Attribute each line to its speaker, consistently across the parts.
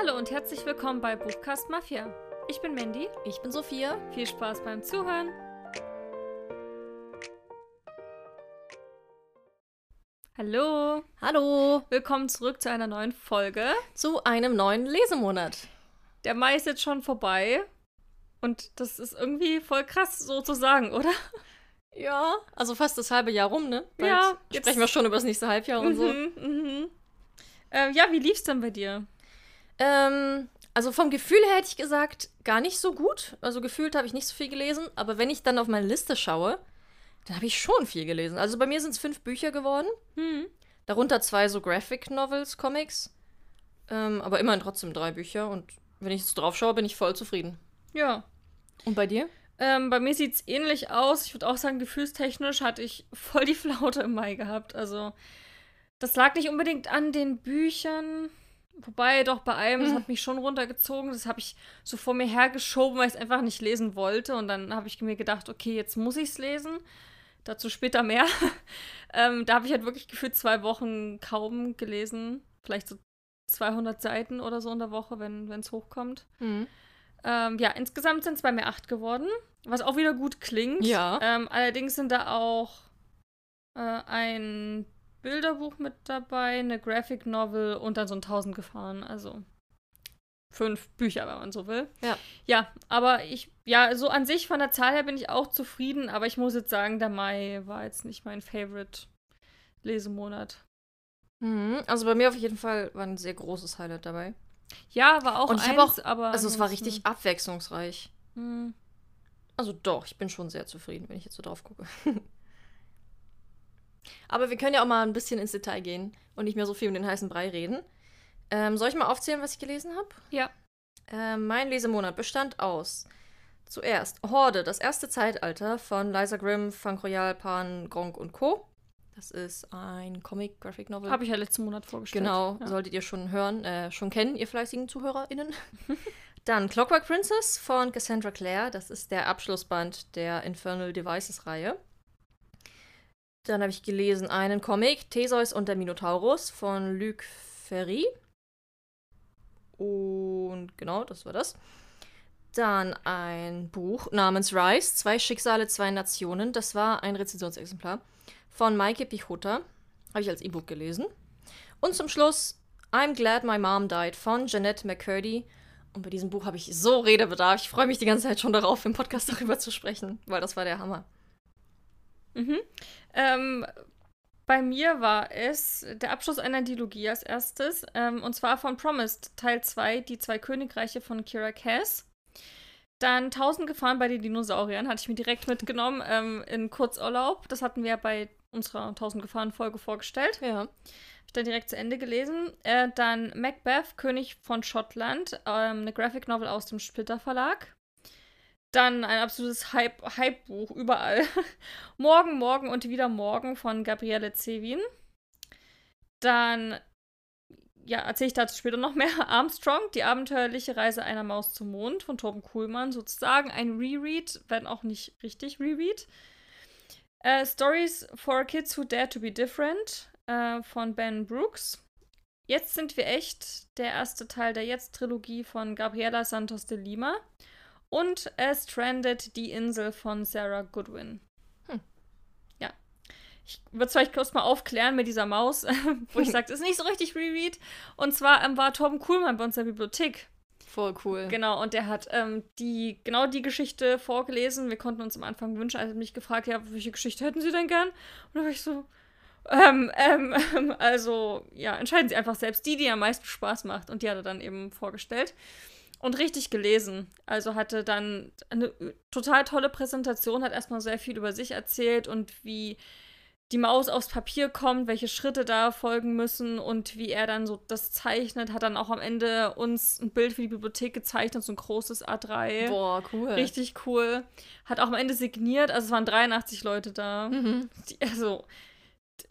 Speaker 1: Hallo und herzlich willkommen bei Buchcast Mafia. Ich bin Mandy.
Speaker 2: Ich bin Sophia.
Speaker 1: Viel Spaß beim Zuhören. Hallo.
Speaker 2: Hallo.
Speaker 1: Willkommen zurück zu einer neuen Folge.
Speaker 2: Zu einem neuen Lesemonat.
Speaker 1: Der Mai ist jetzt schon vorbei. Und das ist irgendwie voll krass, so zu sagen, oder?
Speaker 2: Ja, also fast das halbe Jahr rum, ne? Bald
Speaker 1: Ja,
Speaker 2: Sprechen
Speaker 1: jetzt-
Speaker 2: wir schon über das nächste Halbjahr und so.
Speaker 1: Mhm, mhm. Äh, ja, wie lief's denn bei dir?
Speaker 2: Ähm, also vom Gefühl her hätte ich gesagt, gar nicht so gut. Also gefühlt habe ich nicht so viel gelesen. Aber wenn ich dann auf meine Liste schaue, dann habe ich schon viel gelesen. Also bei mir sind es fünf Bücher geworden.
Speaker 1: Hm.
Speaker 2: Darunter zwei so Graphic Novels, Comics. Ähm, aber immerhin trotzdem drei Bücher. Und wenn ich jetzt drauf schaue, bin ich voll zufrieden.
Speaker 1: Ja.
Speaker 2: Und bei dir?
Speaker 1: Ähm, bei mir sieht's ähnlich aus. Ich würde auch sagen, gefühlstechnisch hatte ich voll die Flaute im Mai gehabt. Also, das lag nicht unbedingt an den Büchern. Wobei, doch bei einem, das
Speaker 2: Mhm.
Speaker 1: hat mich schon runtergezogen. Das habe ich so vor mir hergeschoben, weil ich es einfach nicht lesen wollte. Und dann habe ich mir gedacht, okay, jetzt muss ich es lesen. Dazu später mehr. ähm, da habe ich halt wirklich gefühlt zwei Wochen kaum gelesen. Vielleicht so 200 Seiten oder so in der Woche, wenn es hochkommt.
Speaker 2: Mhm.
Speaker 1: Ähm, ja, insgesamt sind es bei mir acht geworden, was auch wieder gut klingt.
Speaker 2: Ja.
Speaker 1: Ähm, allerdings sind da auch äh, ein Bilderbuch mit dabei, eine Graphic Novel und dann so ein 1000 Gefahren. Also fünf Bücher, wenn man so will.
Speaker 2: Ja.
Speaker 1: Ja, aber ich, ja, so an sich von der Zahl her bin ich auch zufrieden, aber ich muss jetzt sagen, der Mai war jetzt nicht mein Favorite Lesemonat.
Speaker 2: Mhm. Also bei mir auf jeden Fall war ein sehr großes Highlight dabei.
Speaker 1: Ja, war auch
Speaker 2: Und ich
Speaker 1: eins,
Speaker 2: auch-
Speaker 1: aber
Speaker 2: Also es war richtig abwechslungsreich.
Speaker 1: Hm.
Speaker 2: Also doch, ich bin schon sehr zufrieden, wenn ich jetzt so drauf gucke. Aber wir können ja auch mal ein bisschen ins Detail gehen und nicht mehr so viel um den heißen Brei reden. Ähm, soll ich mal aufzählen, was ich gelesen habe?
Speaker 1: Ja.
Speaker 2: Ähm, mein Lesemonat bestand aus zuerst Horde, das erste Zeitalter von Liza Grimm, Funk Royal, Pan, Gronk und Co. Das ist ein Comic, Graphic Novel.
Speaker 1: Habe ich ja letzten Monat vorgestellt.
Speaker 2: Genau,
Speaker 1: Ja.
Speaker 2: solltet ihr schon hören, äh, schon kennen, ihr fleißigen ZuhörerInnen. Dann Clockwork Princess von Cassandra Clare. Das ist der Abschlussband der Infernal Devices-Reihe. Dann habe ich gelesen einen Comic, Theseus und der Minotaurus von Luc Ferry. Und genau, das war das. Dann ein Buch namens Rise, Zwei Schicksale, zwei Nationen. Das war ein Rezensionsexemplar von Maike Pichota. Habe ich als E-Book gelesen. Und zum Schluss I'm Glad My Mom Died von Jeanette McCurdy. Und bei diesem Buch habe ich so Redebedarf. Ich freue mich die ganze Zeit schon darauf, im Podcast darüber zu sprechen, weil das war der Hammer.
Speaker 1: Mhm. Ähm, bei mir war es der Abschluss einer Dilogie als erstes. Ähm, und zwar von Promised, Teil 2, die zwei Königreiche von Kira Cass. Dann 1000 Gefahren bei den Dinosauriern, hatte ich mir direkt mitgenommen ähm, in Kurzurlaub. Das hatten wir ja bei unserer 1000 Gefahren-Folge vorgestellt.
Speaker 2: Ja.
Speaker 1: Hab ich dann direkt zu Ende gelesen. Äh, dann Macbeth, König von Schottland, ähm, eine Graphic Novel aus dem Splitter Verlag. Dann ein absolutes Hype- Hype-Buch überall. morgen, morgen und wieder morgen von Gabriele Zevin. Dann, ja, erzähle ich dazu später noch mehr. Armstrong, die abenteuerliche Reise einer Maus zum Mond von Torben Kuhlmann, sozusagen ein Reread, wenn auch nicht richtig Reread. Äh, Stories for Kids Who Dare to Be Different äh, von Ben Brooks. Jetzt sind wir echt, der erste Teil der Jetzt-Trilogie von Gabriela Santos de Lima. Und äh, Stranded, die Insel von Sarah Goodwin.
Speaker 2: Hm.
Speaker 1: Ja. Ich würde es vielleicht kurz mal aufklären mit dieser Maus, wo ich sagte, ist nicht so richtig Reread. Und zwar ähm, war Torben Kuhlmann bei uns in der Bibliothek.
Speaker 2: Voll cool.
Speaker 1: Genau, und der hat ähm, die, genau die Geschichte vorgelesen. Wir konnten uns am Anfang wünschen, er hat mich gefragt, ja, welche Geschichte hätten Sie denn gern? Und dann war ich so, ähm, ähm, ähm, also, ja, entscheiden Sie einfach selbst die, die am meisten Spaß macht. Und die hat er dann eben vorgestellt. Und richtig gelesen. Also hatte dann eine total tolle Präsentation, hat erstmal sehr viel über sich erzählt und wie die Maus aufs Papier kommt, welche Schritte da folgen müssen und wie er dann so das zeichnet, hat dann auch am Ende uns ein Bild für die Bibliothek gezeichnet, so ein großes A3.
Speaker 2: Boah, cool.
Speaker 1: Richtig cool. Hat auch am Ende signiert, also es waren 83 Leute da.
Speaker 2: Mhm.
Speaker 1: Die, also,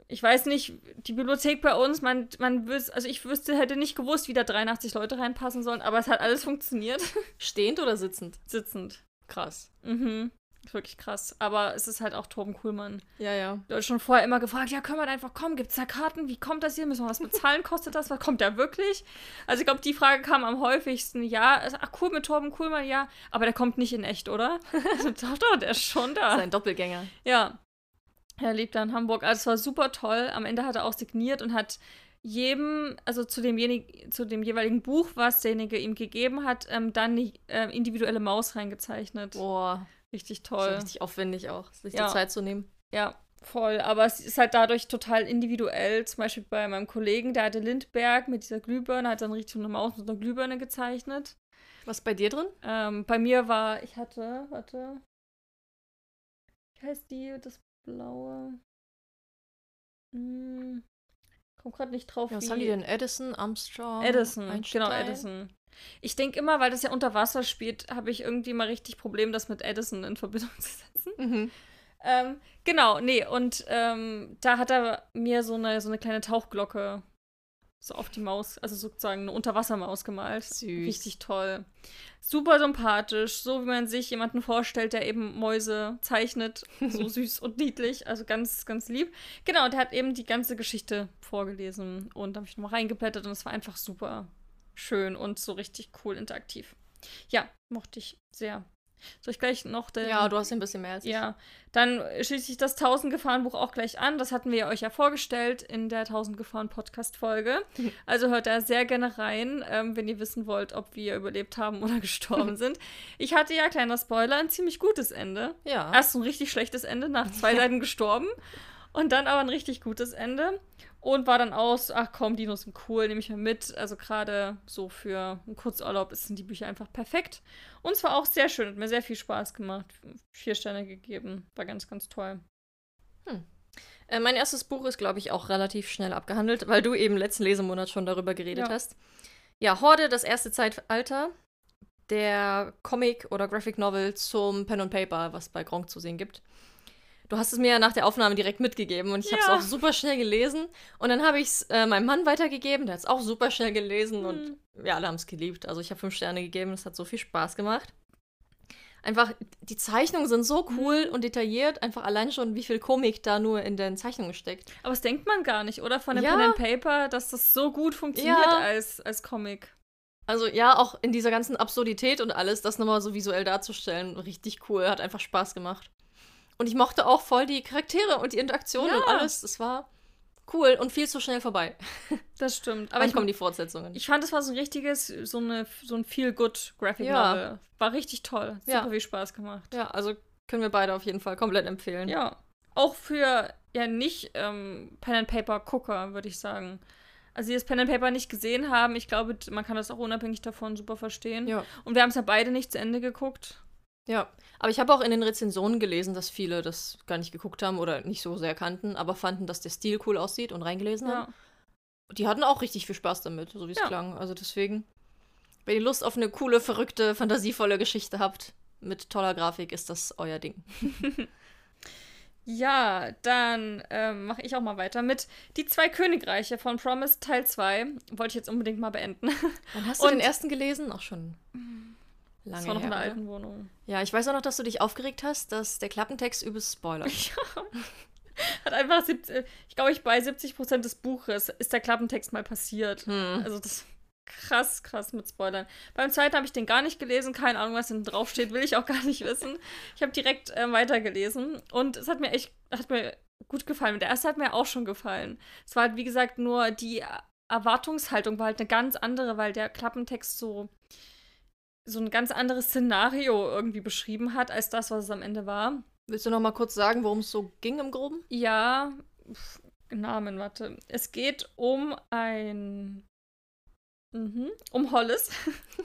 Speaker 1: ich weiß nicht, die Bibliothek bei uns, man, man wüs also ich wüsste, hätte nicht gewusst, wie da 83 Leute reinpassen sollen, aber es hat alles funktioniert.
Speaker 2: Stehend oder sitzend?
Speaker 1: Sitzend.
Speaker 2: Krass.
Speaker 1: Mhm. Wirklich krass. Aber es ist halt auch Torben Kuhlmann.
Speaker 2: Ja, ja.
Speaker 1: Du hast schon vorher immer gefragt, ja, können wir da einfach kommen? Gibt es da Karten? Wie kommt das hier? Müssen wir was bezahlen? Kostet das? Was kommt der wirklich? Also ich glaube, die Frage kam am häufigsten. Ja, also, ach cool, mit Torben Kuhlmann, ja. Aber der kommt nicht in echt, oder? Also, doch, doch, der ist schon da.
Speaker 2: Sein Doppelgänger.
Speaker 1: Ja. Er lebt da in Hamburg. Also es war super toll. Am Ende hat er auch signiert und hat jedem, also zu demjenigen, zu dem jeweiligen Buch, was derjenige ihm gegeben hat, ähm, dann eine äh, individuelle Maus reingezeichnet.
Speaker 2: Boah.
Speaker 1: Richtig toll.
Speaker 2: richtig aufwendig auch, sich
Speaker 1: Ja.
Speaker 2: die Zeit zu nehmen.
Speaker 1: Ja, voll. Aber es ist halt dadurch total individuell. Zum Beispiel bei meinem Kollegen, der hatte Lindberg mit dieser Glühbirne, hat dann richtig eine Maus mit einer Glühbirne gezeichnet.
Speaker 2: Was bei dir drin?
Speaker 1: Ähm, bei mir war, ich hatte, warte. Wie heißt die, das blaue? Hm, komm gerade nicht drauf.
Speaker 2: Ja, was haben die denn? Edison, Armstrong?
Speaker 1: Edison,
Speaker 2: Einstein?
Speaker 1: genau, Edison. Ich denke immer, weil das ja unter Wasser spielt, habe ich irgendwie mal richtig Problem, das mit Edison in Verbindung zu setzen.
Speaker 2: Mhm.
Speaker 1: Ähm, genau, nee, und ähm, da hat er mir so eine, so eine kleine Tauchglocke so auf die Maus, also sozusagen eine Unterwassermaus gemalt.
Speaker 2: Süß.
Speaker 1: Richtig toll. Super sympathisch, so wie man sich jemanden vorstellt, der eben Mäuse zeichnet. So süß und niedlich, also ganz, ganz lieb. Genau, und der hat eben die ganze Geschichte vorgelesen und da habe ich nochmal reingeblättert und es war einfach super schön und so richtig cool interaktiv. Ja, mochte ich sehr. Soll ich gleich noch den.
Speaker 2: Ja, du hast ein bisschen mehr als ich.
Speaker 1: Ja, dann schließe ich das 1000 Gefahren Buch auch gleich an. Das hatten wir euch ja vorgestellt in der 1000 Gefahren Podcast Folge. Also hört da sehr gerne rein, ähm, wenn ihr wissen wollt, ob wir überlebt haben oder gestorben sind. Ich hatte ja, kleiner Spoiler, ein ziemlich gutes Ende.
Speaker 2: Ja.
Speaker 1: Erst ein richtig schlechtes Ende, nach zwei Seiten gestorben. Und dann aber ein richtig gutes Ende. Und war dann aus, ach komm, Dinos sind cool, nehme ich mir mit. Also gerade so für einen Kurzurlaub sind die Bücher einfach perfekt. Und es war auch sehr schön, hat mir sehr viel Spaß gemacht. Vier Sterne gegeben, war ganz, ganz toll.
Speaker 2: Äh, mein erstes Buch ist, glaube ich, auch relativ schnell abgehandelt, weil du eben letzten Lesemonat schon darüber geredet
Speaker 1: Ja.
Speaker 2: hast. Ja, Horde, das erste Zeitalter. Der Comic oder Graphic Novel zum Pen und Paper, was bei Gronk zu sehen gibt. Du hast es mir ja nach der Aufnahme direkt mitgegeben und ich habe es
Speaker 1: Ja.
Speaker 2: auch super schnell gelesen. Und dann habe ich es äh, meinem Mann weitergegeben, der hat es auch super schnell gelesen und
Speaker 1: Hm.
Speaker 2: wir alle haben es geliebt. Also ich habe fünf Sterne gegeben, es hat so viel Spaß gemacht. Einfach, die Zeichnungen sind so cool und detailliert, einfach allein schon, wie viel Komik da nur in den Zeichnungen steckt.
Speaker 1: Aber das denkt man gar nicht, oder? Von dem
Speaker 2: Ja.
Speaker 1: Pen and Paper, dass das so gut funktioniert
Speaker 2: Ja.
Speaker 1: als, als Comic.
Speaker 2: Also ja, auch in dieser ganzen Absurdität und alles, das nochmal so visuell darzustellen, richtig cool, hat einfach Spaß gemacht. Und ich mochte auch voll die Charaktere und die Interaktion und
Speaker 1: Ja.
Speaker 2: alles. Das war cool und viel zu schnell vorbei.
Speaker 1: Das stimmt.
Speaker 2: Aber
Speaker 1: Aber
Speaker 2: ich kommen die Fortsetzungen.
Speaker 1: ich fand, es war so ein richtiges, so, eine, so ein Feel-Good Graphic
Speaker 2: Ja.
Speaker 1: Novel. War richtig toll. Super
Speaker 2: Ja.
Speaker 1: viel Spaß gemacht.
Speaker 2: ja, also können wir beide auf jeden Fall komplett empfehlen.
Speaker 1: Ja. Auch für ja nicht ähm, Pen and Paper Gucker, würde ich sagen. Also die das Pen and Paper nicht gesehen haben, ich glaube, man kann das auch unabhängig davon super verstehen.
Speaker 2: Ja.
Speaker 1: Und wir haben es ja beide nicht zu Ende geguckt.
Speaker 2: Ja, aber ich habe auch in den Rezensionen gelesen, dass viele das gar nicht geguckt haben oder nicht so sehr kannten, aber fanden, dass der Stil cool aussieht und reingelesen haben.
Speaker 1: Ja.
Speaker 2: Die hatten auch richtig viel Spaß damit, so wie es
Speaker 1: Ja.
Speaker 2: klang. Also deswegen, wenn ihr Lust auf eine coole, verrückte, fantasievolle Geschichte habt, mit toller Grafik, ist das euer Ding.
Speaker 1: Ja, dann ähm, mache ich auch mal weiter mit Die zwei Königreiche von Promise Teil 2. Wollte ich jetzt unbedingt mal beenden.
Speaker 2: Wann hast du
Speaker 1: Und-
Speaker 2: den ersten gelesen? Auch schon lange
Speaker 1: Das war noch in
Speaker 2: her,
Speaker 1: der
Speaker 2: oder?
Speaker 1: alten Wohnung.
Speaker 2: Ja, ich weiß auch noch, dass du dich aufgeregt hast, dass der Klappentext übelst spoilert.
Speaker 1: Hat einfach, 70, ich glaube, ich bei 70% des Buches ist der Klappentext mal passiert.
Speaker 2: Hm.
Speaker 1: Also das krass, krass mit Spoilern. Beim zweiten habe ich den gar nicht gelesen, keine Ahnung, was denn draufsteht, will ich auch gar nicht wissen. Ich habe direkt ähm, weitergelesen und es hat mir echt, hat mir gut gefallen. Und der erste hat mir auch schon gefallen. Es war halt, wie gesagt, nur die Erwartungshaltung war halt eine ganz andere, weil der Klappentext so so ein ganz anderes Szenario irgendwie beschrieben hat, als das, was es am Ende war.
Speaker 2: Willst du noch mal kurz sagen, worum es so ging im Groben?
Speaker 1: Ja, pf, Namen, warte. Es geht um ein. Mhm, um Hollis.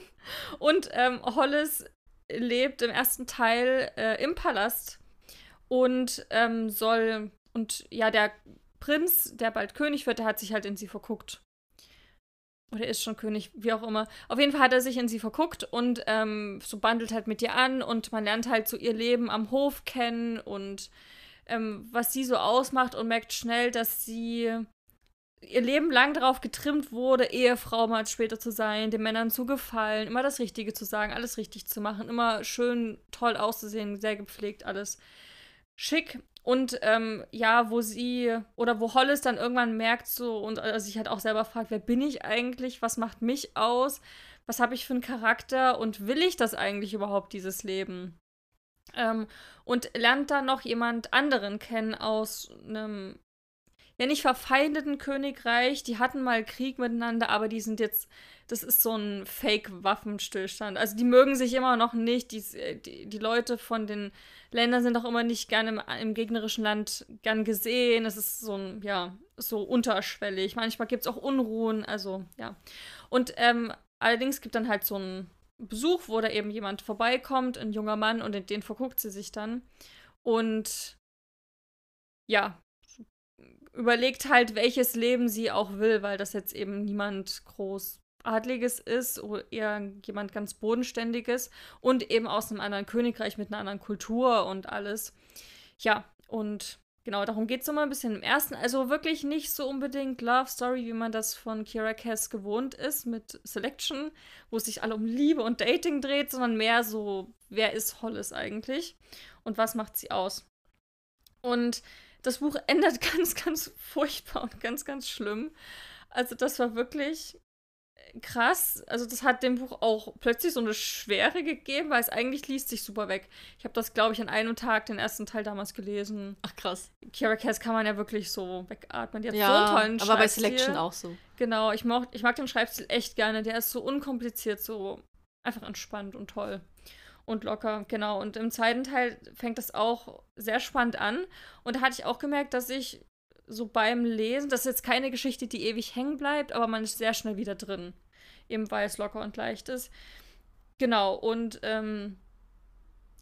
Speaker 1: Und ähm, Hollis lebt im ersten Teil äh, im Palast und ähm, soll. Und ja, der Prinz, der bald König wird, der hat sich halt in sie verguckt. Oder ist schon König, wie auch immer. Auf jeden Fall hat er sich in sie verguckt und ähm, so bandelt halt mit ihr an und man lernt halt so ihr Leben am Hof kennen und ähm, was sie so ausmacht und merkt schnell, dass sie ihr Leben lang darauf getrimmt wurde, Ehefrau mal später zu sein, den Männern zu gefallen, immer das Richtige zu sagen, alles richtig zu machen, immer schön toll auszusehen, sehr gepflegt, alles schick. Und ähm, ja, wo sie oder wo Hollis dann irgendwann merkt so und äh, sich halt auch selber fragt, wer bin ich eigentlich, was macht mich aus, was habe ich für einen Charakter und will ich das eigentlich überhaupt, dieses Leben? Ähm, und lernt dann noch jemand anderen kennen aus einem ja nicht verfeindeten Königreich. Die hatten mal Krieg miteinander, aber die sind jetzt, das ist so ein Fake-Waffenstillstand. Also die mögen sich immer noch nicht. Die, die, die, Leute von den Ländern sind auch immer nicht gerne im, im, gegnerischen Land gern gesehen. Es ist so ein, ja, so unterschwellig. Manchmal gibt es auch Unruhen, also ja. Und ähm, allerdings gibt dann halt so ein Besuch, wo da eben jemand vorbeikommt, ein junger Mann, und in den verguckt sie sich dann. Und ja, überlegt halt, welches Leben sie auch will, weil das jetzt eben niemand groß Adliges ist oder eher jemand ganz Bodenständiges und eben aus einem anderen Königreich mit einer anderen Kultur und alles. Ja, und genau darum geht es immer ein bisschen im ersten. Also wirklich nicht so unbedingt Love Story, wie man das von Kira Cass gewohnt ist, mit Selection, wo es sich alle um Liebe und Dating dreht, sondern mehr so, wer ist Hollis eigentlich und was macht sie aus. Und das Buch endet ganz, ganz furchtbar und ganz, ganz schlimm. Also das war wirklich krass. Also das hat dem Buch auch plötzlich so eine Schwere gegeben, weil es eigentlich liest sich super weg. Ich habe das, glaube ich, an einem Tag den ersten Teil damals gelesen.
Speaker 2: Ach krass.
Speaker 1: Kira Cass kann man ja wirklich so wegatmen. Die hat
Speaker 2: ja,
Speaker 1: so einen tollen
Speaker 2: aber bei Selection auch so.
Speaker 1: Genau, ich, moch, ich mag den Schreibstil echt gerne. Der ist so unkompliziert, so einfach entspannt und toll und locker, genau. Und im zweiten Teil fängt das auch sehr spannend an. Und da hatte ich auch gemerkt, dass ich so beim Lesen, das ist jetzt keine Geschichte, die ewig hängen bleibt, aber man ist sehr schnell wieder drin. Eben weil es locker und leicht ist. Genau, und ähm,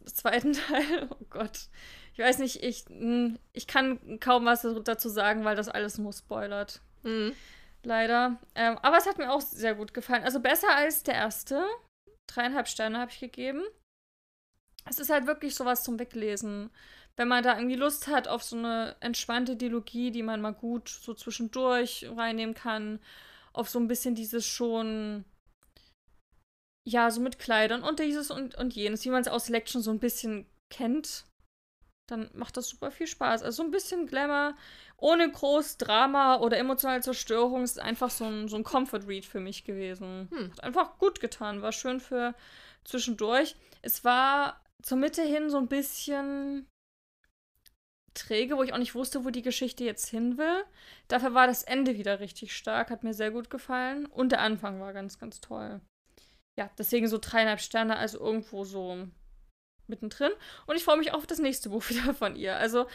Speaker 1: das zweite Teil, oh Gott. Ich weiß nicht, ich, hm, ich kann kaum was dazu sagen, weil das alles nur spoilert. Mhm. Leider. Ähm, aber es hat mir auch sehr gut gefallen. Also besser als der erste. Dreieinhalb Sterne habe ich gegeben es ist halt wirklich sowas zum Weglesen. Wenn man da irgendwie Lust hat auf so eine entspannte Dialogie, die man mal gut so zwischendurch reinnehmen kann, auf so ein bisschen dieses schon, ja, so mit Kleidern und dieses und, und jenes, wie man es aus Selection so ein bisschen kennt, dann macht das super viel Spaß. Also so ein bisschen Glamour, ohne groß Drama oder emotionale Zerstörung, ist einfach so ein, so ein Comfort-Read für mich gewesen. Hm. Hat einfach gut getan, war schön für zwischendurch. Es war zur Mitte hin so ein bisschen träge, wo ich auch nicht wusste, wo die Geschichte jetzt hin will. Dafür war das Ende wieder richtig stark, hat mir sehr gut gefallen. Und der Anfang war ganz, ganz toll. Ja, deswegen so dreieinhalb Sterne, also irgendwo so mittendrin. Und ich freue mich auch auf das nächste Buch wieder von ihr. Also,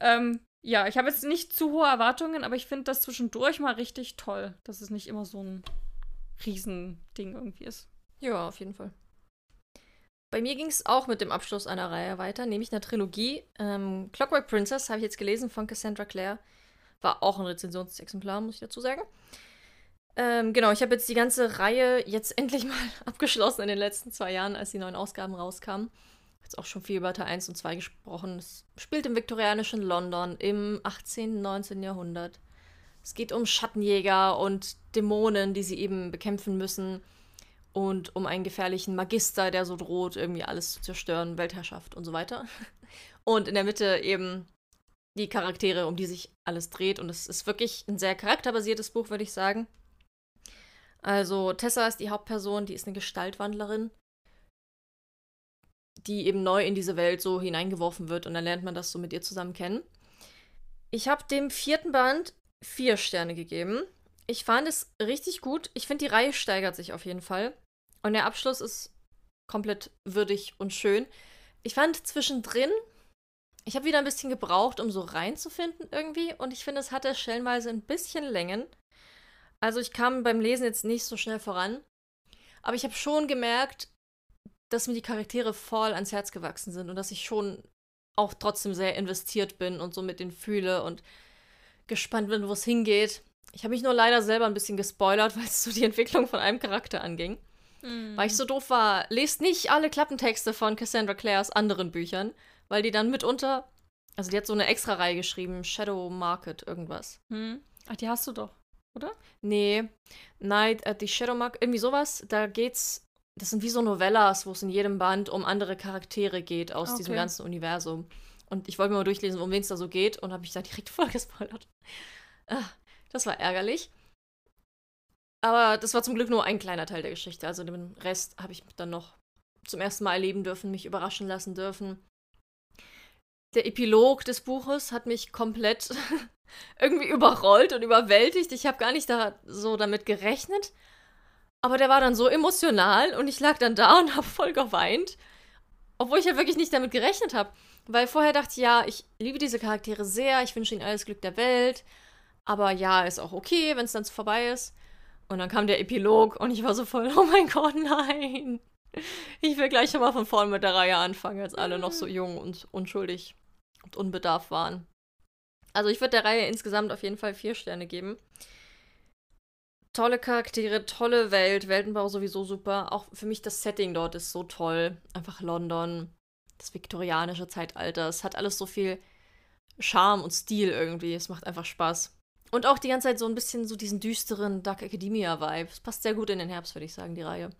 Speaker 1: ähm, ja, ich habe jetzt nicht zu hohe Erwartungen, aber ich finde das zwischendurch mal richtig toll, dass es nicht immer so ein Riesending irgendwie ist.
Speaker 2: Ja, auf jeden Fall. Bei mir ging es auch mit dem Abschluss einer Reihe weiter, nämlich einer Trilogie. Ähm, Clockwork Princess habe ich jetzt gelesen von Cassandra Clare. War auch ein Rezensionsexemplar, muss ich dazu sagen. Ähm, genau, ich habe jetzt die ganze Reihe jetzt endlich mal abgeschlossen in den letzten zwei Jahren, als die neuen Ausgaben rauskamen. Jetzt auch schon viel über Teil 1 und 2 gesprochen. Es spielt im viktorianischen London im 18., und 19. Jahrhundert. Es geht um Schattenjäger und Dämonen, die sie eben bekämpfen müssen und um einen gefährlichen Magister, der so droht, irgendwie alles zu zerstören, Weltherrschaft und so weiter. Und in der Mitte eben die Charaktere, um die sich alles dreht. Und es ist wirklich ein sehr charakterbasiertes Buch, würde ich sagen. Also Tessa ist die Hauptperson, die ist eine Gestaltwandlerin, die eben neu in diese Welt so hineingeworfen wird und dann lernt man das so mit ihr zusammen kennen. Ich habe dem vierten Band vier Sterne gegeben. Ich fand es richtig gut. Ich finde, die Reihe steigert sich auf jeden Fall. Und der Abschluss ist komplett würdig und schön. Ich fand zwischendrin, ich habe wieder ein bisschen gebraucht, um so reinzufinden irgendwie. Und ich finde, es hatte stellenweise ein bisschen Längen. Also ich kam beim Lesen jetzt nicht so schnell voran. Aber ich habe schon gemerkt, dass mir die Charaktere voll ans Herz gewachsen sind und dass ich schon auch trotzdem sehr investiert bin und so mit denen fühle und gespannt bin, wo es hingeht. Ich habe mich nur leider selber ein bisschen gespoilert, weil es so die Entwicklung von einem Charakter anging. Mhm. Weil ich so doof war, lest nicht alle Klappentexte von Cassandra Clares anderen Büchern, weil die dann mitunter. Also, die hat so eine extra Reihe geschrieben, Shadow Market, irgendwas.
Speaker 1: Mhm. Ach, die hast du doch. oder?
Speaker 2: Nee, Night at the Shadowmark, irgendwie sowas. Da geht's, das sind wie so Novellas, wo es in jedem Band um andere Charaktere geht aus
Speaker 1: Okay.
Speaker 2: diesem ganzen Universum. Und ich wollte mir mal durchlesen, um wen es da so geht und habe mich da direkt voll gespoilert. Ah, Das war ärgerlich. Aber das war zum Glück nur ein kleiner Teil der Geschichte. Also den Rest habe ich dann noch zum ersten Mal erleben dürfen, mich überraschen lassen dürfen. Der Epilog des Buches hat mich komplett irgendwie überrollt und überwältigt. Ich habe gar nicht da so damit gerechnet. Aber der war dann so emotional und ich lag dann da und habe voll geweint. Obwohl ich ja wirklich nicht damit gerechnet habe. Weil vorher dachte ich, ja, ich liebe diese Charaktere sehr, ich wünsche ihnen alles Glück der Welt. Aber ja, ist auch okay, wenn es dann vorbei ist. Und dann kam der Epilog und ich war so voll, oh mein Gott, nein. Ich will gleich nochmal von vorne mit der Reihe anfangen, als alle noch so jung und unschuldig und unbedarft waren. Also ich würde der Reihe insgesamt auf jeden Fall vier Sterne geben. Tolle Charaktere, tolle Welt, Weltenbau sowieso super. Auch für mich das Setting dort ist so toll. Einfach London, das viktorianische Zeitalter. Es hat alles so viel Charme und Stil irgendwie. Es macht einfach Spaß. Und auch die ganze Zeit so ein bisschen so diesen düsteren Dark Academia-Vibe. Es passt sehr gut in den Herbst, würde ich sagen, die Reihe.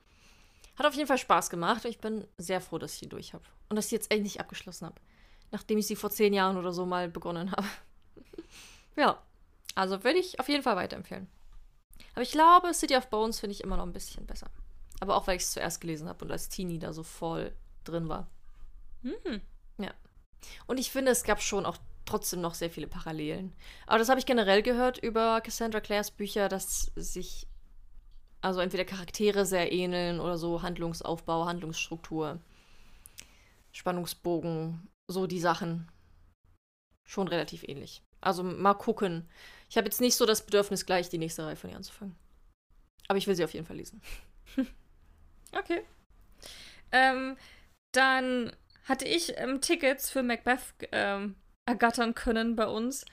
Speaker 2: Hat auf jeden Fall Spaß gemacht und ich bin sehr froh, dass ich die durch habe. Und dass ich jetzt endlich abgeschlossen habe. Nachdem ich sie vor zehn Jahren oder so mal begonnen habe. ja, also würde ich auf jeden Fall weiterempfehlen. Aber ich glaube, City of Bones finde ich immer noch ein bisschen besser. Aber auch, weil ich es zuerst gelesen habe und als Teenie da so voll drin war.
Speaker 1: Hm.
Speaker 2: Und ich finde, es gab schon auch trotzdem noch sehr viele Parallelen. Aber das habe ich generell gehört über Cassandra Clares Bücher, dass sich also entweder Charaktere sehr ähneln oder so Handlungsaufbau, Handlungsstruktur, Spannungsbogen, so die Sachen schon relativ ähnlich. Also mal gucken. Ich habe jetzt nicht so das Bedürfnis, gleich die nächste Reihe von ihr anzufangen. Aber ich will sie auf jeden Fall lesen.
Speaker 1: Okay. Ähm, dann hatte ich ähm, Tickets für Macbeth ähm, ergattern können bei uns.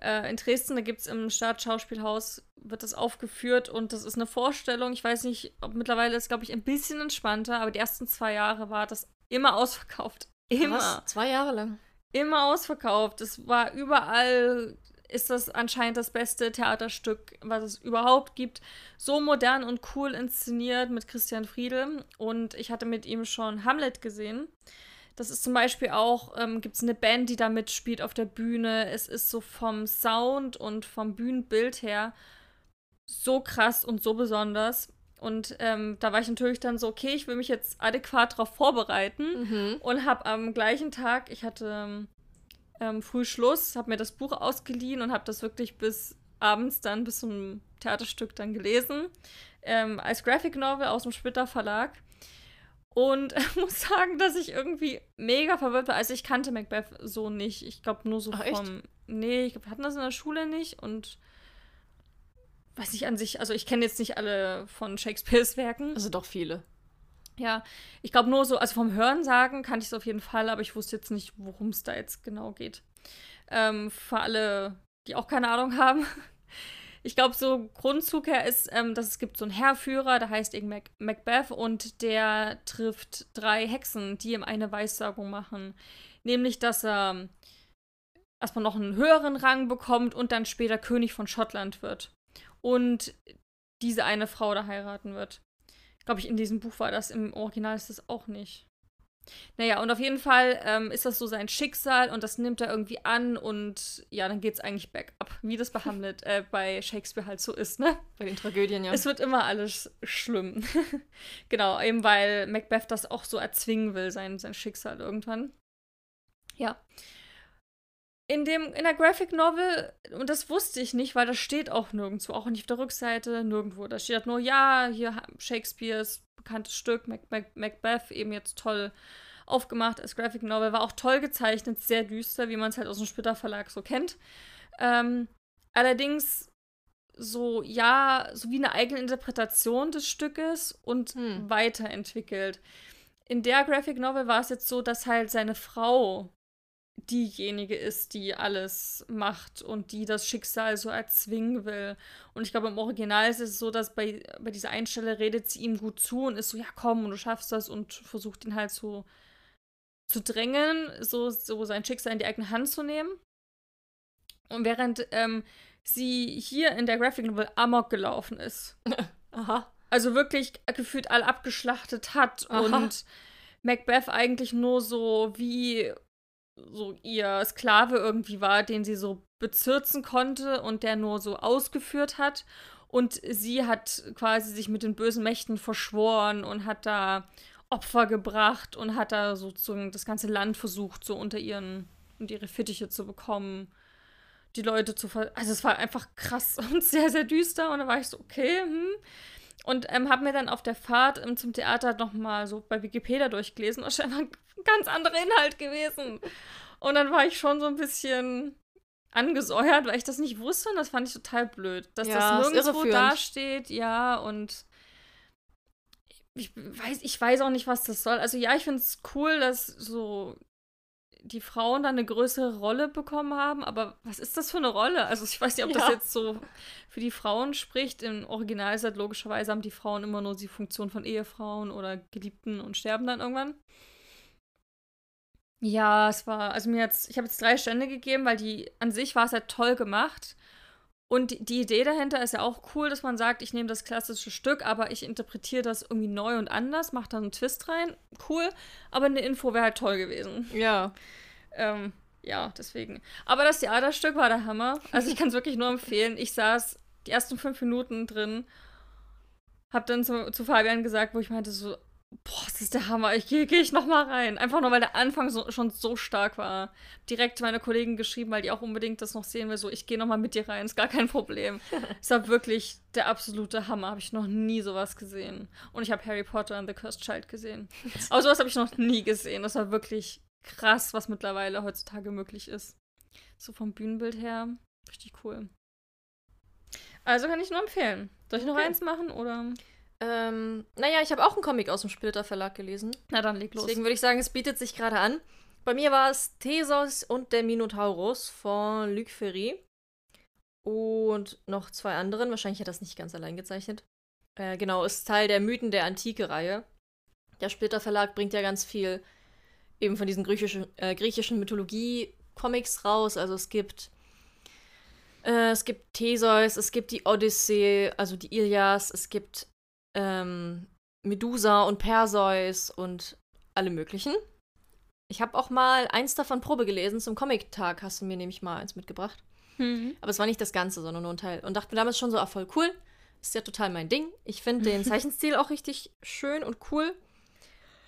Speaker 1: Äh, in Dresden, da gibt es im Staatsschauspielhaus, wird das aufgeführt und das ist eine Vorstellung. Ich weiß nicht, ob mittlerweile ist, glaube ich, ein bisschen entspannter, aber die ersten zwei Jahre war das immer ausverkauft. Immer.
Speaker 2: Was? Zwei Jahre lang.
Speaker 1: Immer ausverkauft. Es war überall, ist das anscheinend das beste Theaterstück, was es überhaupt gibt. So modern und cool inszeniert mit Christian Friedel. Und ich hatte mit ihm schon Hamlet gesehen. Das ist zum Beispiel auch, ähm, gibt es eine Band, die da mitspielt auf der Bühne. Es ist so vom Sound und vom Bühnenbild her so krass und so besonders. Und ähm, da war ich natürlich dann so, okay, ich will mich jetzt adäquat darauf vorbereiten
Speaker 2: Mhm.
Speaker 1: und habe am gleichen Tag, ich hatte ähm, früh Schluss, habe mir das Buch ausgeliehen und habe das wirklich bis abends dann bis zum Theaterstück dann gelesen ähm, als Graphic Novel aus dem Splitter Verlag und muss sagen, dass ich irgendwie mega verwirrt war. Also ich kannte Macbeth so nicht. Ich glaube nur so
Speaker 2: Ach, echt?
Speaker 1: vom nee, ich glaube, wir hatten das in der Schule nicht und weiß nicht an sich, also ich kenne jetzt nicht alle von Shakespeares Werken.
Speaker 2: Also doch viele.
Speaker 1: Ja, ich glaube nur so, also vom Hören sagen kannte ich es auf jeden Fall, aber ich wusste jetzt nicht, worum es da jetzt genau geht. Ähm, für alle, die auch keine Ahnung haben. Ich glaube, so Grundzug her ist, ähm, dass es gibt so einen Heerführer, der heißt eben Mac Macbeth und der trifft drei Hexen, die ihm eine Weissagung machen. Nämlich, dass er erstmal noch einen höheren Rang bekommt und dann später König von Schottland wird. Und diese eine Frau da heiraten wird. Glaube ich, in diesem Buch war das, im Original ist das auch nicht. Naja, und auf jeden Fall ähm, ist das so sein Schicksal und das nimmt er irgendwie an und ja, dann geht's eigentlich bergab, wie das bei Hamlet, äh, bei Shakespeare halt so ist, ne?
Speaker 2: Bei den Tragödien, ja.
Speaker 1: Es wird immer alles schlimm. genau, eben weil Macbeth das auch so erzwingen will, sein, sein Schicksal irgendwann. Ja. In, dem, in der Graphic Novel, und das wusste ich nicht, weil das steht auch nirgendwo, auch nicht auf der Rückseite, nirgendwo. Da steht halt nur, ja, hier Shakespeares bekanntes Stück, Mac Mac Macbeth, eben jetzt toll aufgemacht als Graphic Novel, war auch toll gezeichnet, sehr düster, wie man es halt aus dem Splitter Verlag so kennt. Ähm, allerdings so, ja, so wie eine eigene Interpretation des Stückes und
Speaker 2: Hm.
Speaker 1: weiterentwickelt. In der Graphic Novel war es jetzt so, dass halt seine Frau diejenige ist, die alles macht und die das Schicksal so erzwingen will. Und ich glaube, im Original ist es so, dass bei, bei dieser Einstelle redet sie ihm gut zu und ist so, ja komm, und du schaffst das und versucht ihn halt so zu drängen, so, so sein Schicksal in die eigene Hand zu nehmen. Und während ähm, sie hier in der Graphic Novel Amok gelaufen ist.
Speaker 2: Aha.
Speaker 1: Also wirklich gefühlt all abgeschlachtet hat
Speaker 2: Aha.
Speaker 1: und Macbeth eigentlich nur so wie so ihr Sklave irgendwie war, den sie so bezirzen konnte und der nur so ausgeführt hat. Und sie hat quasi sich mit den bösen Mächten verschworen und hat da Opfer gebracht und hat da sozusagen das ganze Land versucht, so unter ihren, unter ihre Fittiche zu bekommen. Die Leute zu ver. Also es war einfach krass und sehr, sehr düster. Und da war ich so, okay, hm. Und ähm, habe mir dann auf der Fahrt ähm, zum Theater nochmal so bei Wikipedia durchgelesen. Es ist einfach ein ganz anderer Inhalt gewesen. Und dann war ich schon so ein bisschen angesäuert, weil ich das nicht wusste und das fand ich total blöd. Dass
Speaker 2: Ja,
Speaker 1: das nirgendwo dasteht, ja, und ich weiß, ich weiß auch nicht, was das soll. Also ja, ich finde es cool, dass so die Frauen dann eine größere Rolle bekommen haben, aber was ist das für eine Rolle? Also ich weiß nicht, ob das
Speaker 2: Ja.
Speaker 1: jetzt so für die Frauen spricht. Im Original ist halt logischerweise haben die Frauen immer nur die Funktion von Ehefrauen oder Geliebten und sterben dann irgendwann. Ja, es war, also mir jetzt, ich habe jetzt drei Stände gegeben, weil die, an sich war es halt toll gemacht. Und die, Idee dahinter ist ja auch cool, dass man sagt, ich nehme das klassische Stück, aber ich interpretiere das irgendwie neu und anders, mache da einen Twist rein. Cool, aber eine Info wäre halt toll gewesen.
Speaker 2: Ja.
Speaker 1: Ähm, ja, deswegen. Aber das Theaterstück war der Hammer. Also ich kann es wirklich nur empfehlen. Ich saß die ersten fünf Minuten drin, hab dann zu, zu Fabian gesagt, wo ich meinte so, boah, das ist der Hammer, ich gehe geh ich noch mal rein. Einfach nur, weil der Anfang so, schon so stark war. Direkt meine Kollegen geschrieben, weil die auch unbedingt das noch sehen will, so, ich gehe noch mal mit dir rein, ist gar kein Problem. es war wirklich der absolute Hammer, habe ich noch nie sowas gesehen. Und ich habe Harry Potter and the Cursed Child gesehen. Aber sowas habe ich noch nie gesehen. Das war wirklich krass, was mittlerweile heutzutage möglich ist. So vom Bühnenbild her, richtig cool. Also kann ich nur empfehlen. Soll ich noch
Speaker 2: Okay.
Speaker 1: eins machen oder?
Speaker 2: Ähm, naja, ich habe auch einen Comic aus dem Splitter Verlag gelesen.
Speaker 1: Na dann leg los.
Speaker 2: Deswegen würde ich sagen, es bietet sich gerade an. Bei mir war es Theseus und der Minotaurus von Luc Ferry. Und noch zwei anderen. Wahrscheinlich hat er das nicht ganz allein gezeichnet. Äh, genau, ist Teil der Mythen der Antike-Reihe. Der Splitter Verlag bringt ja ganz viel eben von diesen griechischen, äh, griechischen Mythologie-Comics raus. Also es gibt äh, es gibt Theseus, es gibt die Odyssee, also die Ilias, es gibt ähm, Medusa und Perseus und alle möglichen. Ich habe auch mal eins davon Probe gelesen zum Comic-Tag, hast du mir nämlich mal eins mitgebracht.
Speaker 1: Mhm.
Speaker 2: Aber es war nicht das Ganze, sondern nur ein Teil. Und dachte mir damals schon so, ah, voll cool. Ist ja total mein Ding. Ich finde den Zeichenstil auch richtig schön und cool.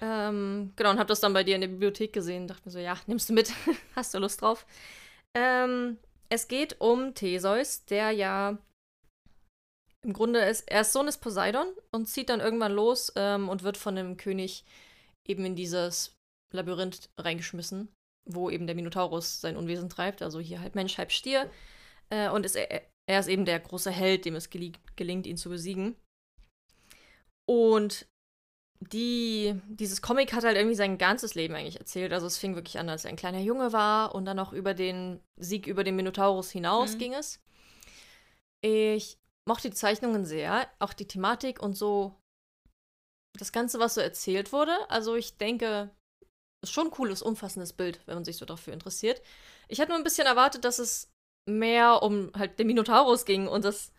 Speaker 2: Ähm, genau, und habe das dann bei dir in der Bibliothek gesehen. Dachte mir so, ja, nimmst du mit. Hast du Lust drauf? Ähm, es geht um Theseus, der ja im Grunde ist, er ist Sohn des Poseidon und zieht dann irgendwann los ähm, und wird von dem König eben in dieses Labyrinth reingeschmissen, wo eben der Minotaurus sein Unwesen treibt, also hier halb Mensch, halb Stier. Äh, und ist, er, er ist eben der große Held, dem es geli- gelingt, ihn zu besiegen. Und die, dieses Comic hat halt irgendwie sein ganzes Leben eigentlich erzählt. Also es fing wirklich an, als er ein kleiner Junge war und dann auch über den Sieg über den Minotaurus hinaus
Speaker 1: Mhm.
Speaker 2: ging es. Ich mochte die Zeichnungen sehr, auch die Thematik und so das Ganze, was so erzählt wurde. Also ich denke, ist schon ein cooles, umfassendes Bild, wenn man sich so dafür interessiert. Ich hatte nur ein bisschen erwartet, dass es mehr um halt den Minotaurus ging und das,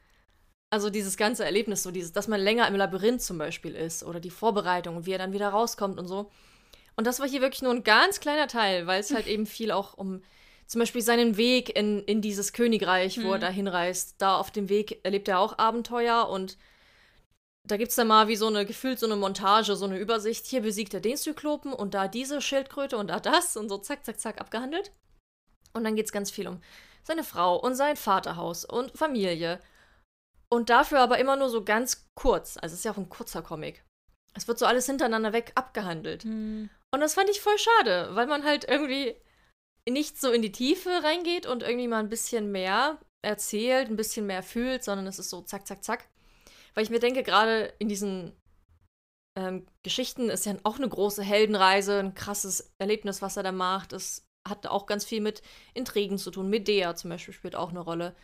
Speaker 2: also dieses ganze Erlebnis, so dieses, dass man länger im Labyrinth zum Beispiel ist oder die Vorbereitung und wie er dann wieder rauskommt und so. Und das war hier wirklich nur ein ganz kleiner Teil, weil es halt eben viel auch um zum Beispiel seinen Weg in, in dieses Königreich, wo er
Speaker 1: Mhm.
Speaker 2: da hinreist. Da auf dem Weg erlebt er auch Abenteuer und da gibt es dann mal wie so eine, gefühlt so eine Montage, so eine Übersicht. Hier besiegt er den Zyklopen und da diese Schildkröte und da das und so zack, zack, zack abgehandelt. Und dann geht es ganz viel um seine Frau und sein Vaterhaus und Familie. Und dafür aber immer nur so ganz kurz. Also es ist ja auch ein kurzer Comic. Es wird so alles hintereinander weg abgehandelt.
Speaker 1: Mhm.
Speaker 2: Und das fand ich voll schade, weil man halt irgendwie nicht so in die Tiefe reingeht und irgendwie mal ein bisschen mehr erzählt, ein bisschen mehr fühlt, sondern es ist so zack, zack, zack. Weil ich mir denke, gerade in diesen ähm, Geschichten ist ja auch eine große Heldenreise, ein krasses Erlebnis, was er da macht. Es hat auch ganz viel mit Intrigen zu tun. Medea zum Beispiel spielt auch eine Rolle.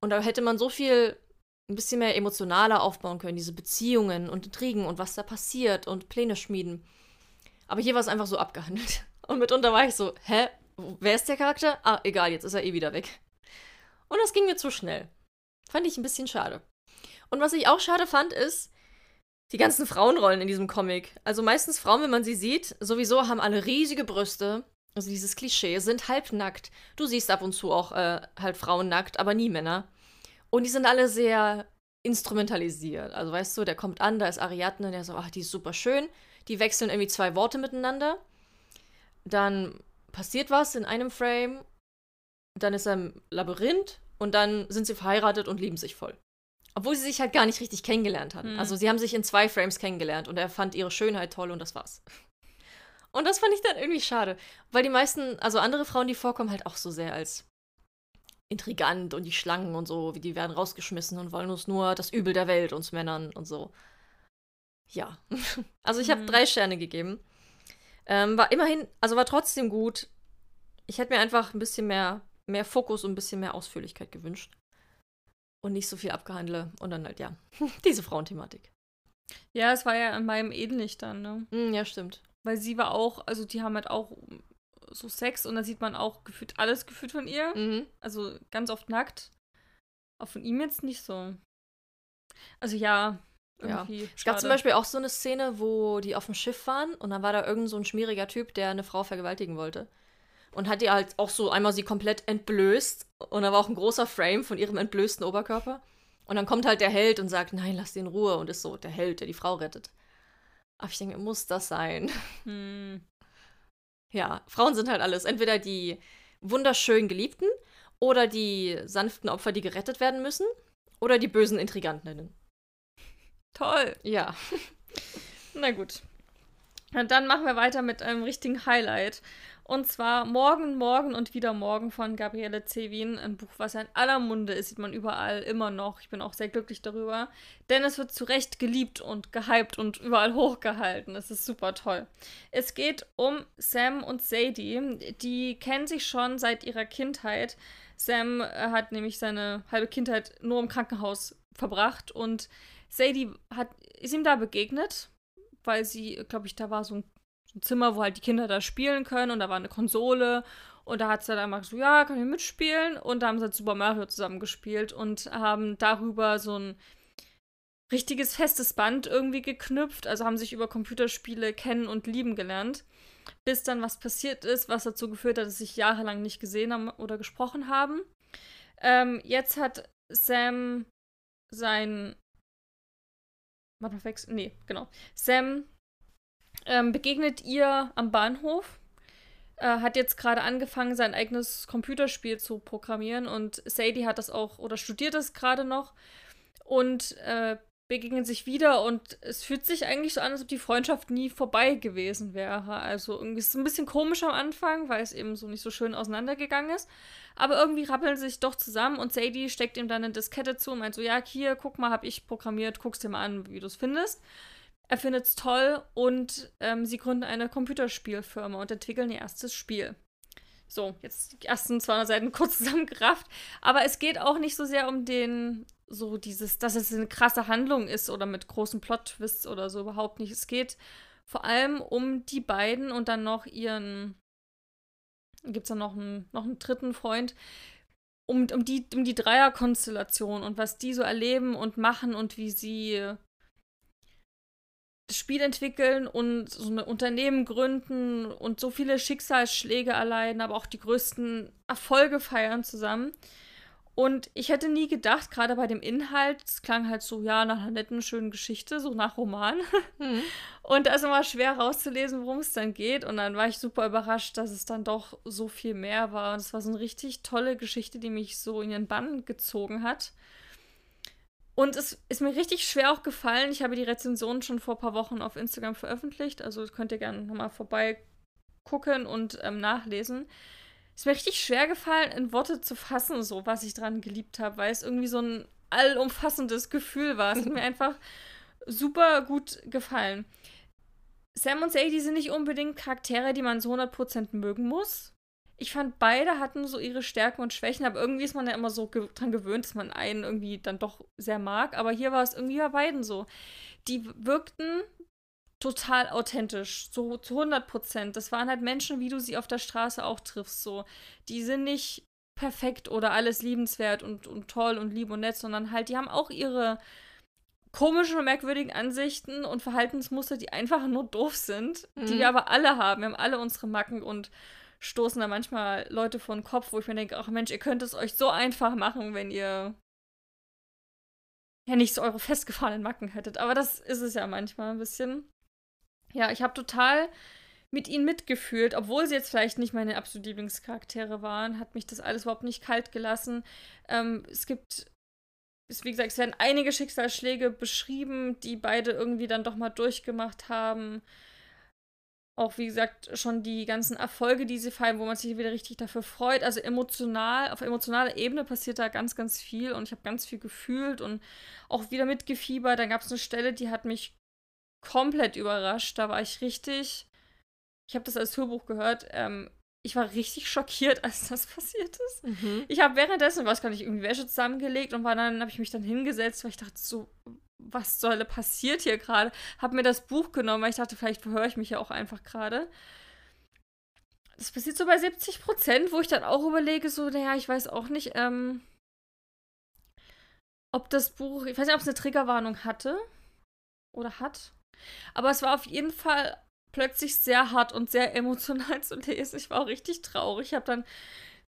Speaker 2: Und da hätte man so viel ein bisschen mehr emotionaler aufbauen können, diese Beziehungen und Intrigen und was da passiert und Pläne schmieden. Aber hier war es einfach so abgehandelt. Und mitunter war ich so, hä? Wer ist der Charakter? Ah, egal, jetzt ist er eh wieder weg. Und das ging mir zu schnell. Fand ich ein bisschen schade. Und was ich auch schade fand, ist die ganzen Frauenrollen in diesem Comic. Also meistens Frauen, wenn man sie sieht, sowieso haben alle riesige Brüste. Also dieses Klischee, sind halbnackt. Du siehst ab und zu auch äh, halt Frauen nackt, aber nie Männer. Und die sind alle sehr instrumentalisiert. Also weißt du, der kommt an, da ist Ariadne, der so, ach, die ist super schön. Die wechseln irgendwie zwei Worte miteinander. Dann passiert was in einem Frame. Dann ist er im Labyrinth und dann sind sie verheiratet und lieben sich voll. Obwohl sie sich halt gar nicht richtig kennengelernt hatten.
Speaker 1: Hm.
Speaker 2: Also sie haben sich in zwei Frames kennengelernt und er fand ihre Schönheit toll und das war's. Und das fand ich dann irgendwie schade. Weil die meisten, also andere Frauen, die vorkommen, halt auch so sehr als intrigant und die Schlangen und so, wie die werden rausgeschmissen und wollen uns nur das Übel der Welt, uns Männern und so. Ja. Also ich habe
Speaker 1: Mhm.
Speaker 2: drei Sterne gegeben. Ähm, war immerhin, also war trotzdem gut. Ich hätte mir einfach ein bisschen mehr, mehr Fokus und ein bisschen mehr Ausführlichkeit gewünscht. Und nicht so viel abgehandle. Und dann halt, ja, diese Frauenthematik.
Speaker 1: Ja, es war ja in meinem ähnlich dann, ne?
Speaker 2: Hm, ja, stimmt.
Speaker 1: Weil sie war auch, also die haben halt auch so Sex und da sieht man auch gefühlt alles gefühlt von ihr.
Speaker 2: Mhm.
Speaker 1: Also ganz oft nackt. Auch von ihm jetzt nicht so. Also ja,
Speaker 2: Ja.
Speaker 1: irgendwie.
Speaker 2: Es gab zum Beispiel auch so eine Szene, wo die auf dem Schiff waren und dann war da irgend so ein schmieriger Typ, der eine Frau vergewaltigen wollte. Und hat die halt auch so einmal sie komplett entblößt. Und da war auch ein großer Frame von ihrem entblößten Oberkörper. Und dann kommt halt der Held und sagt, nein, lass die in Ruhe. Und ist so der Held, der die Frau rettet. Aber ich denke, muss das sein?
Speaker 1: Hm.
Speaker 2: Ja, Frauen sind halt alles. Entweder die wunderschön Geliebten oder die sanften Opfer, die gerettet werden müssen. Oder die bösen Intrigantinnen.
Speaker 1: Toll.
Speaker 2: Ja.
Speaker 1: Na gut. Und dann machen wir weiter mit einem richtigen Highlight. Und zwar Morgen, Morgen und wieder Morgen von Gabriele Zewin. Ein Buch, was in aller Munde ist, sieht man überall immer noch. Ich bin auch sehr glücklich darüber. Denn es wird zu Recht geliebt und gehypt und überall hochgehalten. Es ist super toll. Es geht um Sam und Sadie. Die kennen sich schon seit ihrer Kindheit. Sam äh, hat nämlich seine halbe Kindheit nur im Krankenhaus verbracht und Sadie hat, ist ihm da begegnet, weil sie, glaube ich, da war so ein, so ein Zimmer, wo halt die Kinder da spielen können und da war eine Konsole und da hat sie dann mal so, ja, kann ich mitspielen und da haben sie halt Super Mario zusammen gespielt und haben darüber so ein richtiges festes Band irgendwie geknüpft, also haben sich über Computerspiele kennen und lieben gelernt, bis dann was passiert ist, was dazu geführt hat, dass sie sich jahrelang nicht gesehen haben oder gesprochen haben. Ähm, jetzt hat Sam sein Mal, wechsel. Nee, genau. Sam ähm, begegnet ihr am Bahnhof. Äh, hat jetzt gerade angefangen, sein eigenes Computerspiel zu programmieren und Sadie hat das auch oder studiert das gerade noch und äh, begegnen sich wieder und es fühlt sich eigentlich so an, als ob die Freundschaft nie vorbei gewesen wäre. Also irgendwie ist es ein bisschen komisch am Anfang, weil es eben so nicht so schön auseinandergegangen ist. Aber irgendwie rappeln sie sich doch zusammen und Sadie steckt ihm dann eine Diskette zu und meint so, ja, hier, guck mal, hab ich programmiert, guck's dir mal an, wie du es findest. Er findet's toll und ähm, sie gründen eine Computerspielfirma und entwickeln ihr erstes Spiel. So, jetzt die ersten 200 Seiten kurz zusammengerafft. Aber es geht auch nicht so sehr um den, so dieses, dass es eine krasse Handlung ist oder mit großen Plot-Twists oder so, überhaupt nicht. Es geht vor allem um die beiden und dann noch ihren, gibt es dann noch einen, noch einen dritten Freund, um, um, die, um die Dreierkonstellation und was die so erleben und machen und wie sie Spiel entwickeln und so ein Unternehmen gründen und so viele Schicksalsschläge erleiden, aber auch die größten Erfolge feiern zusammen. Und ich hätte nie gedacht, gerade bei dem Inhalt, es klang halt so, ja, nach einer netten, schönen Geschichte, so nach Roman.
Speaker 2: Mhm.
Speaker 1: Und da ist immer schwer rauszulesen, worum es dann geht. Und dann war ich super überrascht, dass es dann doch so viel mehr war. Und es war so eine richtig tolle Geschichte, die mich so in ihren Bann gezogen hat. Und es ist mir richtig schwer auch gefallen. Ich habe die Rezension schon vor ein paar Wochen auf Instagram veröffentlicht. Also könnt ihr gerne nochmal vorbei gucken und ähm, nachlesen. Es ist mir richtig schwer gefallen, in Worte zu fassen, so was ich dran geliebt habe, weil es irgendwie so ein allumfassendes Gefühl war. Es hat mir einfach super gut gefallen. Sam und Sadie sind nicht unbedingt Charaktere, die man so 100% mögen muss. Ich fand, beide hatten so ihre Stärken und Schwächen, aber irgendwie ist man ja immer so ge dran gewöhnt, dass man einen irgendwie dann doch sehr mag. Aber hier war es irgendwie bei beiden so. Die wirkten total authentisch, so zu 100 Prozent. Das waren halt Menschen, wie du sie auf der Straße auch triffst, so. Die sind nicht perfekt oder alles liebenswert und, und toll und lieb und nett, sondern halt, die haben auch ihre komischen und merkwürdigen Ansichten und Verhaltensmuster, die einfach nur doof sind, mhm. die wir aber alle haben. Wir haben alle unsere Macken und stoßen da manchmal Leute vor den Kopf, wo ich mir denke, ach Mensch, ihr könnt es euch so einfach machen, wenn ihr ja nicht so eure festgefahrenen Macken hättet. Aber das ist es ja manchmal ein bisschen. Ja, ich habe total mit ihnen mitgefühlt, obwohl sie jetzt vielleicht nicht meine absolut Lieblingscharaktere waren, hat mich das alles überhaupt nicht kalt gelassen. Ähm, es gibt, es, wie gesagt, es werden einige Schicksalsschläge beschrieben, die beide irgendwie dann doch mal durchgemacht haben. Auch, wie gesagt, schon die ganzen Erfolge, die sie feiern, wo man sich wieder richtig dafür freut. Also emotional, auf emotionaler Ebene passiert da ganz, ganz viel und ich habe ganz viel gefühlt und auch wieder mitgefiebert. Dann gab es eine Stelle, die hat mich komplett überrascht. Da war ich richtig ich habe das als Hörbuch gehört. Ähm, ich war richtig schockiert, als das passiert ist. Mhm. Ich habe währenddessen, was kann ich, irgendwie Wäsche zusammengelegt und war dann, habe ich mich dann hingesetzt, weil ich dachte so, was soll passiert hier gerade? Habe mir das Buch genommen, weil ich dachte, vielleicht verhöre ich mich ja auch einfach gerade. Das passiert so bei 70 Prozent, wo ich dann auch überlege, so, naja, ich weiß auch nicht, ähm, ob das Buch, ich weiß nicht, ob es eine Triggerwarnung hatte oder hat. Aber es war auf jeden Fall plötzlich sehr hart und sehr emotional zu lesen. Ich war auch richtig traurig. Ich habe dann,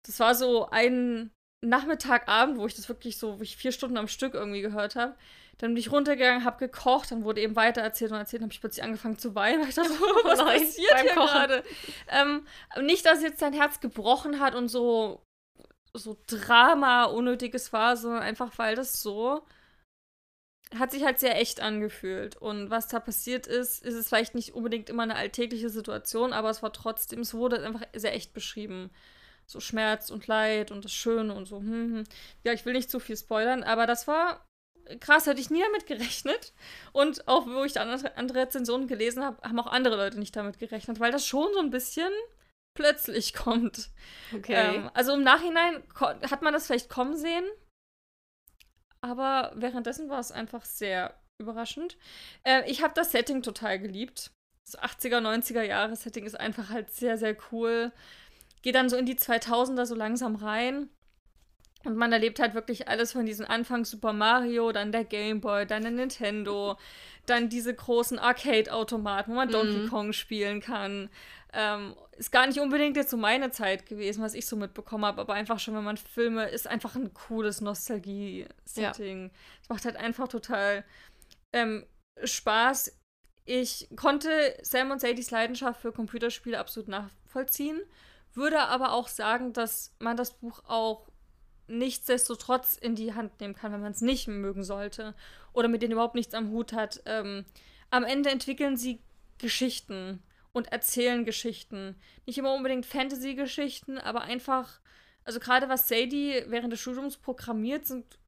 Speaker 1: das war so ein Nachmittagabend, wo ich das wirklich so, wo ich vier Stunden am Stück irgendwie gehört habe. Dann bin ich runtergegangen, habe gekocht, dann wurde eben weiter erzählt und erzählt, dann habe ich plötzlich angefangen zu weinen, weil ich dachte, oh, was Nein, passiert hier gerade? Ähm, nicht, dass jetzt sein Herz gebrochen hat und so, so Drama unnötiges war, sondern einfach, weil das so hat sich halt sehr echt angefühlt. Und was da passiert ist, ist es vielleicht nicht unbedingt immer eine alltägliche Situation, aber es war trotzdem, es wurde einfach sehr echt beschrieben. So Schmerz und Leid und das Schöne und so. Hm, hm. Ja, ich will nicht zu viel spoilern, aber das war krass, hätte ich nie damit gerechnet. Und auch wo ich andere, andere Rezensionen gelesen habe, haben auch andere Leute nicht damit gerechnet, weil das schon so ein bisschen plötzlich kommt. Okay. Ähm, also im Nachhinein hat man das vielleicht kommen sehen, aber währenddessen war es einfach sehr überraschend. Äh, ich habe das Setting total geliebt. Das 80er, 90er Jahre Setting ist einfach halt sehr, sehr cool. Geht dann so in die 2000er so langsam rein. Und man erlebt halt wirklich alles von diesem Anfang Super Mario, dann der Game Boy, dann der Nintendo, dann diese großen Arcade-Automaten, wo man Donkey mhm. Kong spielen kann. Ähm, ist gar nicht unbedingt jetzt so meine Zeit gewesen, was ich so mitbekommen habe, aber einfach schon, wenn man Filme, ist einfach ein cooles Nostalgie-Setting. Es ja. macht halt einfach total ähm, Spaß. Ich konnte Sam und Sadies Leidenschaft für Computerspiele absolut nachvollziehen, würde aber auch sagen, dass man das Buch auch nichtsdestotrotz in die Hand nehmen kann, wenn man es nicht mögen sollte oder mit denen überhaupt nichts am Hut hat. Ähm, am Ende entwickeln sie Geschichten und erzählen Geschichten. Nicht immer unbedingt Fantasy-Geschichten, aber einfach, also gerade was Sadie während des Studiums programmiert, sind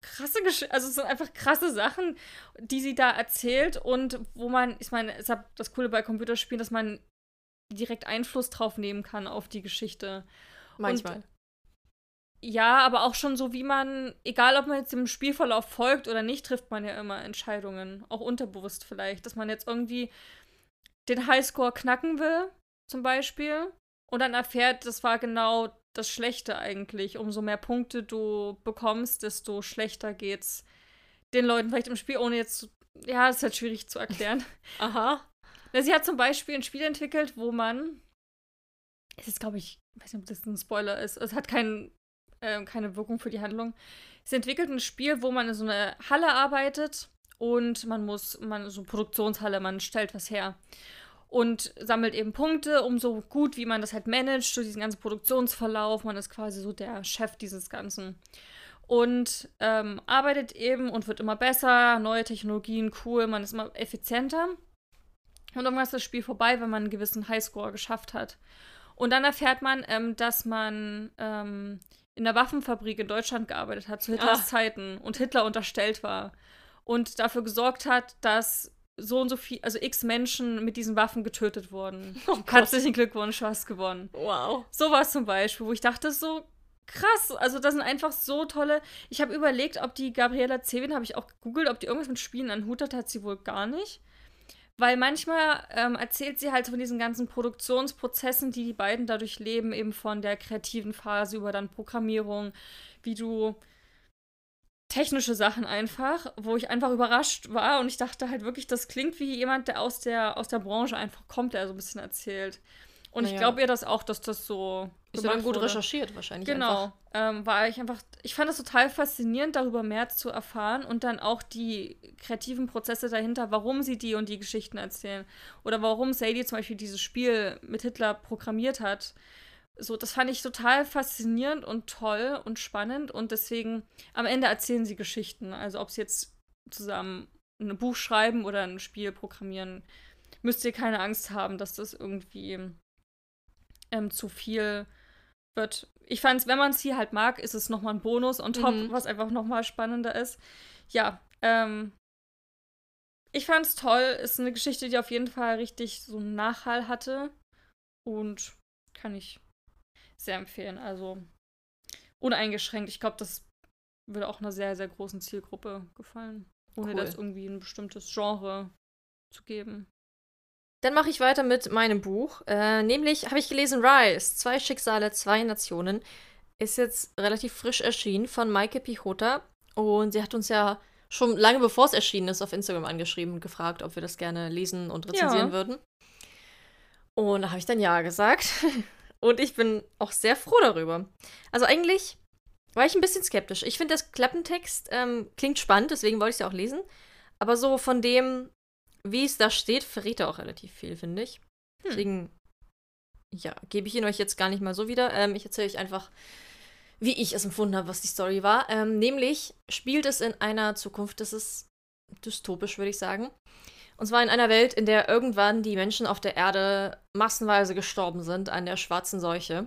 Speaker 1: krasse Geschichten, also es sind einfach krasse Sachen, die sie da erzählt und wo man, ich meine, es ist das Coole bei Computerspielen, dass man direkt Einfluss drauf nehmen kann auf die Geschichte.
Speaker 2: Manchmal.
Speaker 1: Und, ja, aber auch schon so, wie man, egal ob man jetzt dem Spielverlauf folgt oder nicht, trifft man ja immer Entscheidungen. Auch unterbewusst vielleicht. Dass man jetzt irgendwie den Highscore knacken will, zum Beispiel, und dann erfährt, das war genau das Schlechte eigentlich. Umso mehr Punkte du bekommst, desto schlechter geht's den Leuten vielleicht im Spiel, ohne jetzt zu. Ja, ist halt schwierig zu erklären.
Speaker 2: Aha.
Speaker 1: Sie hat zum Beispiel ein Spiel entwickelt, wo man. Es ist, glaube ich, ich weiß nicht, ob das ein Spoiler ist. Es hat kein, äh, keine Wirkung für die Handlung. Sie entwickelt ein Spiel, wo man in so einer Halle arbeitet und man muss, man so Produktionshalle, man stellt was her und sammelt eben Punkte, um so gut wie man das halt managt, durch diesen ganzen Produktionsverlauf. Man ist quasi so der Chef dieses Ganzen. Und ähm, arbeitet eben und wird immer besser, neue Technologien, cool, man ist immer effizienter. Und irgendwann ist das Spiel vorbei, wenn man einen gewissen Highscore geschafft hat. Und dann erfährt man, ähm, dass man ähm, in der Waffenfabrik in Deutschland gearbeitet hat, zu Hitlers ah. Zeiten, und Hitler unterstellt war. Und dafür gesorgt hat, dass so und so viel, also x Menschen mit diesen Waffen getötet wurden. Oh Herzlichen Glückwunsch, du hast gewonnen.
Speaker 2: Wow.
Speaker 1: So war es zum Beispiel, wo ich dachte, so krass. Also, das sind einfach so tolle. Ich habe überlegt, ob die Gabriela Zevin, habe ich auch gegoogelt, ob die irgendwas mit Spielen an Hut hat, hat sie wohl gar nicht. Weil manchmal ähm, erzählt sie halt von diesen ganzen Produktionsprozessen, die die beiden dadurch leben, eben von der kreativen Phase über dann Programmierung, wie du technische Sachen einfach, wo ich einfach überrascht war und ich dachte halt wirklich, das klingt wie jemand, der aus der, aus der Branche einfach kommt, der so ein bisschen erzählt. Und naja. ich glaube ihr das auch, dass das so.
Speaker 2: Ist ja dann gut wurde. recherchiert, wahrscheinlich.
Speaker 1: Genau. Ähm, war ich einfach. Ich fand es total faszinierend, darüber mehr zu erfahren und dann auch die kreativen Prozesse dahinter, warum sie die und die Geschichten erzählen. Oder warum Sadie zum Beispiel dieses Spiel mit Hitler programmiert hat. So, das fand ich total faszinierend und toll und spannend. Und deswegen, am Ende erzählen sie Geschichten. Also, ob sie jetzt zusammen ein Buch schreiben oder ein Spiel programmieren, müsst ihr keine Angst haben, dass das irgendwie ähm, zu viel wird. Ich fand es, wenn man es hier halt mag, ist es nochmal ein Bonus on top, mhm. was einfach nochmal spannender ist. Ja, ähm, ich fand es toll. Ist eine Geschichte, die auf jeden Fall richtig so einen Nachhall hatte. Und kann ich sehr empfehlen. Also uneingeschränkt. Ich glaube, das würde auch einer sehr, sehr großen Zielgruppe gefallen. Ohne cool. das irgendwie ein bestimmtes Genre zu geben.
Speaker 2: Dann mache ich weiter mit meinem Buch. Äh, nämlich habe ich gelesen Rise, zwei Schicksale, zwei Nationen. Ist jetzt relativ frisch erschienen von Maike Pichota. Und sie hat uns ja schon lange bevor es erschienen ist auf Instagram angeschrieben und gefragt, ob wir das gerne lesen und rezensieren ja. würden. Und da habe ich dann ja gesagt. und ich bin auch sehr froh darüber. Also eigentlich war ich ein bisschen skeptisch. Ich finde, das Klappentext ähm, klingt spannend, deswegen wollte ich es ja auch lesen. Aber so von dem, wie es da steht, verrät er auch relativ viel, finde ich. Hm. Deswegen, ja, gebe ich ihn euch jetzt gar nicht mal so wieder. Ähm, ich erzähle euch einfach, wie ich es empfunden habe, was die Story war. Ähm, nämlich spielt es in einer Zukunft, das ist dystopisch, würde ich sagen. Und zwar in einer Welt, in der irgendwann die Menschen auf der Erde massenweise gestorben sind an der schwarzen Seuche.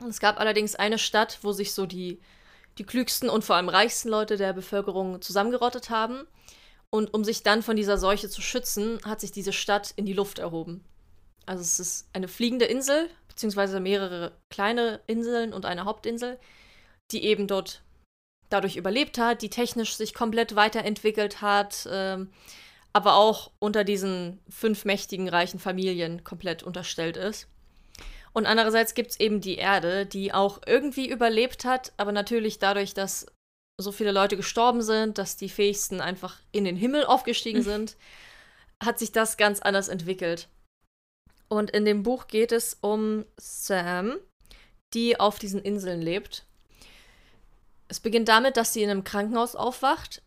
Speaker 2: Und es gab allerdings eine Stadt, wo sich so die, die klügsten und vor allem reichsten Leute der Bevölkerung zusammengerottet haben. Und um sich dann von dieser Seuche zu schützen, hat sich diese Stadt in die Luft erhoben. Also es ist eine fliegende Insel, beziehungsweise mehrere kleine Inseln und eine Hauptinsel, die eben dort dadurch überlebt hat, die technisch sich komplett weiterentwickelt hat, ähm, aber auch unter diesen fünf mächtigen reichen Familien komplett unterstellt ist. Und andererseits gibt es eben die Erde, die auch irgendwie überlebt hat, aber natürlich dadurch, dass so viele Leute gestorben sind, dass die Fähigsten einfach in den Himmel aufgestiegen sind, hat sich das ganz anders entwickelt. Und in dem Buch geht es um Sam, die auf diesen Inseln lebt. Es beginnt damit, dass sie in einem Krankenhaus aufwacht,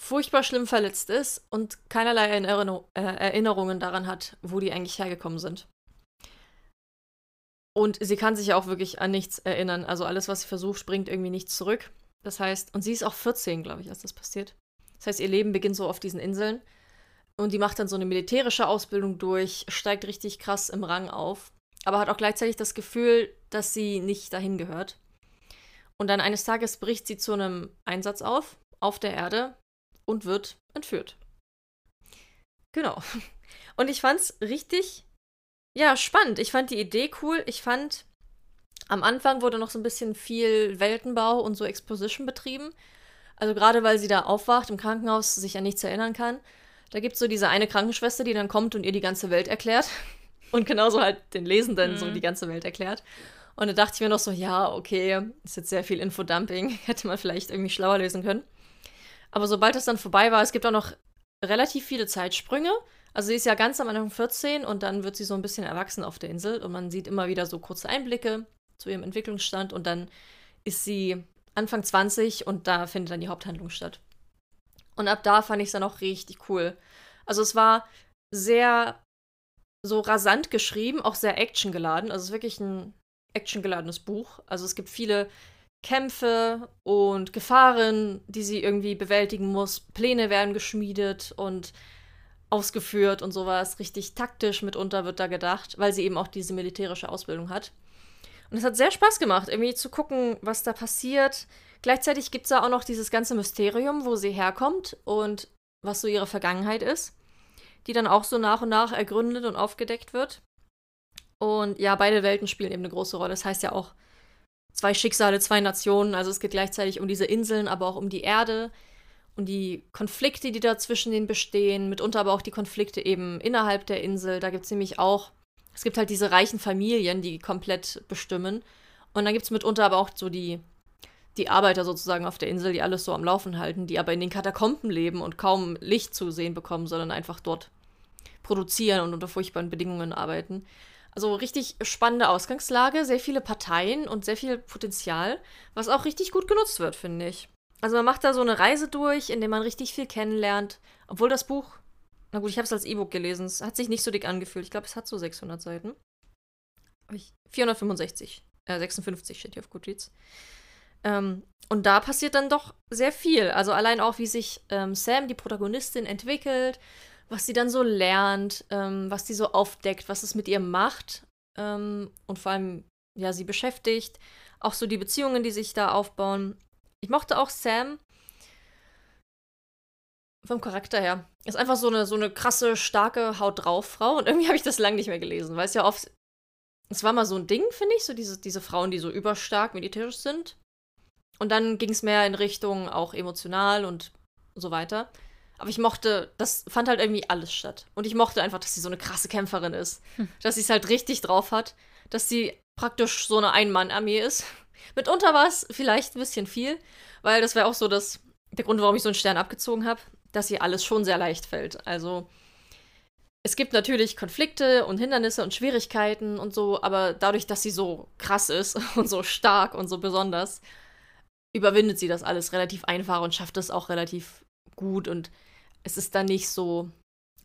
Speaker 2: furchtbar schlimm verletzt ist und keinerlei Erinner äh, Erinnerungen daran hat, wo die eigentlich hergekommen sind. Und sie kann sich auch wirklich an nichts erinnern. Also alles, was sie versucht, bringt irgendwie nichts zurück. Das heißt, und sie ist auch 14, glaube ich, als das passiert. Das heißt, ihr Leben beginnt so auf diesen Inseln. Und die macht dann so eine militärische Ausbildung durch, steigt richtig krass im Rang auf, aber hat auch gleichzeitig das Gefühl, dass sie nicht dahin gehört. Und dann eines Tages bricht sie zu einem Einsatz auf, auf der Erde, und wird entführt. Genau. Und ich fand's richtig, ja, spannend. Ich fand die Idee cool. Ich fand, am Anfang wurde noch so ein bisschen viel Weltenbau und so Exposition betrieben. Also gerade weil sie da aufwacht im Krankenhaus, sich an nichts erinnern kann. Da gibt es so diese eine Krankenschwester, die dann kommt und ihr die ganze Welt erklärt. Und genauso halt den Lesenden mhm. so die ganze Welt erklärt. Und da dachte ich mir noch so, ja, okay, ist jetzt sehr viel Infodumping. Hätte man vielleicht irgendwie schlauer lesen können. Aber sobald es dann vorbei war, es gibt auch noch relativ viele Zeitsprünge. Also sie ist ja ganz am Anfang 14 und dann wird sie so ein bisschen erwachsen auf der Insel und man sieht immer wieder so kurze Einblicke zu ihrem Entwicklungsstand und dann ist sie Anfang 20 und da findet dann die Haupthandlung statt. Und ab da fand ich es dann auch richtig cool. Also es war sehr so rasant geschrieben, auch sehr actiongeladen. Also es ist wirklich ein actiongeladenes Buch. Also es gibt viele Kämpfe und Gefahren, die sie irgendwie bewältigen muss. Pläne werden geschmiedet und ausgeführt und sowas. Richtig taktisch mitunter wird da gedacht, weil sie eben auch diese militärische Ausbildung hat. Und es hat sehr Spaß gemacht, irgendwie zu gucken, was da passiert. Gleichzeitig gibt es da auch noch dieses ganze Mysterium, wo sie herkommt und was so ihre Vergangenheit ist, die dann auch so nach und nach ergründet und aufgedeckt wird. Und ja, beide Welten spielen eben eine große Rolle. Das heißt ja auch zwei Schicksale, zwei Nationen. Also es geht gleichzeitig um diese Inseln, aber auch um die Erde. und die Konflikte, die da zwischen denen bestehen, mitunter aber auch die Konflikte eben innerhalb der Insel. Da gibt es nämlich auch, es gibt halt diese reichen Familien, die komplett bestimmen. Und dann gibt es mitunter aber auch so die, die Arbeiter sozusagen auf der Insel, die alles so am Laufen halten, die aber in den Katakomben leben und kaum Licht zu sehen bekommen, sondern einfach dort produzieren und unter furchtbaren Bedingungen arbeiten. Also richtig spannende Ausgangslage, sehr viele Parteien und sehr viel Potenzial, was auch richtig gut genutzt wird, finde ich. Also man macht da so eine Reise durch, in der man richtig viel kennenlernt, obwohl das Buch, na gut, ich habe es als E-Book gelesen, es hat sich nicht so dick angefühlt. Ich glaube, es hat so 600 Seiten. 465, äh, 56 steht hier auf Goodreads. Ähm, und da passiert dann doch sehr viel. Also allein auch, wie sich ähm, Sam, die Protagonistin, entwickelt, was sie dann so lernt, ähm, was sie so aufdeckt, was es mit ihr macht ähm, und vor allem, ja, sie beschäftigt. Auch so die Beziehungen, die sich da aufbauen. Ich mochte auch Sam vom Charakter her. Ist einfach so eine, so eine krasse, starke Haut drauf Frau. Und irgendwie habe ich das lange nicht mehr gelesen, weil es ja oft. Es war mal so ein Ding, finde ich, so diese, diese Frauen, die so überstark militärisch sind. Und dann ging es mehr in Richtung auch emotional und so weiter. Aber ich mochte, das fand halt irgendwie alles statt. Und ich mochte einfach, dass sie so eine krasse Kämpferin ist. Hm. Dass sie es halt richtig drauf hat. Dass sie praktisch so eine Ein-Mann-Armee ist. Mitunter war es vielleicht ein bisschen viel, weil das wäre auch so das, der Grund, warum ich so einen Stern abgezogen habe, dass ihr alles schon sehr leicht fällt. Also es gibt natürlich Konflikte und Hindernisse und Schwierigkeiten und so, aber dadurch, dass sie so krass ist und so stark und so besonders, überwindet sie das alles relativ einfach und schafft es auch relativ gut und es ist dann nicht so.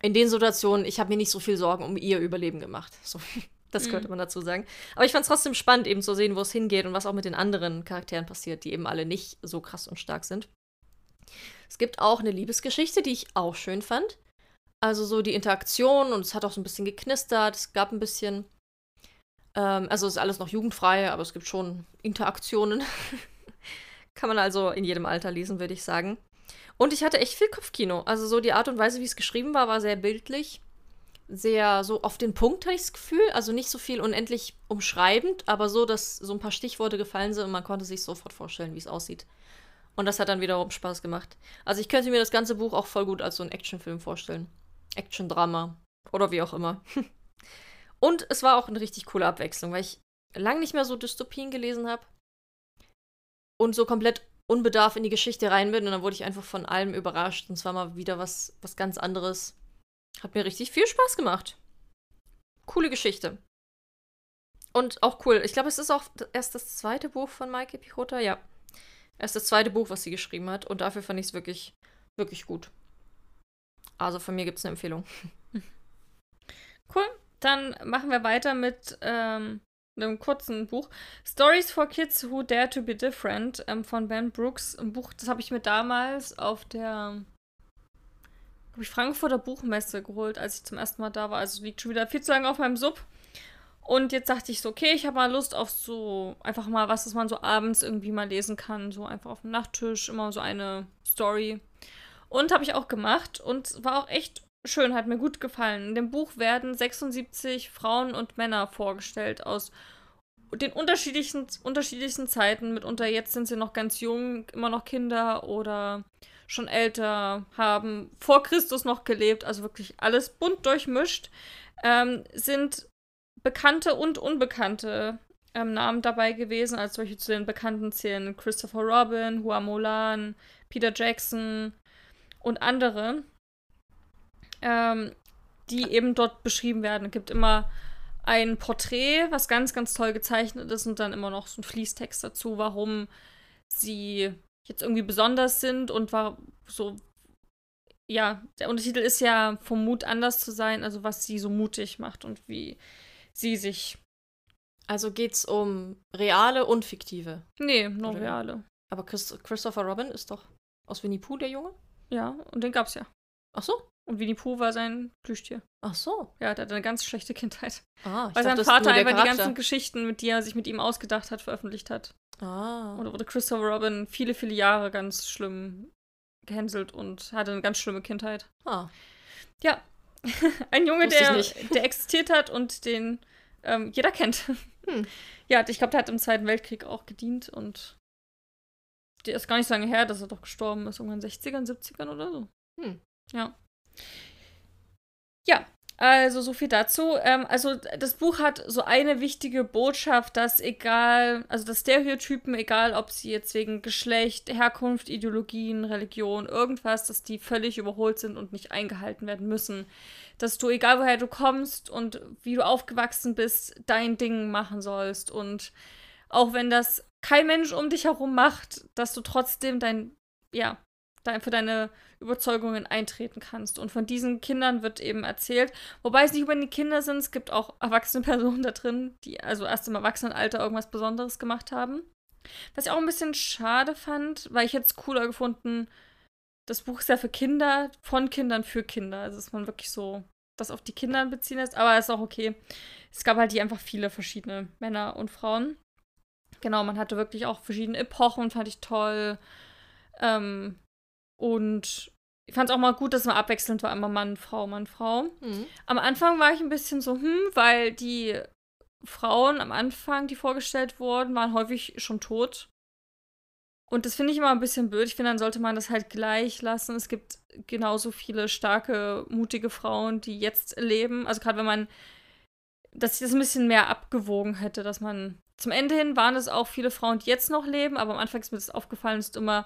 Speaker 2: In den Situationen, ich habe mir nicht so viel Sorgen um ihr Überleben gemacht. So. Das mhm. könnte man dazu sagen. Aber ich fand es trotzdem spannend, eben zu sehen, wo es hingeht und was auch mit den anderen Charakteren passiert, die eben alle nicht so krass und stark sind. Es gibt auch eine Liebesgeschichte, die ich auch schön fand. Also so die Interaktion und es hat auch so ein bisschen geknistert. Es gab ein bisschen. Ähm, also es ist alles noch jugendfrei, aber es gibt schon Interaktionen. Kann man also in jedem Alter lesen, würde ich sagen. Und ich hatte echt viel Kopfkino. Also so die Art und Weise, wie es geschrieben war, war sehr bildlich sehr so auf den Punkt, hatte ich das Gefühl. Also nicht so viel unendlich umschreibend, aber so, dass so ein paar Stichworte gefallen sind und man konnte sich sofort vorstellen, wie es aussieht. Und das hat dann wiederum Spaß gemacht. Also ich könnte mir das ganze Buch auch voll gut als so ein Actionfilm vorstellen. Action-Drama. Oder wie auch immer. und es war auch eine richtig coole Abwechslung, weil ich lange nicht mehr so Dystopien gelesen habe. Und so komplett unbedarf in die Geschichte rein bin. Und dann wurde ich einfach von allem überrascht. Und zwar mal wieder was, was ganz anderes hat mir richtig viel Spaß gemacht. Coole Geschichte. Und auch cool. Ich glaube, es ist auch erst das zweite Buch von Maike Pichota. Ja. Erst das zweite Buch, was sie geschrieben hat. Und dafür fand ich es wirklich, wirklich gut. Also von mir gibt es eine Empfehlung.
Speaker 1: Cool. Dann machen wir weiter mit ähm, einem kurzen Buch. Stories for Kids Who Dare to Be Different ähm, von Ben Brooks. Ein Buch, das habe ich mir damals auf der ich Frankfurter Buchmesse geholt, als ich zum ersten Mal da war. Also liegt schon wieder viel zu lange auf meinem Sub. Und jetzt dachte ich so, okay, ich habe mal Lust auf so einfach mal was, das man so abends irgendwie mal lesen kann. So einfach auf dem Nachttisch, immer so eine Story. Und habe ich auch gemacht und war auch echt schön, hat mir gut gefallen. In dem Buch werden 76 Frauen und Männer vorgestellt aus den unterschiedlichen, unterschiedlichsten Zeiten. Mitunter jetzt sind sie noch ganz jung, immer noch Kinder oder schon älter, haben vor Christus noch gelebt, also wirklich alles bunt durchmischt, ähm, sind bekannte und unbekannte ähm, Namen dabei gewesen, als solche zu den bekannten zählen Christopher Robin, Hua Molan, Peter Jackson und andere, ähm, die eben dort beschrieben werden. Es gibt immer ein Porträt, was ganz, ganz toll gezeichnet ist und dann immer noch so ein Fließtext dazu, warum sie jetzt irgendwie besonders sind und war so, ja, der Untertitel ist ja vom Mut anders zu sein, also was sie so mutig macht und wie sie sich.
Speaker 2: Also geht's um reale und fiktive?
Speaker 1: Nee, nur Oder? reale.
Speaker 2: Aber Chris Christopher Robin ist doch aus Winnie Pooh der Junge?
Speaker 1: Ja, und den gab's ja.
Speaker 2: Ach so?
Speaker 1: Und Winnie Pooh war sein Plüschtier.
Speaker 2: Ach so.
Speaker 1: Ja, der hatte eine ganz schlechte Kindheit.
Speaker 2: Ah,
Speaker 1: ich Weil dachte, sein Vater einfach die ganzen Geschichten, mit die er sich mit ihm ausgedacht hat, veröffentlicht hat.
Speaker 2: Ah.
Speaker 1: Und da wurde Christopher Robin viele, viele Jahre ganz schlimm gehänselt und hatte eine ganz schlimme Kindheit.
Speaker 2: Ah.
Speaker 1: Ja. Ein Junge, der, der existiert hat und den ähm, jeder kennt. Hm. Ja, ich glaube, der hat im Zweiten Weltkrieg auch gedient und der ist gar nicht so lange her, dass er doch gestorben ist, irgendwann in den 60ern, 70ern oder so.
Speaker 2: Hm.
Speaker 1: Ja. Ja, also so viel dazu. Ähm, also das Buch hat so eine wichtige Botschaft, dass egal, also dass Stereotypen, egal ob sie jetzt wegen Geschlecht, Herkunft, Ideologien, Religion, irgendwas, dass die völlig überholt sind und nicht eingehalten werden müssen. Dass du, egal woher du kommst und wie du aufgewachsen bist, dein Ding machen sollst. Und auch wenn das kein Mensch um dich herum macht, dass du trotzdem dein, ja, für deine Überzeugungen eintreten kannst. Und von diesen Kindern wird eben erzählt, wobei es nicht über die Kinder sind, es gibt auch erwachsene Personen da drin, die also erst im Erwachsenenalter irgendwas Besonderes gemacht haben. Was ich auch ein bisschen schade fand, weil ich jetzt cooler gefunden, das Buch ist ja für Kinder, von Kindern für Kinder. Also dass man wirklich so das auf die Kinder beziehen lässt, aber ist auch okay. Es gab halt hier einfach viele verschiedene Männer und Frauen. Genau, man hatte wirklich auch verschiedene Epochen, fand ich toll. Ähm, und ich fand es auch mal gut, dass man abwechselnd war, immer Mann, Frau, Mann, Frau. Mhm. Am Anfang war ich ein bisschen so, hm, weil die Frauen am Anfang, die vorgestellt wurden, waren häufig schon tot. Und das finde ich immer ein bisschen blöd. Ich finde, dann sollte man das halt gleich lassen. Es gibt genauso viele starke, mutige Frauen, die jetzt leben. Also gerade wenn man, dass ich das ein bisschen mehr abgewogen hätte, dass man zum Ende hin waren es auch viele Frauen, die jetzt noch leben, aber am Anfang ist mir das aufgefallen, ist immer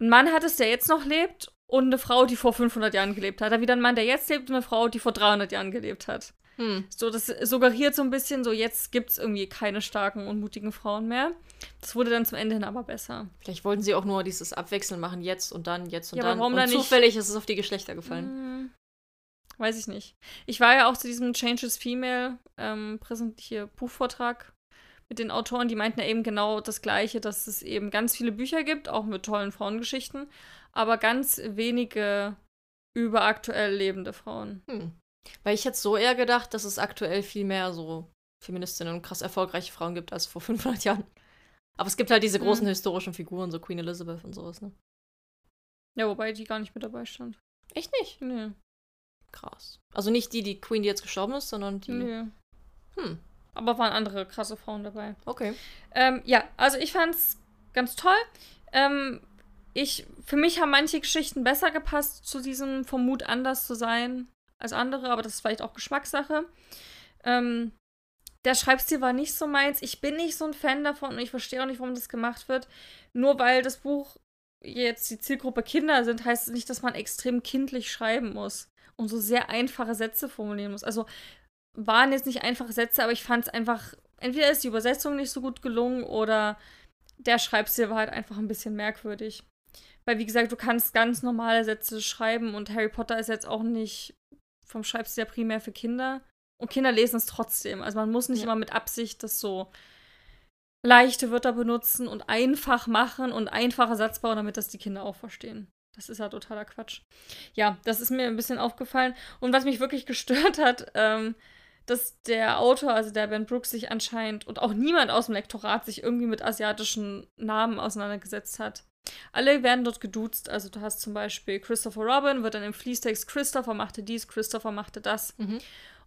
Speaker 1: ein Mann hat es, der jetzt noch lebt und eine Frau, die vor 500 Jahren gelebt hat. Da wieder ein Mann, der jetzt lebt und eine Frau, die vor 300 Jahren gelebt hat. Hm. So, das suggeriert so ein bisschen, so jetzt gibt es irgendwie keine starken und mutigen Frauen mehr. Das wurde dann zum Ende hin aber besser.
Speaker 2: Vielleicht wollten sie auch nur dieses Abwechseln machen, jetzt und dann, jetzt und ja, dann. Warum und dann zufällig nicht? ist es auf die Geschlechter gefallen. Hm.
Speaker 1: Weiß ich nicht. Ich war ja auch zu diesem Changes Female ähm, präsent hier Buchvortrag mit den Autoren, die meinten ja eben genau das Gleiche, dass es eben ganz viele Bücher gibt, auch mit tollen Frauengeschichten, aber ganz wenige über aktuell lebende Frauen. Hm.
Speaker 2: Weil ich hätte so eher gedacht, dass es aktuell viel mehr so Feministinnen und krass erfolgreiche Frauen gibt als vor 500 Jahren. Aber es gibt halt diese hm. großen hm. historischen Figuren, so Queen Elizabeth und sowas, ne?
Speaker 1: Ja, wobei die gar nicht mit dabei stand.
Speaker 2: Echt nicht? Nee. Krass. Also nicht die, die Queen, die jetzt gestorben ist, sondern die. Nee.
Speaker 1: Hm. Aber waren andere krasse Frauen dabei.
Speaker 2: Okay.
Speaker 1: Ähm, ja, also ich fand's ganz toll. Ähm, ich, für mich haben manche Geschichten besser gepasst zu diesem vom Mut anders zu sein als andere, aber das ist vielleicht auch Geschmackssache. Ähm, der Schreibstil war nicht so meins. Ich bin nicht so ein Fan davon und ich verstehe auch nicht, warum das gemacht wird. Nur weil das Buch jetzt die Zielgruppe Kinder sind, heißt es nicht, dass man extrem kindlich schreiben muss und so sehr einfache Sätze formulieren muss. Also waren jetzt nicht einfache Sätze, aber ich fand es einfach, entweder ist die Übersetzung nicht so gut gelungen oder der Schreibstil war halt einfach ein bisschen merkwürdig. Weil, wie gesagt, du kannst ganz normale Sätze schreiben und Harry Potter ist jetzt auch nicht vom Schreibstil primär für Kinder. Und Kinder lesen es trotzdem. Also man muss nicht ja. immer mit Absicht das so leichte Wörter benutzen und einfach machen und einfache Satz bauen, damit das die Kinder auch verstehen. Das ist ja totaler Quatsch. Ja, das ist mir ein bisschen aufgefallen. Und was mich wirklich gestört hat, ähm, dass der Autor, also der Ben Brooks, sich anscheinend und auch niemand aus dem Lektorat sich irgendwie mit asiatischen Namen auseinandergesetzt hat. Alle werden dort geduzt. Also du hast zum Beispiel Christopher Robin, wird dann im Fließtext Christopher machte dies, Christopher machte das. Mhm.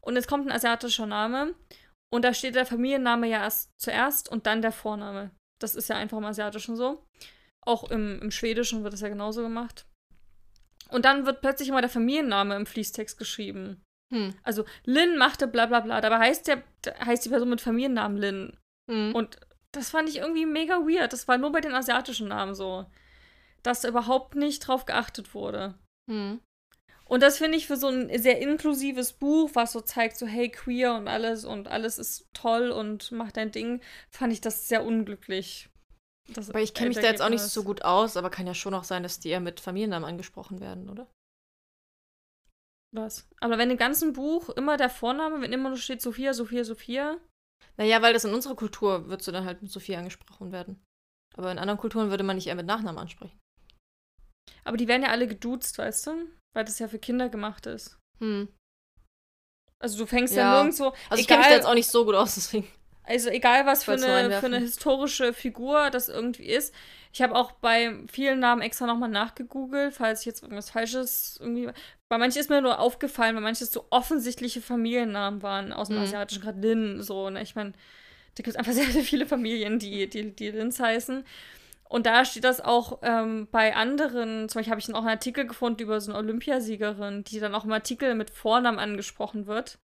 Speaker 1: Und jetzt kommt ein asiatischer Name und da steht der Familienname ja erst zuerst und dann der Vorname. Das ist ja einfach im Asiatischen so. Auch im, im Schwedischen wird das ja genauso gemacht. Und dann wird plötzlich immer der Familienname im Fließtext geschrieben. Hm. Also Lynn machte bla bla bla. Dabei heißt, der, heißt die Person mit Familiennamen Lynn. Hm. Und das fand ich irgendwie mega weird. Das war nur bei den asiatischen Namen so. Dass da überhaupt nicht drauf geachtet wurde. Hm. Und das finde ich für so ein sehr inklusives Buch, was so zeigt, so hey, queer und alles und alles ist toll und macht dein Ding, fand ich das sehr unglücklich.
Speaker 2: Das aber ich kenne mich da jetzt auch nicht so gut aus, aber kann ja schon auch sein, dass die eher mit Familiennamen angesprochen werden, oder?
Speaker 1: Was? Aber wenn im ganzen Buch immer der Vorname, wenn immer nur steht Sophia, Sophia, Sophia.
Speaker 2: Naja, weil das in unserer Kultur wird so dann halt mit Sophia angesprochen werden. Aber in anderen Kulturen würde man nicht eher mit Nachnamen ansprechen.
Speaker 1: Aber die werden ja alle geduzt, weißt du? Weil das ja für Kinder gemacht ist. Hm. Also du fängst ja, ja nirgendwo.
Speaker 2: Also ich kenne mich da jetzt auch nicht so gut aus, deswegen.
Speaker 1: Also egal, was für eine, für eine historische Figur das irgendwie ist. Ich habe auch bei vielen Namen extra nochmal nachgegoogelt, falls ich jetzt irgendwas Falsches irgendwie. Bei manchen ist mir nur aufgefallen, weil manche so offensichtliche Familiennamen waren aus dem mhm. Asiatischen, gerade Lin, so, ne? Ich meine, da gibt es einfach sehr, sehr viele Familien, die, die, die Lins heißen. Und da steht das auch ähm, bei anderen, zum Beispiel habe ich auch einen Artikel gefunden über so eine Olympiasiegerin, die dann auch im Artikel mit Vornamen angesprochen wird.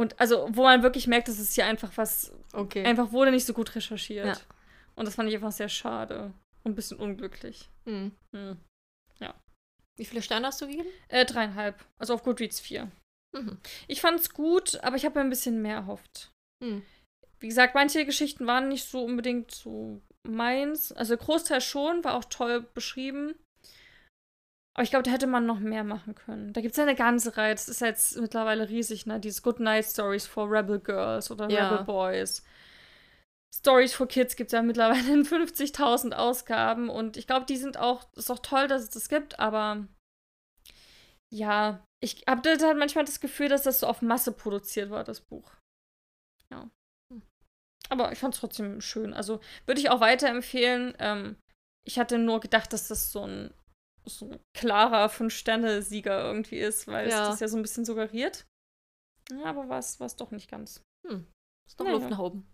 Speaker 1: Und also, wo man wirklich merkt, dass es hier einfach was,
Speaker 2: Okay.
Speaker 1: einfach wurde nicht so gut recherchiert.
Speaker 2: Ja.
Speaker 1: Und das fand ich einfach sehr schade. Und ein bisschen unglücklich.
Speaker 2: Hm.
Speaker 1: Hm.
Speaker 2: Wie viele Sterne hast du gegeben?
Speaker 1: Äh, dreieinhalb. Also auf Goodreads vier.
Speaker 2: Mhm.
Speaker 1: Ich fand's gut, aber ich habe mir ein bisschen mehr erhofft.
Speaker 2: Hm.
Speaker 1: Wie gesagt, manche Geschichten waren nicht so unbedingt so meins. Also Großteil schon, war auch toll beschrieben. Aber ich glaube, da hätte man noch mehr machen können. Da gibt es ja eine ganze Reihe. Das ist jetzt mittlerweile riesig, ne? Diese Good Night Stories for Rebel Girls oder
Speaker 2: Ja.
Speaker 1: Rebel Boys. Stories for Kids gibt es ja mittlerweile in 50.000 Ausgaben. Und ich glaube, die sind auch, ist auch toll, dass es das gibt, aber ja, ich habe halt manchmal das Gefühl, dass das so auf Masse produziert war, das Buch. Ja. Aber ich fand es trotzdem schön. Also würde ich auch weiterempfehlen. Ähm, ich hatte nur gedacht, dass das so ein, so ein klarer Fünf-Sterne-Sieger irgendwie ist, weil
Speaker 2: Ja.
Speaker 1: es das ja so ein bisschen suggeriert. Ja, aber war es doch nicht ganz.
Speaker 2: Ist noch
Speaker 1: Ja,
Speaker 2: Luft nach oben.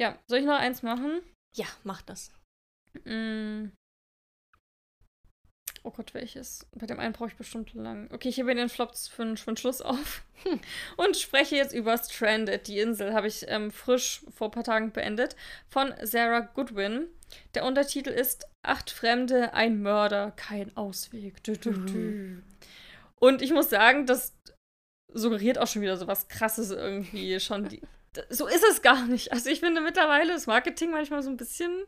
Speaker 1: Ja, soll ich noch eins machen?
Speaker 2: Ja, mach das.
Speaker 1: Mm. Oh Gott, welches? Bei dem einen brauche ich bestimmt lang. Okay, ich hebe den Flops für den, Schluss auf
Speaker 2: Hm.
Speaker 1: und spreche jetzt über Stranded, die Insel. Habe ich ähm, frisch vor ein paar Tagen beendet. Von Sarah Goodwin. Der Untertitel ist Acht Fremde, ein Mörder, kein Ausweg. Dü, dü, dü. Und ich muss sagen, das suggeriert auch schon wieder so was Krasses irgendwie. Schon die, so ist es gar nicht. Also ich finde mittlerweile das Marketing manchmal so ein bisschen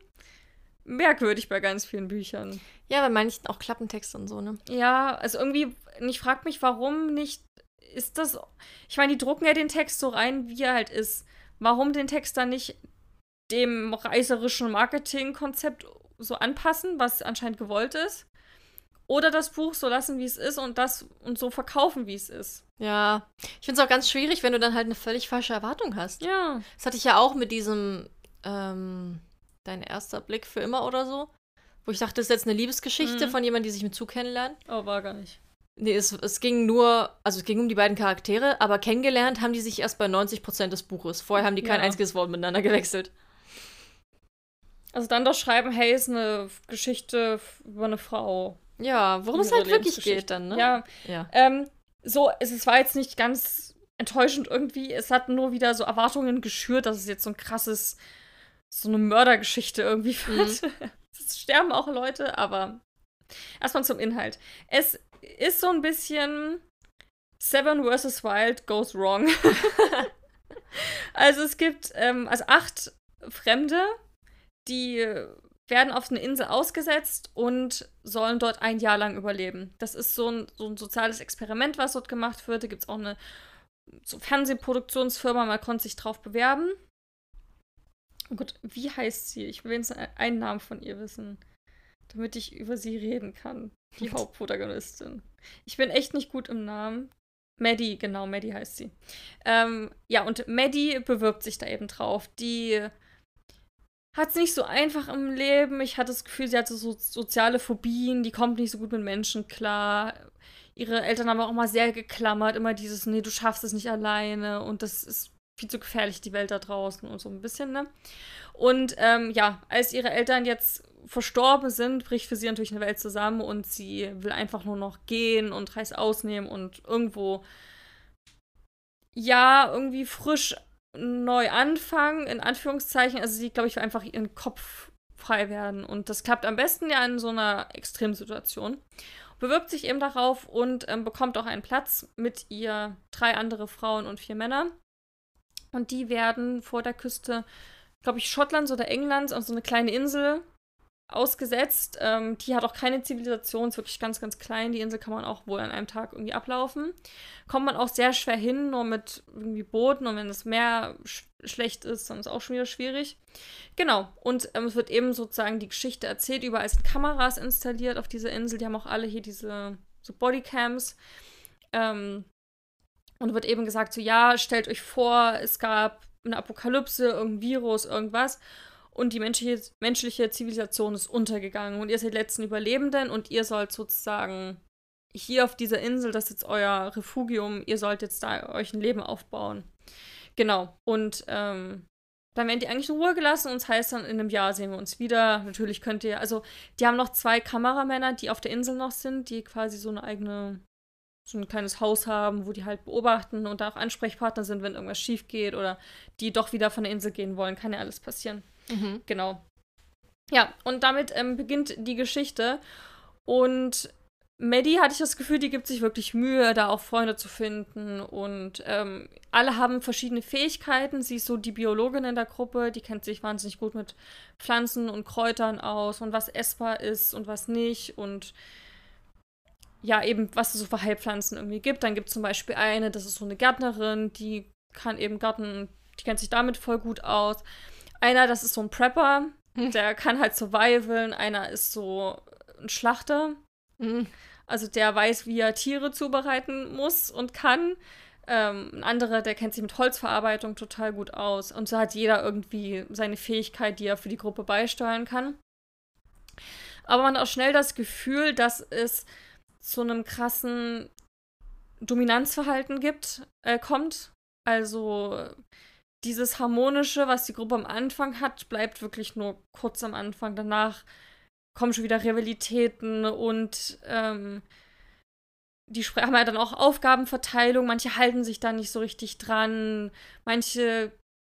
Speaker 1: merkwürdig bei ganz vielen Büchern.
Speaker 2: Ja, bei manchen auch Klappentexte und so, ne?
Speaker 1: Ja, also irgendwie, ich frage mich, warum nicht, ist das, ich meine, die drucken ja den Text so rein, wie er halt ist. Warum den Text dann nicht dem reißerischen Marketingkonzept so anpassen, was anscheinend gewollt ist? Oder das Buch so lassen, wie es ist und das und so verkaufen, wie es ist.
Speaker 2: Ja. Ich finde es auch ganz schwierig, wenn du dann halt eine völlig falsche Erwartung hast.
Speaker 1: Ja.
Speaker 2: Das hatte ich ja auch mit diesem, ähm, dein erster Blick für immer oder so. Wo ich dachte, das ist jetzt eine Liebesgeschichte
Speaker 1: Mhm.
Speaker 2: von jemandem, die sich mit Zu kennenlernen.
Speaker 1: Oh, war gar nicht.
Speaker 2: Nee, es, es ging nur, also es ging um die beiden Charaktere, aber kennengelernt haben die sich erst bei 90% des Buches. Vorher haben die kein
Speaker 1: Ja.
Speaker 2: einziges Wort miteinander gewechselt.
Speaker 1: Also dann doch schreiben, hey, ist eine Geschichte über eine Frau.
Speaker 2: Ja, worum es halt wirklich geht dann, ne?
Speaker 1: Ja,
Speaker 2: Ja.
Speaker 1: Ähm, so, es, es war jetzt nicht ganz enttäuschend irgendwie. Es hat nur wieder so Erwartungen geschürt, dass es jetzt so ein krasses, so eine Mördergeschichte irgendwie wird. es sterben auch Leute, aber erstmal zum Inhalt. Es ist so ein bisschen Seven vs. Wild goes wrong. also es gibt ähm, also acht Fremde, die werden auf eine Insel ausgesetzt und sollen dort ein Jahr lang überleben. Das ist so ein, so ein soziales Experiment, was dort gemacht wird. Da gibt es auch eine so Fernsehproduktionsfirma, man konnte sich drauf bewerben. Oh Gott, wie heißt sie? Ich will jetzt einen Namen von ihr wissen, damit ich über sie reden kann. Die Hauptprotagonistin. Ich bin echt nicht gut im Namen. Maddie, genau, Maddie heißt sie. Ähm, ja, und Maddie bewirbt sich da eben drauf. Die hat es nicht so einfach im Leben. Ich hatte das Gefühl, sie hatte so soziale Phobien, die kommt nicht so gut mit Menschen klar. Ihre Eltern haben auch immer sehr geklammert, immer dieses, nee, du schaffst es nicht alleine und das ist viel zu gefährlich, die Welt da draußen und so ein bisschen, ne? Und ähm, ja, als ihre Eltern jetzt verstorben sind, bricht für sie natürlich eine Welt zusammen und sie will einfach nur noch gehen und Reis ausnehmen und irgendwo, ja, irgendwie frisch neu anfangen, in Anführungszeichen. Also sie, glaube ich, will einfach ihren Kopf frei werden. Und das klappt am besten ja in so einer Extremsituation. Bewirbt sich eben darauf und ähm, bekommt auch einen Platz mit ihr drei andere Frauen und vier Männer. Und die werden vor der Küste, glaube ich, Schottlands oder Englands auf so eine kleine Insel ausgesetzt. Ähm, die hat auch keine Zivilisation, ist wirklich ganz, ganz klein. Die Insel kann man auch wohl an einem Tag irgendwie ablaufen. Kommt man auch sehr schwer hin, nur mit irgendwie Booten. Und wenn das Meer sch schlecht ist, dann ist es auch schon wieder schwierig. Genau. Und ähm, es wird eben sozusagen die Geschichte erzählt. Überall sind Kameras installiert auf dieser Insel. Die haben auch alle hier diese so Bodycams. Ähm, und wird eben gesagt, so ja, stellt euch vor, es gab eine Apokalypse, irgendein Virus, irgendwas und die menschliche, menschliche Zivilisation ist untergegangen und ihr seid die letzten Überlebenden und ihr sollt sozusagen hier auf dieser Insel, das ist jetzt euer Refugium, ihr sollt jetzt da euch ein Leben aufbauen. Genau. Und ähm, dann werden die eigentlich in Ruhe gelassen und es heißt dann, in einem Jahr sehen wir uns wieder. Natürlich könnt ihr, also die haben noch zwei Kameramänner, die auf der Insel noch sind, die quasi so eine eigene, so ein kleines Haus haben, wo die halt beobachten und da auch Ansprechpartner sind, wenn irgendwas schief geht oder die doch wieder von der Insel gehen wollen. Kann ja alles passieren.
Speaker 2: Mhm.
Speaker 1: Genau. Ja, und damit ähm, beginnt die Geschichte. Und Maddie hatte ich das Gefühl, die gibt sich wirklich Mühe, da auch Freunde zu finden. Und ähm, alle haben verschiedene Fähigkeiten. Sie ist so die Biologin in der Gruppe, die kennt sich wahnsinnig gut mit Pflanzen und Kräutern aus und was essbar ist und was nicht. Und ja, eben, was es so für Heilpflanzen irgendwie gibt. Dann gibt es zum Beispiel eine, das ist so eine Gärtnerin, die kann eben Garten, die kennt sich damit voll gut aus. Einer, das ist so ein Prepper, hm. der kann halt survivalen. Einer ist so ein Schlachter.
Speaker 2: Mhm.
Speaker 1: Also der weiß, wie er Tiere zubereiten muss und kann. Ähm, ein anderer, der kennt sich mit Holzverarbeitung total gut aus. Und so hat jeder irgendwie seine Fähigkeit, die er für die Gruppe beisteuern kann. Aber man hat auch schnell das Gefühl, dass es zu einem krassen Dominanzverhalten gibt, äh, kommt. Also dieses Harmonische, was die Gruppe am Anfang hat, bleibt wirklich nur kurz am Anfang. Danach kommen schon wieder Rivalitäten und ähm, die haben ja dann auch Aufgabenverteilung. Manche halten sich da nicht so richtig dran. Manche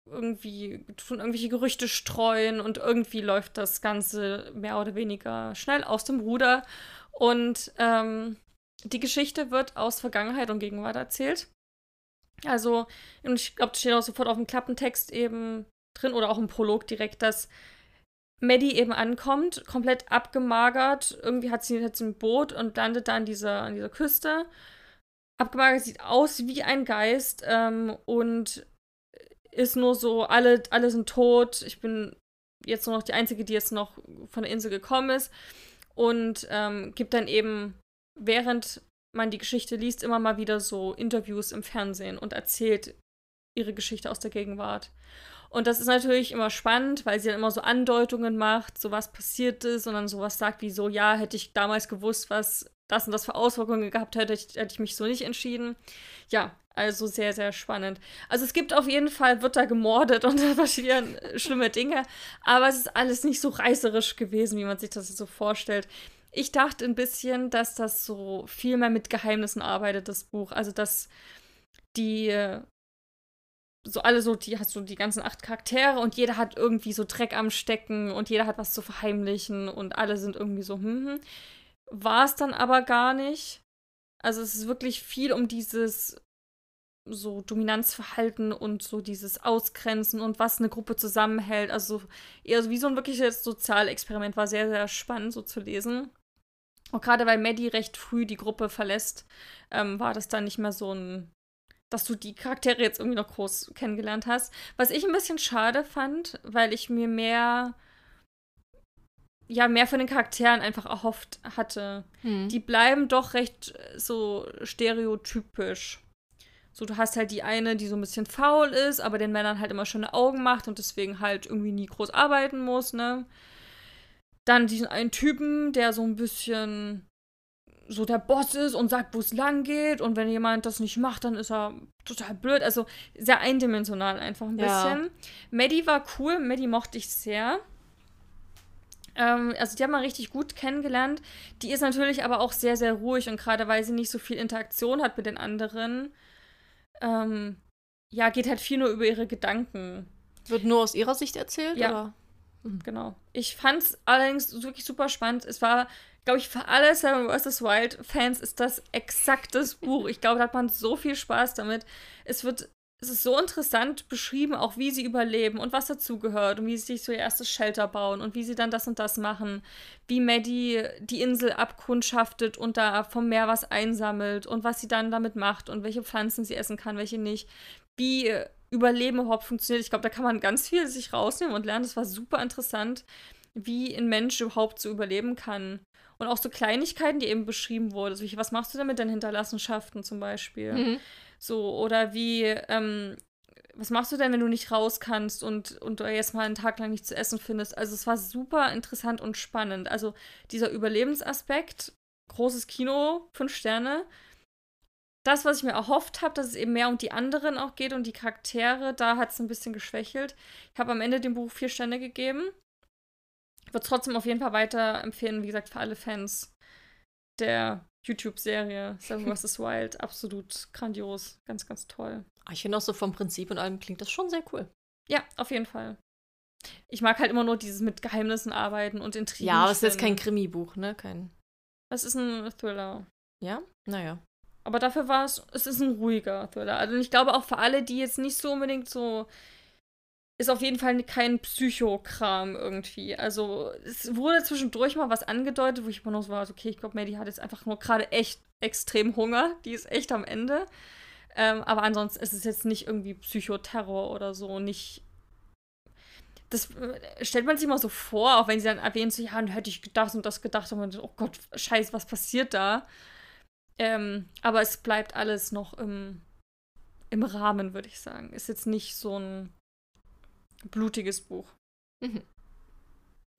Speaker 1: irgendwie tun irgendwelche Gerüchte streuen und irgendwie läuft das Ganze mehr oder weniger schnell aus dem Ruder. Und ähm, die Geschichte wird aus Vergangenheit und Gegenwart erzählt. Also, ich glaube, das steht auch sofort auf dem Klappentext eben drin oder auch im Prolog direkt, dass Maddie eben ankommt, komplett abgemagert. Irgendwie hat sie jetzt ein Boot und landet da an dieser, an dieser Küste. Abgemagert sieht aus wie ein Geist ähm, und ist nur so, alle, alle sind tot. Ich bin jetzt nur noch die Einzige, die jetzt noch von der Insel gekommen ist. Und ähm, gibt dann eben, während man die Geschichte liest, immer mal wieder so Interviews im Fernsehen und erzählt ihre Geschichte aus der Gegenwart. Und das ist natürlich immer spannend, weil sie dann immer so Andeutungen macht, so was passiert ist und dann sowas sagt wie so, ja, hätte ich damals gewusst, was das und das für Auswirkungen gehabt hätte, hätte ich mich so nicht entschieden. Ja, also sehr, sehr spannend. Also es gibt auf jeden Fall, wird da gemordet und da passieren schlimme Dinge, aber es ist alles nicht so reißerisch gewesen, wie man sich das so vorstellt. Ich dachte ein bisschen, dass das so viel mehr mit Geheimnissen arbeitet, das Buch. Also dass die so alle so, die hast du die ganzen acht Charaktere und jeder hat irgendwie so Dreck am Stecken und jeder hat was zu verheimlichen und alle sind irgendwie so, hm, hm. War es dann aber gar nicht. Also es ist wirklich viel um dieses so Dominanzverhalten und so dieses Ausgrenzen und was eine Gruppe zusammenhält. Also eher so wie so ein wirkliches Sozialexperiment war sehr, sehr spannend so zu lesen. Und gerade weil Maddie recht früh die Gruppe verlässt, ähm, war das dann nicht mehr so ein dass du die Charaktere jetzt irgendwie noch groß kennengelernt hast. Was ich ein bisschen schade fand, weil ich mir mehr ja, mehr von den Charakteren einfach erhofft hatte. Hm. Die bleiben doch recht äh, so stereotypisch. So, du hast halt die eine, die so ein bisschen faul ist, aber den Männern halt immer schöne Augen macht und deswegen halt irgendwie nie groß arbeiten muss, ne? Dann diesen einen Typen, der so ein bisschen so der Boss ist und sagt, wo es lang geht. Und wenn jemand das nicht macht, dann ist er total blöd. Also sehr eindimensional einfach ein ja. bisschen. Maddie war cool, Maddie mochte ich sehr. Ähm, also die haben wir richtig gut kennengelernt. Die ist natürlich aber auch sehr, sehr ruhig und gerade weil sie nicht so viel Interaktion hat mit den anderen, ähm, ja, geht halt viel nur über ihre Gedanken.
Speaker 2: Wird nur aus ihrer Sicht erzählt?
Speaker 1: Ja.
Speaker 2: Oder?
Speaker 1: Genau. Ich fand es allerdings wirklich super spannend. Es war glaube ich, für alle Seven vs. Wild-Fans ist das exakt das Buch. Ich glaube, da hat man so viel Spaß damit. Es wird, es ist so interessant beschrieben, auch wie sie überleben und was dazugehört und wie sie sich so ihr erstes Shelter bauen und wie sie dann das und das machen. Wie Maddie die Insel abkundschaftet und da vom Meer was einsammelt und was sie dann damit macht und welche Pflanzen sie essen kann, welche nicht. Wie Überleben überhaupt funktioniert. Ich glaube, da kann man ganz viel sich rausnehmen und lernen. Das war super interessant, wie ein Mensch überhaupt so überleben kann. Und auch so Kleinigkeiten, die eben beschrieben wurden. Also, was machst du denn mit deinen Hinterlassenschaften zum Beispiel? Mhm. So, oder wie, ähm, was machst du denn, wenn du nicht raus kannst und, und jetzt mal einen Tag lang nichts zu essen findest? Also, es war super interessant und spannend. Also, dieser Überlebensaspekt, großes Kino, fünf Sterne. das, was ich mir erhofft habe, dass es eben mehr um die anderen auch geht und die Charaktere, da hat es ein bisschen geschwächelt. Ich habe am Ende dem Buch vier Stände gegeben. Würde trotzdem auf jeden Fall weiter empfehlen, wie gesagt, für alle Fans der YouTube-Serie Seven vs. Wild. Absolut grandios. Ganz, ganz toll.
Speaker 2: Ah, ich finde auch so vom Prinzip und allem klingt das schon sehr cool.
Speaker 1: Ja, auf jeden Fall. Ich mag halt immer nur dieses mit Geheimnissen arbeiten und Intrigen.
Speaker 2: Ja, aber es ist jetzt kein Krimi-Buch, ne? Kein.
Speaker 1: Es ist ein Thriller.
Speaker 2: Ja? Naja.
Speaker 1: Aber dafür war es, es ist ein ruhiger Thriller. Also ich glaube auch für alle, die jetzt nicht so unbedingt so ist auf jeden Fall kein Psychokram irgendwie. Also es wurde zwischendurch mal was angedeutet, wo ich immer noch so war, okay, ich glaube, Maddie hat jetzt einfach nur gerade echt extrem Hunger. Die ist echt am Ende. Ähm, aber ansonsten ist es jetzt nicht irgendwie Psychoterror oder so, nicht. Das äh, stellt man sich mal so vor, auch wenn sie dann erwähnt, so, ja, dann hätte ich das und das gedacht und man oh Gott, scheiße, was passiert da? Ähm, aber es bleibt alles noch im, im Rahmen, würde ich sagen. Ist jetzt nicht so ein blutiges Buch. Mhm.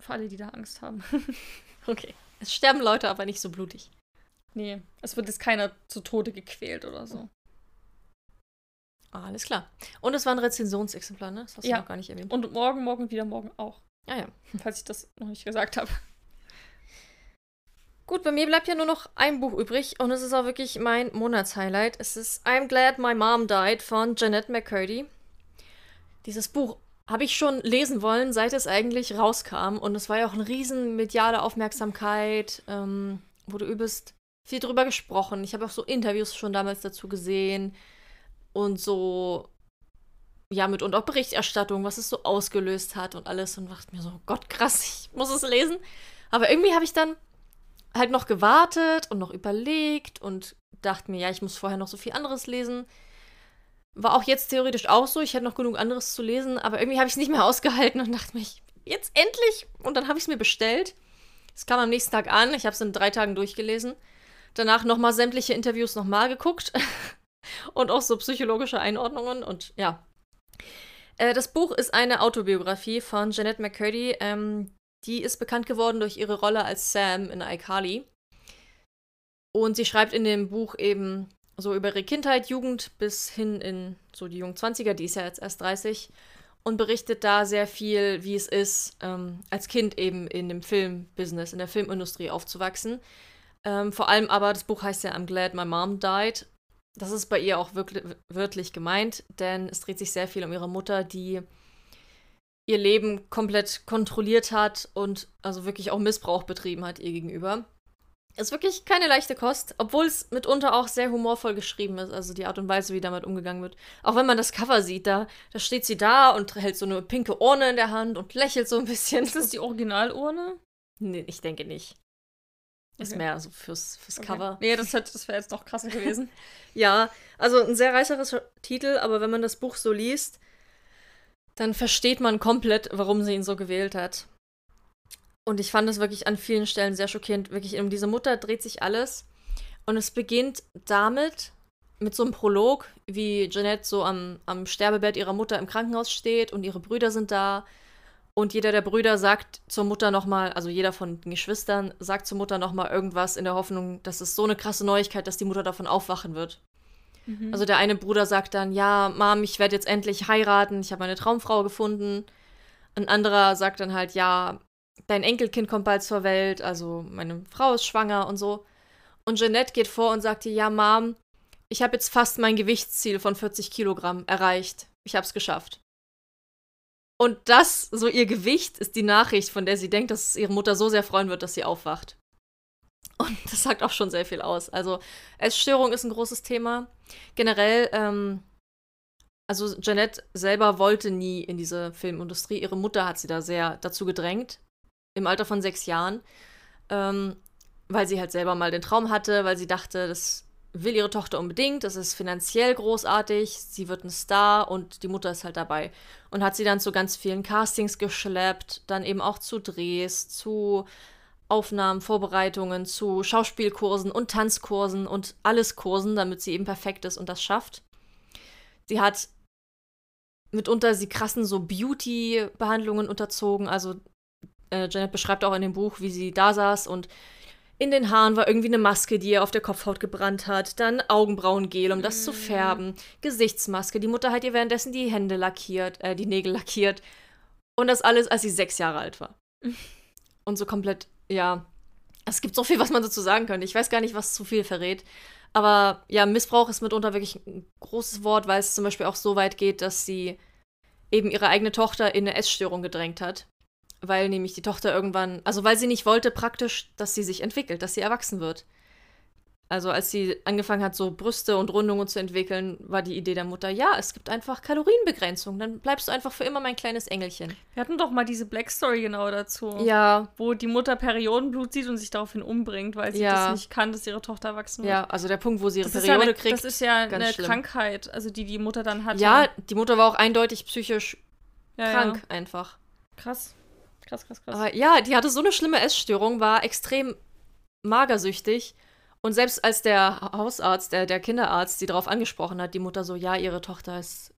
Speaker 1: Für alle, die da Angst haben.
Speaker 2: okay. Es sterben Leute, aber nicht so blutig.
Speaker 1: Nee, es wird jetzt keiner zu Tode gequält oder so.
Speaker 2: alles klar. Und es war ein Rezensionsexemplar, ne? Das hast du ja. noch gar nicht erwähnt.
Speaker 1: Und morgen, morgen, wieder morgen auch.
Speaker 2: Ah ja.
Speaker 1: Falls ich das noch nicht gesagt habe.
Speaker 2: Gut, bei mir bleibt ja nur noch ein Buch übrig und es ist auch wirklich mein Monatshighlight. Es ist I'm Glad My Mom Died von Jeanette McCurdy. Dieses Buch habe ich schon lesen wollen, seit es eigentlich rauskam. Und es war ja auch eine riesen mediale Aufmerksamkeit. Ähm, wurde übelst viel drüber gesprochen. Ich habe auch so Interviews schon damals dazu gesehen. Und so, ja, mit und auch Berichterstattung, was es so ausgelöst hat und alles. Und dachte mir so, Gott, krass, ich muss es lesen. Aber irgendwie habe ich dann halt noch gewartet und noch überlegt und dachte mir, ja, ich muss vorher noch so viel anderes lesen. War auch jetzt theoretisch auch so. Ich hätte noch genug anderes zu lesen, aber irgendwie habe ich es nicht mehr ausgehalten und dachte mir, jetzt endlich. Und dann habe ich es mir bestellt. Es kam am nächsten Tag an. Ich habe es in drei Tagen durchgelesen. Danach nochmal sämtliche Interviews nochmal geguckt. und auch so psychologische Einordnungen. Und ja. Äh, das Buch ist eine Autobiografie von Jeanette McCurdy. Ähm, die ist bekannt geworden durch ihre Rolle als Sam in iCarly. Und sie schreibt in dem Buch eben so über ihre Kindheit, Jugend bis hin in so die jungen 20er, die ist ja jetzt erst 30, und berichtet da sehr viel, wie es ist, ähm, als Kind eben in dem Filmbusiness, in der Filmindustrie aufzuwachsen. Ähm, vor allem aber, das Buch heißt ja I'm Glad My Mom Died. Das ist bei ihr auch wirklich, wörtlich gemeint, denn es dreht sich sehr viel um ihre Mutter, die ihr Leben komplett kontrolliert hat und also wirklich auch Missbrauch betrieben hat ihr gegenüber. Ist wirklich keine leichte Kost, obwohl es mitunter auch sehr humorvoll geschrieben ist, also die Art und Weise, wie damit umgegangen wird. Auch wenn man das Cover sieht, da, da steht sie da und hält so eine pinke Urne in der Hand und lächelt so ein bisschen.
Speaker 1: Ist das die Originalurne?
Speaker 2: Nee, ich denke nicht. Ist okay. mehr so fürs, fürs okay. Cover.
Speaker 1: Nee, das, das wäre jetzt noch krasser gewesen.
Speaker 2: ja, also ein sehr reicheres Titel, aber wenn man das Buch so liest, dann versteht man komplett, warum sie ihn so gewählt hat. Und ich fand es wirklich an vielen Stellen sehr schockierend. Wirklich, um diese Mutter dreht sich alles. Und es beginnt damit, mit so einem Prolog, wie Jeanette so am, am Sterbebett ihrer Mutter im Krankenhaus steht und ihre Brüder sind da. Und jeder der Brüder sagt zur Mutter nochmal, also jeder von den Geschwistern sagt zur Mutter nochmal irgendwas in der Hoffnung, dass es so eine krasse Neuigkeit, dass die Mutter davon aufwachen wird. Mhm. Also der eine Bruder sagt dann, ja, Mom, ich werde jetzt endlich heiraten, ich habe meine Traumfrau gefunden. Ein anderer sagt dann halt, ja, dein Enkelkind kommt bald zur Welt, also meine Frau ist schwanger und so. Und Jeanette geht vor und sagt dir, ja, Mom, ich habe jetzt fast mein Gewichtsziel von 40 Kilogramm erreicht. Ich habe es geschafft. Und das, so ihr Gewicht, ist die Nachricht, von der sie denkt, dass ihre Mutter so sehr freuen wird, dass sie aufwacht. Und das sagt auch schon sehr viel aus. Also, Essstörung ist ein großes Thema. Generell, ähm, also Jeanette selber wollte nie in diese Filmindustrie. Ihre Mutter hat sie da sehr dazu gedrängt im Alter von sechs Jahren, ähm, weil sie halt selber mal den Traum hatte, weil sie dachte, das will ihre Tochter unbedingt, das ist finanziell großartig, sie wird ein Star und die Mutter ist halt dabei. Und hat sie dann zu ganz vielen Castings geschleppt, dann eben auch zu Drehs, zu Aufnahmen, Vorbereitungen, zu Schauspielkursen und Tanzkursen und alles Kursen, damit sie eben perfekt ist und das schafft. Sie hat mitunter sie krassen so Beauty-Behandlungen unterzogen, also äh, Janet beschreibt auch in dem Buch, wie sie da saß und In den Haaren war irgendwie eine Maske, die er auf der Kopfhaut gebrannt hat. Dann Augenbrauengel, um das zu färben. Gesichtsmaske. Die Mutter hat ihr währenddessen die Hände lackiert, äh, die Nägel lackiert. Und das alles, als sie sechs Jahre alt war. Und so komplett, ja. Es gibt so viel, was man dazu sagen könnte. Ich weiß gar nicht, was zu viel verrät. Aber ja, Missbrauch ist mitunter wirklich ein großes Wort, weil es zum Beispiel auch so weit geht, dass sie eben ihre eigene Tochter in eine Essstörung gedrängt hat weil nämlich die Tochter irgendwann, also weil sie nicht wollte praktisch, dass sie sich entwickelt, dass sie erwachsen wird. Also als sie angefangen hat, so Brüste und Rundungen zu entwickeln, war die Idee der Mutter, ja, es gibt einfach Kalorienbegrenzung, dann bleibst du einfach für immer mein kleines Engelchen.
Speaker 1: Wir hatten doch mal diese Black Story genau dazu.
Speaker 2: Ja.
Speaker 1: Wo die Mutter Periodenblut sieht und sich daraufhin umbringt, weil sie
Speaker 2: Ja.
Speaker 1: das nicht kann, dass ihre Tochter erwachsen wird.
Speaker 2: Ja, also der Punkt, wo sie ihre
Speaker 1: Das ja
Speaker 2: Periode
Speaker 1: eine,
Speaker 2: kriegt.
Speaker 1: das ist ja eine
Speaker 2: schlimm.
Speaker 1: Krankheit, also die die Mutter dann hat.
Speaker 2: ja, die Mutter war auch eindeutig psychisch
Speaker 1: ja,
Speaker 2: krank
Speaker 1: Ja.
Speaker 2: einfach.
Speaker 1: Krass. Krass, krass, krass.
Speaker 2: Aber ja, die hatte so eine schlimme Essstörung, war extrem magersüchtig. Und selbst als der Hausarzt, der, der Kinderarzt, sie darauf angesprochen hat, die Mutter so, ja, ihre Tochter ist,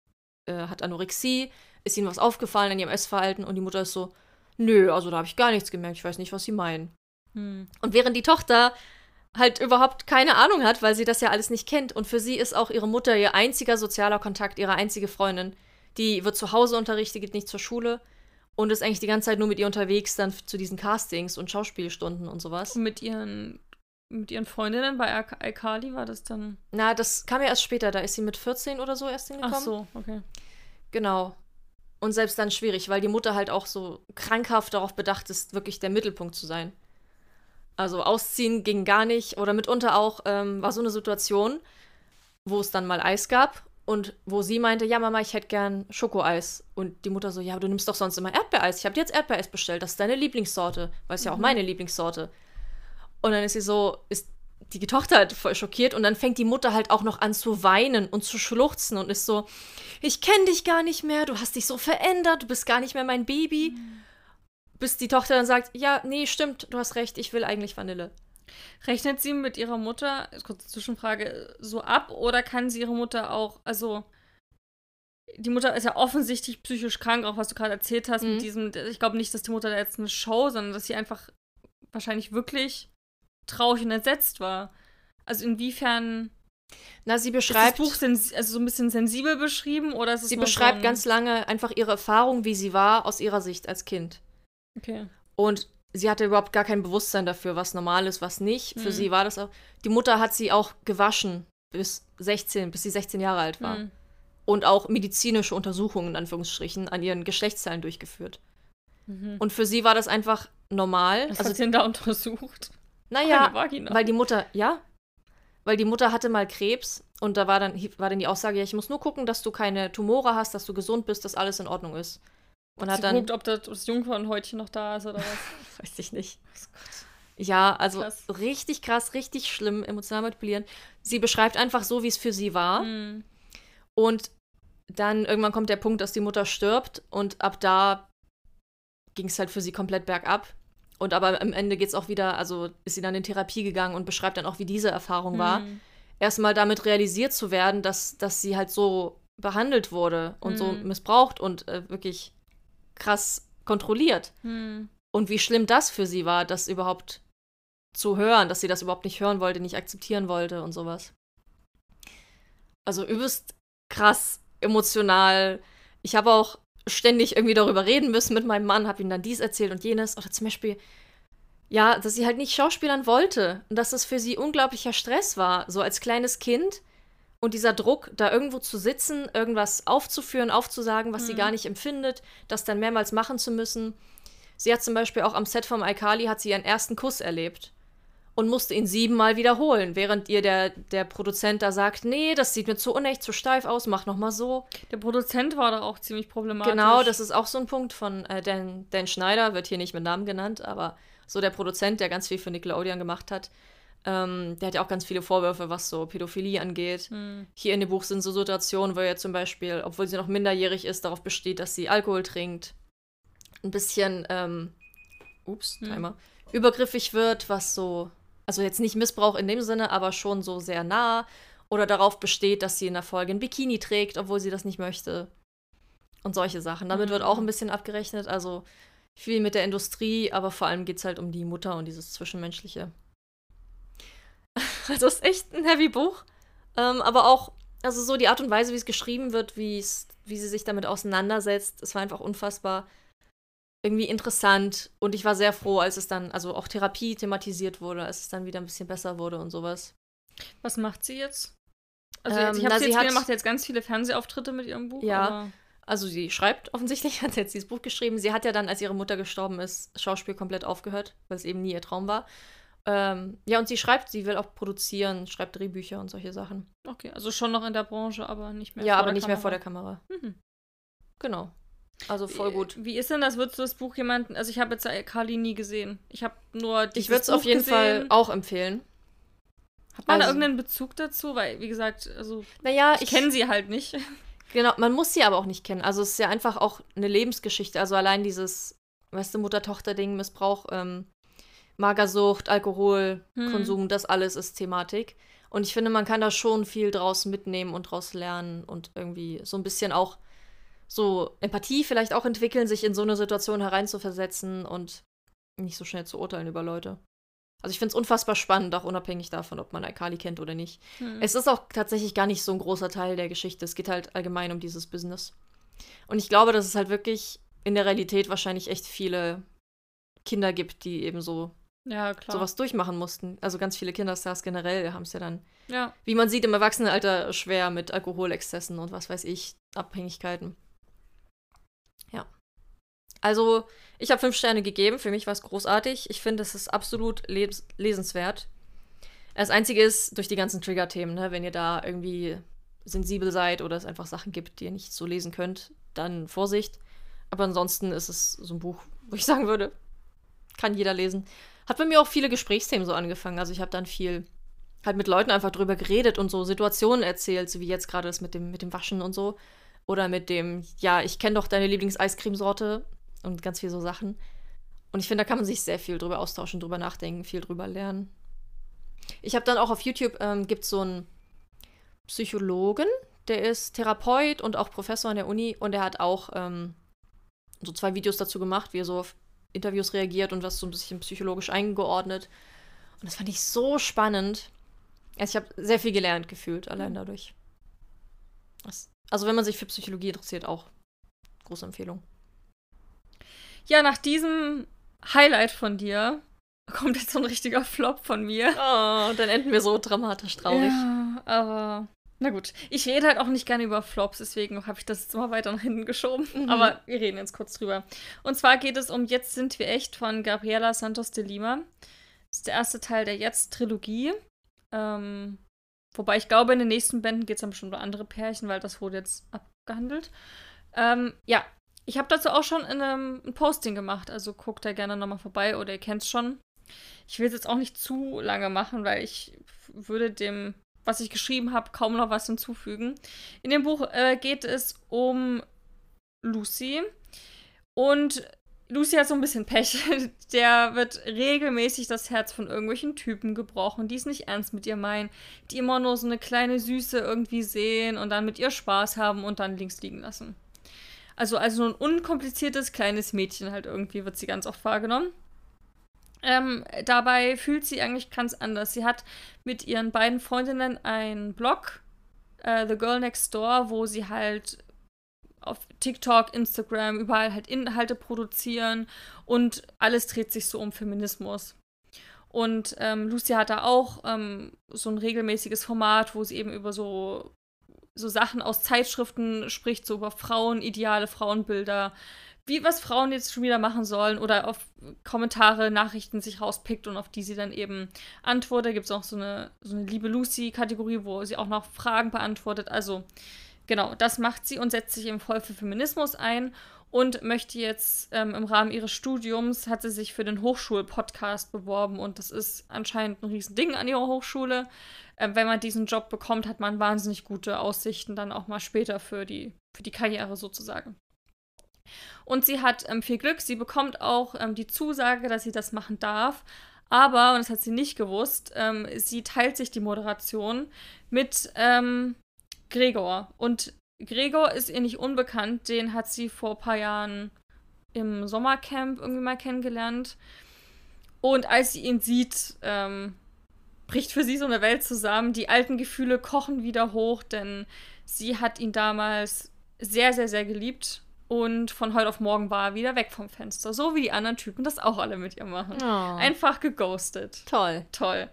Speaker 2: äh, hat Anorexie, ist ihnen was aufgefallen an ihrem Essverhalten? Und die Mutter ist so, nö, also da habe ich gar nichts gemerkt, ich weiß nicht, was sie meinen.
Speaker 1: Hm.
Speaker 2: Und während die Tochter halt überhaupt keine Ahnung hat, weil sie das ja alles nicht kennt. Und für sie ist auch ihre Mutter ihr einziger sozialer Kontakt, ihre einzige Freundin. Die wird zu Hause unterrichtet, geht nicht zur Schule und ist eigentlich die ganze Zeit nur mit ihr unterwegs, dann zu diesen Castings und Schauspielstunden und sowas.
Speaker 1: Und mit ihren, mit ihren Freundinnen bei Al- Alkali war das dann.
Speaker 2: Na, das kam ja erst später, da ist sie mit 14 oder so erst hingekommen.
Speaker 1: Ach so, okay.
Speaker 2: Genau. Und selbst dann schwierig, weil die Mutter halt auch so krankhaft darauf bedacht ist, wirklich der Mittelpunkt zu sein. Also ausziehen ging gar nicht. Oder mitunter auch ähm, war so eine Situation, wo es dann mal Eis gab und wo sie meinte, ja Mama, ich hätte gern Schokoeis. Und die Mutter so, ja, aber du nimmst doch sonst immer Erdbeereis. Ich habe dir jetzt Erdbeereis bestellt. Das ist deine Lieblingssorte. Weil es ja auch meine Lieblingssorte. Und dann ist sie so, ist die Tochter halt voll schockiert und dann fängt die Mutter halt auch noch an zu weinen und zu schluchzen und ist so, ich kenne dich gar nicht mehr, du hast dich so verändert, du bist gar nicht mehr mein Baby. Bis die Tochter dann sagt, ja, nee, stimmt, du hast recht, ich will eigentlich Vanille.
Speaker 1: Rechnet sie mit ihrer Mutter, kurze Zwischenfrage, so ab oder kann sie ihre Mutter auch, also die Mutter ist ja offensichtlich psychisch krank, auch was du gerade erzählt hast
Speaker 2: Mhm.
Speaker 1: mit diesem, ich glaube nicht, dass die Mutter da jetzt eine Show, sondern dass sie einfach wahrscheinlich wirklich traurig und entsetzt war. Also inwiefern
Speaker 2: Na, sie
Speaker 1: ist das
Speaker 2: beschreibt,
Speaker 1: Buch sensi- also so ein bisschen sensibel beschrieben oder ist es
Speaker 2: sie beschreibt
Speaker 1: so
Speaker 2: ganz lange einfach ihre Erfahrung, wie sie war, aus ihrer Sicht als Kind.
Speaker 1: okay.
Speaker 2: Und sie hatte überhaupt gar kein Bewusstsein dafür, was normal ist, was nicht. Für
Speaker 1: Mhm.
Speaker 2: sie war das auch. Die Mutter hat sie auch gewaschen bis 16, bis sie 16 Jahre alt war.
Speaker 1: Hm.
Speaker 2: Und auch medizinische Untersuchungen, in Anführungsstrichen, an ihren Geschlechtszeilen durchgeführt.
Speaker 1: Mhm.
Speaker 2: Und für sie war das einfach normal.
Speaker 1: Was
Speaker 2: also,
Speaker 1: hat sie denn da untersucht?
Speaker 2: naja, weil die Mutter, ja, weil die Mutter hatte mal Krebs und da war dann, war dann die Aussage, ja, ich muss nur gucken, dass du keine Tumore hast, dass du gesund bist, dass alles in Ordnung ist. Und
Speaker 1: hat
Speaker 2: dann,
Speaker 1: geguckt, ob das, das Jungfernhäutchen noch da ist oder was?
Speaker 2: weiß ich nicht. Ja, also
Speaker 1: Krass.
Speaker 2: richtig krass, richtig schlimm, emotional manipulierend. Sie beschreibt einfach so, wie es für sie war.
Speaker 1: Hm.
Speaker 2: Und dann irgendwann kommt der Punkt, dass die Mutter stirbt und ab da ging es halt für sie komplett bergab. Und aber am Ende geht es auch wieder, also ist sie dann in Therapie gegangen und beschreibt dann auch, wie diese Erfahrung war.
Speaker 1: Hm.
Speaker 2: Erstmal damit realisiert zu werden, dass, dass sie halt so behandelt wurde und so
Speaker 1: Mhm.
Speaker 2: missbraucht und äh, wirklich krass kontrolliert.
Speaker 1: Hm.
Speaker 2: Und wie schlimm das für sie war, das überhaupt zu hören, dass sie das überhaupt nicht hören wollte, nicht akzeptieren wollte und sowas. Also übelst krass, emotional. Ich habe auch ständig irgendwie darüber reden müssen mit meinem Mann, habe ihm dann dies erzählt und jenes. Oder zum Beispiel, ja, dass sie halt nicht schauspielern wollte und dass das für sie unglaublicher Stress war, so als kleines Kind. Und dieser Druck, da irgendwo zu sitzen, irgendwas aufzuführen, aufzusagen, was sie
Speaker 1: Mhm.
Speaker 2: gar nicht empfindet, das dann mehrmals machen zu müssen. Sie hat zum Beispiel auch am Set vom Alkali hat sie ihren ersten Kuss erlebt und musste ihn siebenmal wiederholen, während ihr der, der Produzent da sagt, nee, das sieht mir zu unecht, zu steif aus, mach noch mal so.
Speaker 1: Der Produzent war da auch ziemlich problematisch.
Speaker 2: Genau, das ist auch so ein Punkt von äh, Dan, Dan Schneider, wird hier nicht mit Namen genannt, aber so der Produzent, der ganz viel für Nickelodeon gemacht hat. Ähm, der hat ja auch ganz viele Vorwürfe, was so Pädophilie angeht.
Speaker 1: Hm.
Speaker 2: Hier in dem Buch sind so Situationen, wo er zum Beispiel, obwohl sie noch minderjährig ist, darauf besteht, dass sie Alkohol trinkt. Ein bisschen, ähm, ups,
Speaker 1: Hm.
Speaker 2: Timer, übergriffig wird, was so, also jetzt nicht Missbrauch in dem Sinne, aber schon so sehr nah. Oder darauf besteht, dass sie in der Folge ein Bikini trägt, obwohl sie das nicht möchte. Und solche Sachen. Damit wird
Speaker 1: Mhm.
Speaker 2: auch ein bisschen abgerechnet. Also viel mit der Industrie, aber vor allem geht es halt um die Mutter und dieses Zwischenmenschliche. Also es ist echt ein heavy Buch. Ähm, aber auch, also so die Art und Weise, wie es geschrieben wird, wie sie sich damit auseinandersetzt, es war einfach unfassbar irgendwie interessant. Und ich war sehr froh, als es dann, also auch Therapie thematisiert wurde, als es dann wieder ein bisschen besser wurde und sowas.
Speaker 1: Was macht sie jetzt? Also
Speaker 2: Ähm,
Speaker 1: ich habe sie
Speaker 2: sie
Speaker 1: jetzt
Speaker 2: hat-
Speaker 1: wieder, macht jetzt ganz viele Fernsehauftritte mit ihrem Buch.
Speaker 2: Ja.
Speaker 1: aber-
Speaker 2: Also sie schreibt offensichtlich, hat jetzt dieses Buch geschrieben. Sie hat ja dann, als ihre Mutter gestorben ist, Schauspiel komplett aufgehört, weil es eben nie ihr Traum war. Ähm, ja, und sie schreibt, sie will auch produzieren, schreibt Drehbücher und solche Sachen.
Speaker 1: Okay, also schon noch in der Branche, aber nicht mehr
Speaker 2: ja,
Speaker 1: vor
Speaker 2: aber
Speaker 1: der
Speaker 2: nicht mehr
Speaker 1: Kamera.
Speaker 2: vor der Kamera.
Speaker 1: Mhm.
Speaker 2: Genau. Also voll gut.
Speaker 1: Wie ist denn das? Würdest du das Buch jemanden. Also, ich habe jetzt Carly nie gesehen. Ich habe nur.
Speaker 2: Ich
Speaker 1: dieses
Speaker 2: würde es auf jeden Fall
Speaker 1: gesehen.
Speaker 2: auch empfehlen.
Speaker 1: Hat man da
Speaker 2: also-
Speaker 1: irgendeinen Bezug dazu? Weil, wie gesagt, also.
Speaker 2: Naja,
Speaker 1: Ich kenne sie halt nicht.
Speaker 2: Genau, man muss sie aber auch nicht kennen. Also es ist ja einfach auch eine Lebensgeschichte. Also allein dieses, weißt du, Mutter-Tochter-Ding, Missbrauch, ähm, Magersucht, Alkohol,
Speaker 1: Hm.
Speaker 2: Konsum, das alles ist Thematik. Und ich finde, man kann da schon viel draus mitnehmen und draus lernen und irgendwie so ein bisschen auch so Empathie vielleicht auch entwickeln, sich in so eine Situation hereinzuversetzen und nicht so schnell zu urteilen über Leute. Also ich finde es unfassbar spannend, auch unabhängig davon, ob man Alkali kennt oder nicht.
Speaker 1: Hm.
Speaker 2: Es ist auch tatsächlich gar nicht so ein großer Teil der Geschichte. Es geht halt allgemein um dieses Business. Und ich glaube, dass es halt wirklich in der Realität wahrscheinlich echt viele Kinder gibt, die eben so
Speaker 1: ja, klar.
Speaker 2: sowas durchmachen mussten. Also ganz viele Kinderstars generell haben es ja dann,
Speaker 1: Ja.
Speaker 2: wie man sieht, im Erwachsenenalter schwer mit Alkoholexzessen und was weiß ich, Abhängigkeiten. Ja. Also, ich habe fünf Sterne gegeben. Für mich war es großartig. Ich finde, es ist absolut les lesenswert. Das Einzige ist, durch die ganzen Trigger-Themen, ne, wenn ihr da irgendwie sensibel seid oder es einfach Sachen gibt, die ihr nicht so lesen könnt, dann Vorsicht. Aber ansonsten ist es so ein Buch, wo ich sagen würde, kann jeder lesen. Hat bei mir auch viele Gesprächsthemen so angefangen. Also ich habe dann viel halt mit Leuten einfach drüber geredet und so Situationen erzählt, so wie jetzt gerade das mit dem, mit dem Waschen und so. Oder mit dem, ja, ich kenne doch deine Lieblings-Eiscremesorte und ganz viel so Sachen. Und ich finde, da kann man sich sehr viel drüber austauschen, drüber nachdenken, viel drüber lernen. Ich habe dann auch auf YouTube, ähm, gibt so einen Psychologen, der ist Therapeut und auch Professor an der Uni und der hat auch ähm, so zwei Videos dazu gemacht, wie er so Interviews reagiert und was so ein bisschen psychologisch eingeordnet. Und das fand ich so spannend. Also ich habe sehr viel gelernt gefühlt, allein dadurch. Das, also wenn man sich für Psychologie interessiert, auch große Empfehlung.
Speaker 1: Ja, nach diesem Highlight von dir kommt jetzt so ein richtiger Flop von mir.
Speaker 2: Oh, dann enden wir so dramatisch traurig.
Speaker 1: Ja, aber. Na gut, ich rede halt auch nicht gerne über Flops, deswegen habe ich das jetzt immer weiter nach hinten geschoben.
Speaker 2: Mhm.
Speaker 1: Aber wir reden jetzt kurz drüber. Und zwar geht es um Jetzt sind wir echt von Gabriela Santos de Lima. Das ist der erste Teil der Jetzt-Trilogie. Ähm, wobei ich glaube, in den nächsten Bänden geht es dann bestimmt um andere Pärchen, weil das wurde jetzt abgehandelt. Ähm, ja, ich habe dazu auch schon in einem, ein Posting gemacht, also guckt da gerne nochmal vorbei oder ihr kennt es schon. Ich will es jetzt auch nicht zu lange machen, weil ich würde dem, was ich geschrieben habe, kaum noch was hinzufügen. In dem Buch äh, geht es um Lucy und Lucy hat so ein bisschen Pech. Der wird regelmäßig das Herz von irgendwelchen Typen gebrochen, die es nicht ernst mit ihr meinen, die immer nur so eine kleine Süße irgendwie sehen und dann mit ihr Spaß haben und dann links liegen lassen. Also, also ein unkompliziertes kleines Mädchen halt irgendwie wird sie ganz oft wahrgenommen. Ähm, dabei fühlt sie eigentlich ganz anders. Sie hat mit ihren beiden Freundinnen einen Blog, äh, The Girl Next Door, wo sie halt auf TikTok, Instagram, überall halt Inhalte produzieren und alles dreht sich so um Feminismus. Und ähm, Lucy hat da auch ähm, so ein regelmäßiges Format, wo sie eben über so, so Sachen aus Zeitschriften spricht, so über Frauen, Ideale, Frauenbilder, wie was Frauen jetzt schon wieder machen sollen oder auf Kommentare, Nachrichten sich rauspickt und auf die sie dann eben antwortet. Da gibt es auch so eine, so eine Liebe Lucy-Kategorie, wo sie auch noch Fragen beantwortet. Also genau, das macht sie und setzt sich eben voll für Feminismus ein und möchte jetzt ähm, im Rahmen ihres Studiums, hat sie sich für den Hochschul-Podcast beworben und das ist anscheinend ein Riesending an ihrer Hochschule. Ähm, wenn man diesen Job bekommt, hat man wahnsinnig gute Aussichten dann auch mal später für die, für die Karriere sozusagen. Und sie hat ähm, viel Glück. Sie bekommt auch ähm, die Zusage, dass sie das machen darf. Aber, und das hat sie nicht gewusst, ähm, sie teilt sich die Moderation mit ähm, Gregor. Und Gregor ist ihr nicht unbekannt. Den hat sie vor ein paar Jahren im Sommercamp irgendwie mal kennengelernt. Und als sie ihn sieht, ähm, bricht für sie so eine Welt zusammen. Die alten Gefühle kochen wieder hoch, denn sie hat ihn damals sehr, sehr, sehr geliebt. Und von heute auf morgen war er wieder weg vom Fenster. So wie die anderen Typen das auch alle mit ihr machen.
Speaker 2: Oh.
Speaker 1: Einfach geghostet.
Speaker 2: Toll.
Speaker 1: Toll.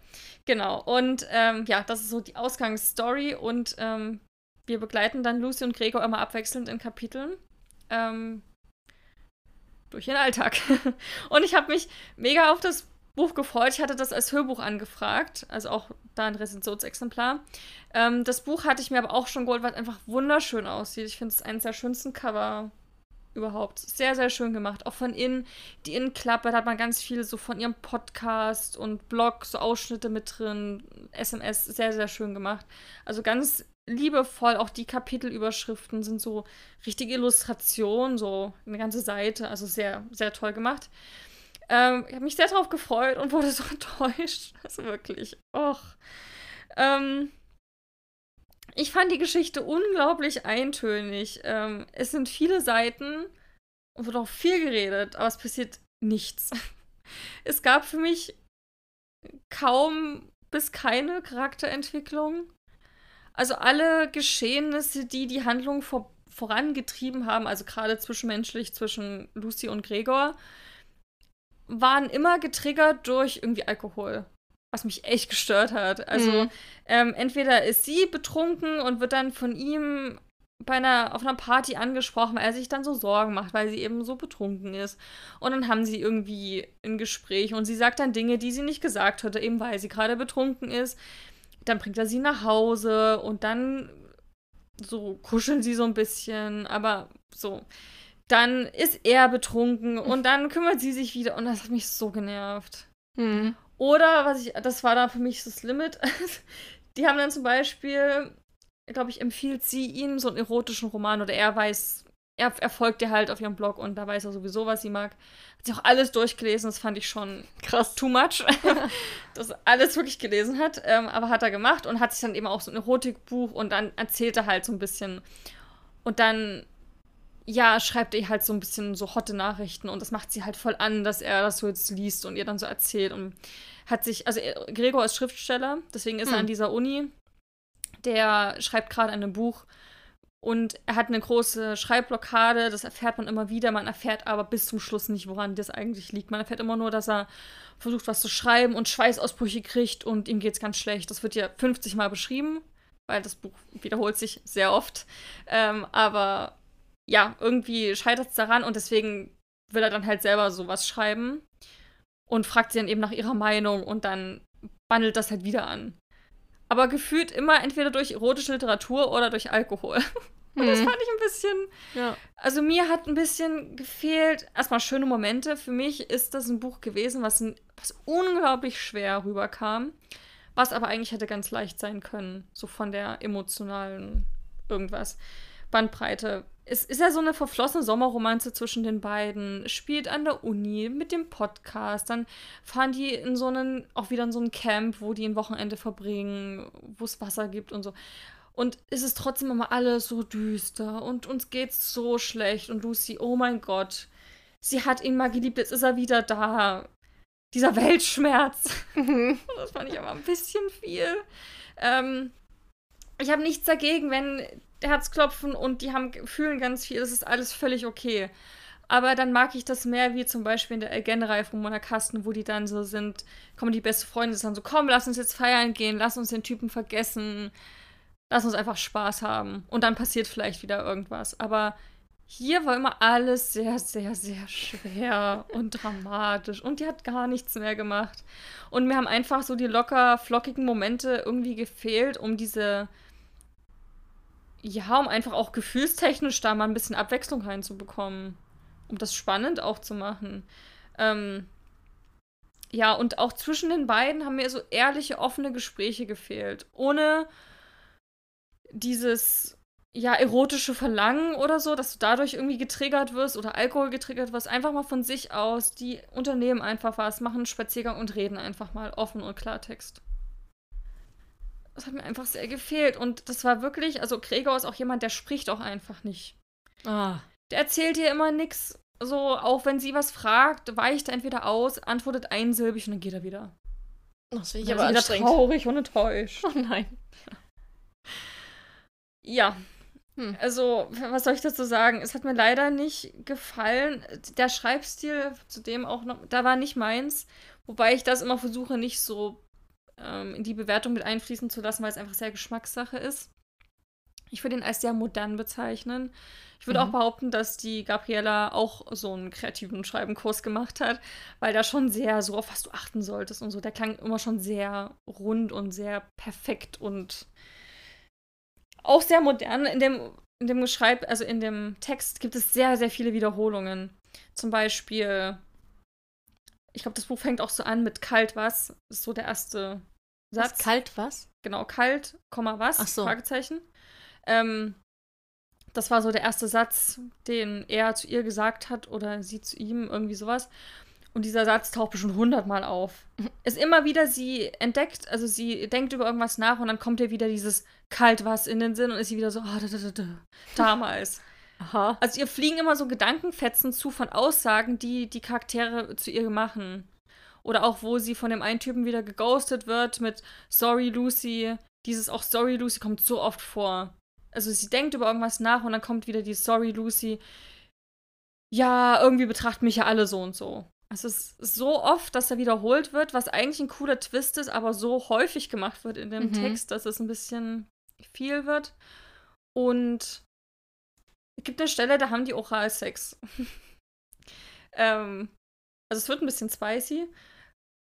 Speaker 1: Genau. Und ähm, ja, das ist so die Ausgangsstory. Und ähm, wir begleiten dann Lucy und Gregor immer abwechselnd in Kapiteln. Ähm, durch ihren Alltag. und ich habe mich mega auf das Buch gefreut. Ich hatte das als Hörbuch angefragt, also auch da ein Rezensionsexemplar. Ähm, das Buch hatte ich mir aber auch schon geholt, weil es einfach wunderschön aussieht. Ich finde es eines der schönsten Cover überhaupt. Sehr, sehr schön gemacht. Auch von innen, die Innenklappe, da hat man ganz viel so von ihrem Podcast und Blog, so Ausschnitte mit drin, SMS, sehr, sehr schön gemacht. Also ganz liebevoll, auch die Kapitelüberschriften sind so richtige Illustrationen, so eine ganze Seite, also sehr, sehr toll gemacht. Ähm, ich habe mich sehr darauf gefreut und wurde so enttäuscht. Also wirklich, och. Ähm, ich fand die Geschichte unglaublich eintönig. Ähm, es sind viele Seiten und wird auch viel geredet, aber es passiert nichts. Es gab für mich kaum bis keine Charakterentwicklung. Also alle Geschehnisse, die die Handlung vor vorangetrieben haben, also gerade zwischenmenschlich zwischen Lucy und Gregor, waren immer getriggert durch irgendwie Alkohol was mich echt gestört hat. Also mhm. ähm, entweder ist sie betrunken und wird dann von ihm bei einer, auf einer Party angesprochen, weil er sich dann so Sorgen macht, weil sie eben so betrunken ist. Und dann haben sie irgendwie ein Gespräch und sie sagt dann Dinge, die sie nicht gesagt hatte, eben weil sie gerade betrunken ist. Dann bringt er sie nach Hause und dann so kuscheln sie so ein bisschen, aber so. Dann ist er betrunken und dann kümmert sie sich wieder und das hat mich so genervt. Mhm. Oder, was ich, das war dann für mich das Limit. Die haben dann zum Beispiel, glaube ich, empfiehlt sie ihm so einen erotischen Roman oder er weiß, er, er folgt ihr halt auf ihrem Blog und da weiß er sowieso, was sie mag. Hat sie auch alles durchgelesen, das fand ich schon krass too much, dass er alles wirklich gelesen hat. Ähm, aber hat er gemacht und hat sich dann eben auch so ein Erotikbuch und dann erzählt er halt so ein bisschen. Und dann ja, schreibt ihr halt so ein bisschen so hotte Nachrichten und das macht sie halt voll an, dass er das so jetzt liest und ihr dann so erzählt und hat sich, also Gregor ist Schriftsteller, deswegen ist hm. er an hm. dieser Uni. Der schreibt gerade ein Buch und er hat eine große Schreibblockade, das erfährt man immer wieder, man erfährt aber bis zum Schluss nicht, woran das eigentlich liegt. Man erfährt immer nur, dass er versucht, was zu schreiben und Schweißausbrüche kriegt und ihm geht's ganz schlecht. Das wird ja 50 Mal beschrieben, weil das Buch wiederholt sich sehr oft. Ähm, aber ja, irgendwie scheitert es daran und deswegen will er dann halt selber sowas schreiben und fragt sie dann eben nach ihrer Meinung und dann bandelt das halt wieder an. Aber gefühlt immer entweder durch erotische Literatur oder durch Alkohol. Und das mhm. fand ich ein bisschen. Ja. Also mir hat ein bisschen gefehlt. Erstmal schöne Momente. Für mich ist das ein Buch gewesen, was, was unglaublich schwer rüberkam. Was aber eigentlich hätte ganz leicht sein können. So von der emotionalen irgendwas. Bandbreite es ist ja so eine verflossene Sommerromanze zwischen den beiden, spielt an der Uni mit dem Podcast, dann fahren die in so einen, auch wieder in so ein Camp, wo die ein Wochenende verbringen, wo es Wasser gibt und so. Und es ist trotzdem immer alles so düster und uns geht's so schlecht und Lucy, oh mein Gott, sie hat ihn mal geliebt, jetzt ist er wieder da. Dieser Weltschmerz. Mhm. das fand ich aber ein bisschen viel. Ähm, ich habe nichts dagegen, wenn Herzklopfen und die haben, fühlen ganz viel. Das ist alles völlig okay. Aber dann mag ich das mehr, wie zum Beispiel in der Again-Reihe von Mona Kasten, wo die dann so sind, kommen die beste Freunde, sind dann so, komm, lass uns jetzt feiern gehen, lass uns den Typen vergessen, lass uns einfach Spaß haben. Und dann passiert vielleicht wieder irgendwas. Aber hier war immer alles sehr, sehr, sehr schwer und dramatisch. Und die hat gar nichts mehr gemacht. Und mir haben einfach so die locker, flockigen Momente irgendwie gefehlt, um diese ja, um einfach auch gefühlstechnisch da mal ein bisschen Abwechslung reinzubekommen. Um das spannend auch zu machen. Ähm, ja, und auch zwischen den beiden haben mir so ehrliche, offene Gespräche gefehlt. Ohne dieses, ja, erotische Verlangen oder so, dass du dadurch irgendwie getriggert wirst oder Alkohol getriggert wirst. Einfach mal von sich aus. Die unternehmen einfach was, machen einen Spaziergang und reden einfach mal offen und Klartext das hat mir einfach sehr gefehlt. Und das war wirklich, also Gregor ist auch jemand, der spricht auch einfach nicht. Ah. Der erzählt ihr immer nichts. So, auch wenn sie was fragt, weicht er entweder aus, antwortet einsilbig und dann geht er wieder.
Speaker 2: Das finde ich aber
Speaker 1: wieder traurig und enttäuscht.
Speaker 2: Oh nein.
Speaker 1: Ja.
Speaker 2: Hm.
Speaker 1: Also, was soll ich dazu sagen? Es hat mir leider nicht gefallen. Der Schreibstil, zudem auch noch, da war nicht meins. Wobei ich das immer versuche, nicht so ähm, in die Bewertung mit einfließen zu lassen, weil es einfach sehr Geschmackssache ist. Ich würde ihn als sehr modern bezeichnen. Ich würde
Speaker 2: Mhm.
Speaker 1: auch behaupten, dass die Gabriella auch so einen kreativen Schreibenkurs gemacht hat, weil da schon sehr so, auf was du achten solltest und so. Der klang immer schon sehr rund und sehr perfekt und auch sehr modern. In dem, in dem Geschreib, also in dem Text gibt es sehr, sehr viele Wiederholungen. Zum Beispiel, ich glaube, das Buch fängt auch so an mit kalt was. Das ist so der erste Satz.
Speaker 2: Was, kalt was?
Speaker 1: Genau, kalt, Komma was?
Speaker 2: Ach so.
Speaker 1: Fragezeichen. Ähm, das war so der erste Satz, den er zu ihr gesagt hat oder sie zu ihm, irgendwie sowas. Und dieser Satz taucht bestimmt hundertmal auf. Ist immer wieder, sie entdeckt, also sie denkt über irgendwas nach und dann kommt ihr wieder dieses kalt was in den Sinn und ist sie wieder so, ah, da, da, da, da, damals.
Speaker 2: Aha.
Speaker 1: Also ihr fliegen immer so Gedankenfetzen zu von Aussagen, die die Charaktere zu ihr machen. Oder auch, wo sie von dem einen Typen wieder geghostet wird mit Sorry Lucy. Dieses auch Sorry Lucy kommt so oft vor. Also sie denkt über irgendwas nach und dann kommt wieder die Sorry Lucy. Ja, irgendwie betrachten mich ja alle so und so. Also es ist so oft, dass er wiederholt wird, was eigentlich ein cooler Twist ist, aber so häufig gemacht wird in dem
Speaker 2: Mhm.
Speaker 1: Text, dass es ein bisschen viel wird. Und es gibt eine Stelle, da haben die Oralsex. ähm, also es wird ein bisschen spicy.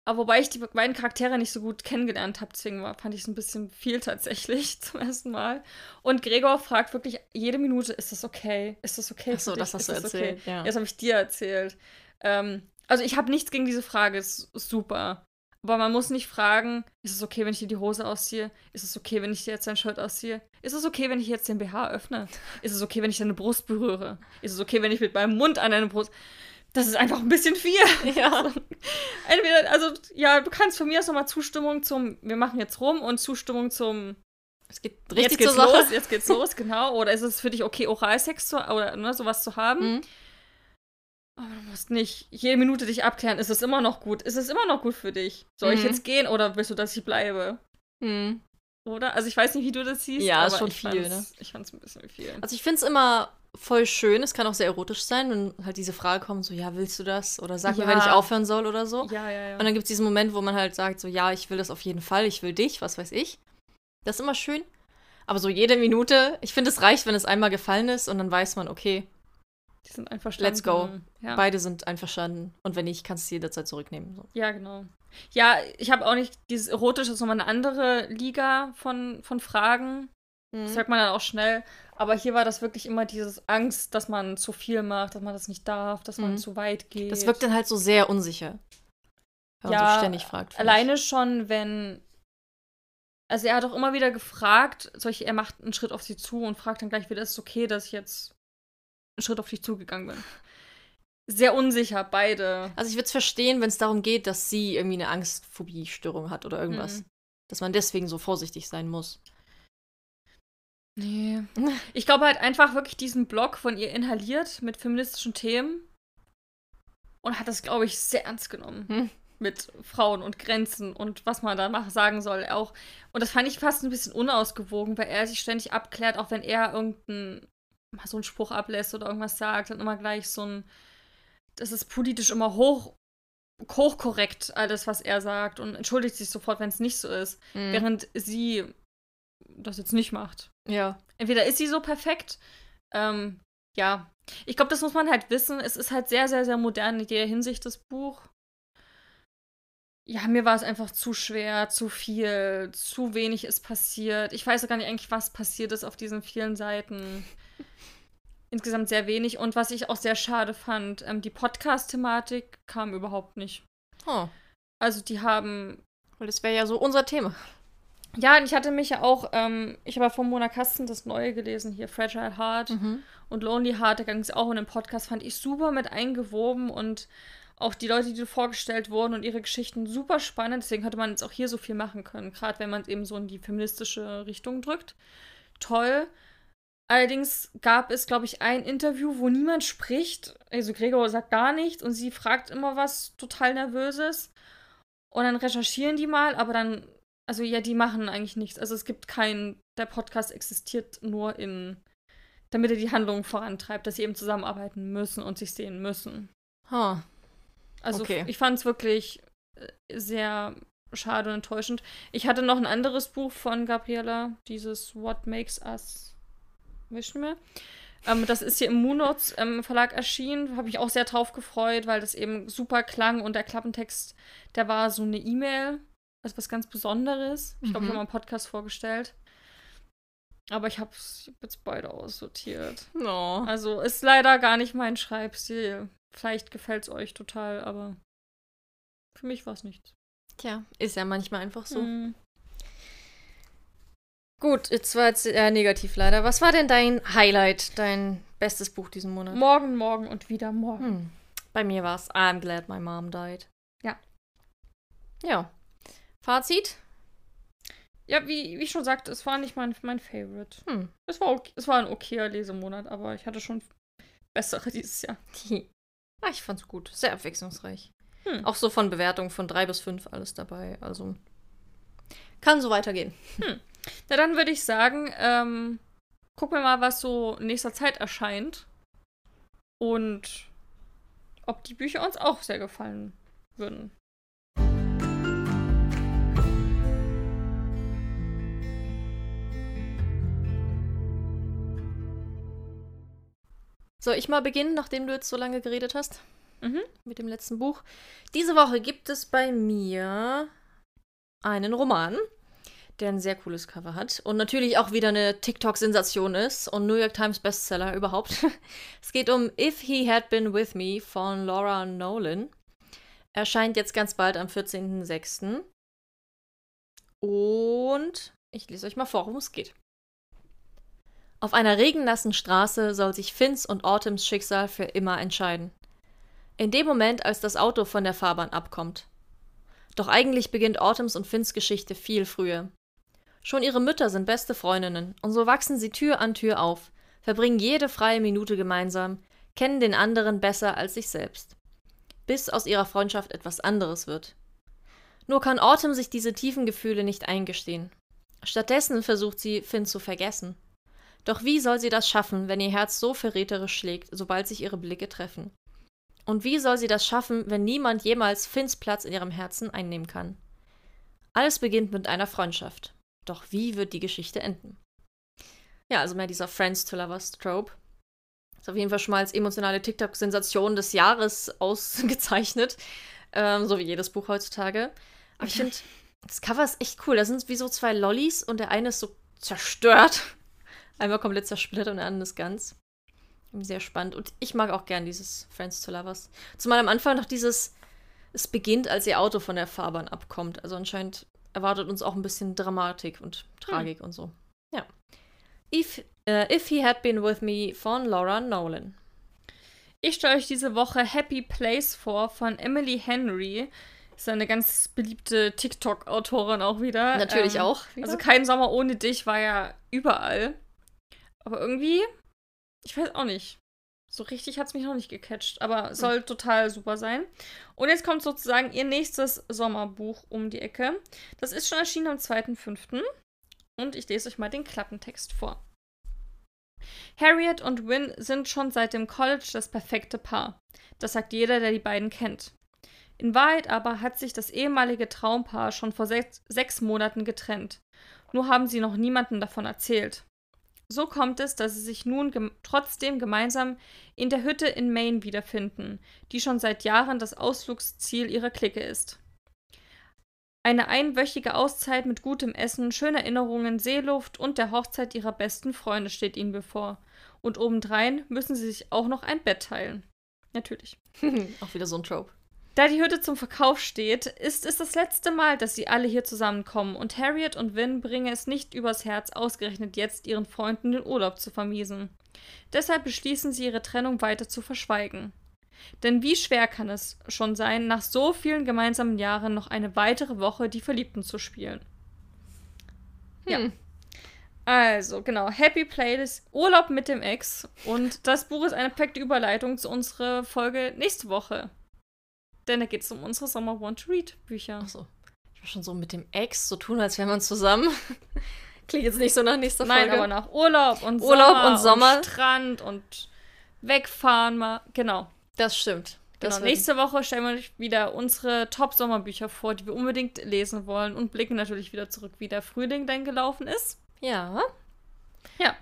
Speaker 1: Aber wobei ich die beiden Charaktere nicht so gut kennengelernt habe, deswegen war, fand ich es ein bisschen viel tatsächlich zum ersten Mal. Und Gregor fragt wirklich jede Minute, ist das okay? Ist das okay?
Speaker 2: Ach so,
Speaker 1: für
Speaker 2: das hast du
Speaker 1: Ist
Speaker 2: erzählt,
Speaker 1: Okay?
Speaker 2: ja.
Speaker 1: Das habe ich dir erzählt. Ähm, also ich habe nichts gegen diese Frage, ist, ist super. Aber man muss nicht fragen, ist es okay, wenn ich dir die Hose ausziehe? Ist es okay, wenn ich dir jetzt dein Shirt ausziehe? Ist es okay, wenn ich jetzt den BH öffne? Ist es okay, wenn ich deine Brust berühre? Ist es okay, wenn ich mit meinem Mund an deine Brust. Das ist einfach ein bisschen viel.
Speaker 2: Ja.
Speaker 1: Entweder, also, ja, du kannst von mir aus nochmal Zustimmung zum, wir machen jetzt rum und Zustimmung zum,
Speaker 2: Es geht
Speaker 1: jetzt
Speaker 2: richtig
Speaker 1: geht's
Speaker 2: zur Sache.
Speaker 1: los, jetzt geht's los, genau. Oder ist es für dich okay, Oralsex zu, oder ne, sowas zu haben?
Speaker 2: Mhm.
Speaker 1: Aber du musst nicht jede Minute dich abklären, ist es immer noch gut? Ist es immer noch gut für dich? Soll ich
Speaker 2: Mhm.
Speaker 1: jetzt gehen oder willst du, dass ich bleibe?
Speaker 2: Mhm.
Speaker 1: Oder? Also ich weiß nicht, wie du das siehst.
Speaker 2: Ja, ist schon
Speaker 1: ich
Speaker 2: viel,
Speaker 1: fand's, Ich fand's ein bisschen viel.
Speaker 2: Also ich finde es immer voll schön. Es kann auch sehr erotisch sein, wenn halt diese Frage kommt, so, ja, willst du das? Oder sag mir,
Speaker 1: Ja.
Speaker 2: wenn ich aufhören soll oder so.
Speaker 1: ja, ja, ja.
Speaker 2: Und dann gibt es diesen Moment, wo man halt sagt, so, ja, ich will das auf jeden Fall, ich will dich, was weiß ich. Das ist immer schön. Aber so jede Minute, ich finde, es reicht, wenn es einmal gefallen ist und dann weiß man, okay,
Speaker 1: Die sind einverstanden.
Speaker 2: Let's go.
Speaker 1: Ja.
Speaker 2: beide sind einverstanden. Und wenn nicht, kannst du jederzeit zurücknehmen. So.
Speaker 1: Ja, genau. Ja, ich habe auch nicht, dieses Erotische ist nochmal eine andere Liga von, von Fragen. Das
Speaker 2: Mhm.
Speaker 1: sagt man dann auch schnell. Aber hier war das wirklich immer dieses Angst, dass man zu viel macht, dass man das nicht darf, dass man
Speaker 2: Mhm.
Speaker 1: zu weit geht.
Speaker 2: Das wirkt dann halt so sehr unsicher. Wenn man
Speaker 1: Ja,
Speaker 2: so ständig fragt.
Speaker 1: Alleine schon, wenn. Also er hat auch immer wieder gefragt, solche, er macht einen Schritt auf sie zu und fragt dann gleich wieder, ist es okay, dass ich jetzt Schritt auf dich zugegangen bin. Sehr unsicher, beide.
Speaker 2: Also ich würde es verstehen, wenn es darum geht, dass sie irgendwie eine Angstphobie-Störung hat oder irgendwas.
Speaker 1: Mhm.
Speaker 2: Dass man deswegen so vorsichtig sein muss.
Speaker 1: Nee. Ich glaube halt einfach wirklich diesen Blog von ihr inhaliert mit feministischen Themen und hat das, glaube ich, sehr ernst genommen.
Speaker 2: Hm.
Speaker 1: Mit Frauen und Grenzen und was man da sagen soll auch. Und das fand ich fast ein bisschen unausgewogen, weil er sich ständig abklärt, auch wenn er irgendeinen mal so einen Spruch ablässt oder irgendwas sagt, dann immer gleich so ein, das ist politisch immer hoch, hochkorrekt, alles, was er sagt und entschuldigt sich sofort, wenn es nicht so ist.
Speaker 2: Mhm.
Speaker 1: Während sie das jetzt nicht macht
Speaker 2: Ja.
Speaker 1: entweder ist sie so perfekt, ähm, ja. Ich glaube, das muss man halt wissen. Es ist halt sehr, sehr, sehr modern in jeder Hinsicht, das Buch. Ja, mir war es einfach zu schwer, zu viel, zu wenig ist passiert. Ich weiß gar nicht eigentlich, was passiert ist auf diesen vielen Seiten. Insgesamt sehr wenig. Und was ich auch sehr schade fand, ähm, die Podcast-Thematik kam überhaupt nicht.
Speaker 2: Oh.
Speaker 1: Also die haben
Speaker 2: Weil das wäre ja so unser Thema.
Speaker 1: ja, und ich hatte mich ja auch, ähm, ich habe ja von Mona Kasten das Neue gelesen, hier Fragile Heart
Speaker 2: Mhm.
Speaker 1: und Lonely Heart, da ging es auch in dem Podcast, fand ich super mit eingewoben und auch die Leute, die vorgestellt wurden und ihre Geschichten super spannend, deswegen hätte man jetzt auch hier so viel machen können, gerade wenn man es eben so in die feministische Richtung drückt. Toll. Allerdings gab es, glaube ich, ein Interview, wo niemand spricht. Also Gregor sagt gar nichts und sie fragt immer was total Nervöses. Und dann recherchieren die mal, aber dann, also ja, die machen eigentlich nichts. Also es gibt keinen, der Podcast existiert nur in, damit er die Handlung vorantreibt, dass sie eben zusammenarbeiten müssen und sich sehen müssen.
Speaker 2: Huh.
Speaker 1: Also
Speaker 2: Okay.
Speaker 1: ich fand es wirklich äh, sehr schade und enttäuschend. Ich hatte noch ein anderes Buch von Gabriella, dieses What Makes Us Wissen wir. Ähm, das ist hier im Moonnotes ähm, Verlag erschienen. Habe mich auch sehr drauf gefreut, weil das eben super klang und der Klappentext, der war so eine E-Mail. Also was ganz Besonderes. Ich glaube, ich
Speaker 2: Mhm.
Speaker 1: habe mal einen Podcast vorgestellt. Aber ich habe jetzt beide aussortiert.
Speaker 2: No.
Speaker 1: Also ist leider gar nicht mein Schreibstil. Vielleicht gefällt es euch total, aber für mich war es nichts.
Speaker 2: Tja, ist ja manchmal einfach so.
Speaker 1: Mm.
Speaker 2: Gut, jetzt war jetzt äh, negativ leider. Was war denn dein Highlight, dein bestes Buch diesen Monat?
Speaker 1: Morgen, morgen und wieder morgen.
Speaker 2: Hm. Bei mir war es I'm Glad My Mom Died.
Speaker 1: Ja.
Speaker 2: Ja. Fazit?
Speaker 1: Ja, wie, wie ich schon sagte, es war nicht mein, mein Favorite.
Speaker 2: Hm.
Speaker 1: Es war, ok es war ein okayer Lesemonat, aber ich hatte schon bessere dieses Jahr.
Speaker 2: ah, ich fand's gut. Sehr abwechslungsreich.
Speaker 1: Hm.
Speaker 2: Auch so von Bewertung von drei bis fünf alles dabei. Also kann so weitergehen.
Speaker 1: Na, dann würde ich sagen, ähm, gucken wir mal, was so in nächster Zeit erscheint. Und ob die Bücher uns auch sehr gefallen würden.
Speaker 2: Soll ich mal beginnen, nachdem du jetzt so lange geredet hast?
Speaker 1: Mhm.
Speaker 2: Mit dem letzten Buch. Diese Woche gibt es bei mir einen Roman, der ein sehr cooles Cover hat und natürlich auch wieder eine TikTok-Sensation ist und New York Times Bestseller überhaupt. es geht um If He Had Been With Me von Laura Nolan. Erscheint jetzt ganz bald am 14.06. Und ich lese euch mal vor, worum es geht. Auf einer regennassen Straße soll sich Finns und Autumns Schicksal für immer entscheiden. In dem Moment, als das Auto von der Fahrbahn abkommt. Doch eigentlich beginnt Autumns und Finns Geschichte viel früher. Schon ihre Mütter sind beste Freundinnen und so wachsen sie Tür an Tür auf, verbringen jede freie Minute gemeinsam, kennen den anderen besser als sich selbst. Bis aus ihrer Freundschaft etwas anderes wird. Nur kann Autumn sich diese tiefen Gefühle nicht eingestehen. Stattdessen versucht sie, Finn zu vergessen. Doch wie soll sie das schaffen, wenn ihr Herz so verräterisch schlägt, sobald sich ihre Blicke treffen? Und wie soll sie das schaffen, wenn niemand jemals Finns Platz in ihrem Herzen einnehmen kann? Alles beginnt mit einer Freundschaft. Doch wie wird die Geschichte enden? Ja, also mehr dieser Friends to Lovers Trope. Ist auf jeden Fall schon mal als emotionale TikTok-Sensation des Jahres ausgezeichnet. Ähm, so wie jedes Buch heutzutage. Aber ich finde, das Cover ist echt cool. Da sind wie so zwei Lollis und der eine ist so zerstört. Einmal komplett zersplittert und der andere ist ganz. Sehr spannend. Und ich mag auch gern dieses Friends to Lovers. Zumal am Anfang noch dieses, es beginnt, als ihr Auto von der Fahrbahn abkommt. Also anscheinend erwartet uns auch ein bisschen Dramatik und Tragik und so. Ja. If, äh, If He Had Been With Me von Laura Nolan.
Speaker 1: Ich stelle euch diese Woche Happy Place vor von Emily Henry. Ist eine ganz beliebte TikTok-Autorin auch wieder.
Speaker 2: Natürlich
Speaker 1: Ähm,
Speaker 2: auch.
Speaker 1: Also kein Sommer ohne dich war ja überall. Aber irgendwie, ich weiß auch nicht. So richtig hat es mich noch nicht gecatcht, aber soll total super sein. Und jetzt kommt sozusagen ihr nächstes Sommerbuch um die Ecke. Das ist schon erschienen am 2.5. Und ich lese euch mal den Klappentext vor. Harriet und Win sind schon seit dem College das perfekte Paar. Das sagt jeder, der die beiden kennt. In Wahrheit aber hat sich das ehemalige Traumpaar schon vor sechs, sechs Monaten getrennt. Nur haben sie noch niemandem davon erzählt. So kommt es, dass sie sich nun gem trotzdem gemeinsam in der Hütte in Maine wiederfinden, die schon seit Jahren das Ausflugsziel ihrer Clique ist. Eine einwöchige Auszeit mit gutem Essen, schönen Erinnerungen, Seeluft und der Hochzeit ihrer besten Freunde steht ihnen bevor. Und obendrein müssen sie sich auch noch ein Bett teilen. Natürlich.
Speaker 2: auch wieder so ein Trope.
Speaker 1: Da die Hütte zum Verkauf steht, ist es das letzte Mal, dass sie alle hier zusammenkommen und Harriet und Vin bringen es nicht übers Herz, ausgerechnet jetzt ihren Freunden den Urlaub zu vermiesen. Deshalb beschließen sie, ihre Trennung weiter zu verschweigen. Denn wie schwer kann es schon sein, nach so vielen gemeinsamen Jahren noch eine weitere Woche die Verliebten zu spielen? Ja.
Speaker 2: Hm.
Speaker 1: Also, genau, Happy Playlist, Urlaub mit dem Ex. Und das Buch ist eine perfekte Überleitung zu unserer Folge nächste Woche. Denn da geht es um unsere Sommer Want to Read Bücher.
Speaker 2: Achso. Ich war schon so mit dem Ex so tun, als wären wir zusammen. Klingt jetzt nicht so nach nächster Folge.
Speaker 1: Nein, aber nach Urlaub und
Speaker 2: Urlaub
Speaker 1: Sommer
Speaker 2: und Sommer.
Speaker 1: Strand und wegfahren mal. Genau.
Speaker 2: Das stimmt.
Speaker 1: Genau. Nächste Woche stellen wir euch wieder unsere Top-Sommerbücher vor, die wir unbedingt lesen wollen und blicken natürlich wieder zurück, wie der Frühling denn gelaufen ist.
Speaker 2: Ja.
Speaker 1: Ja.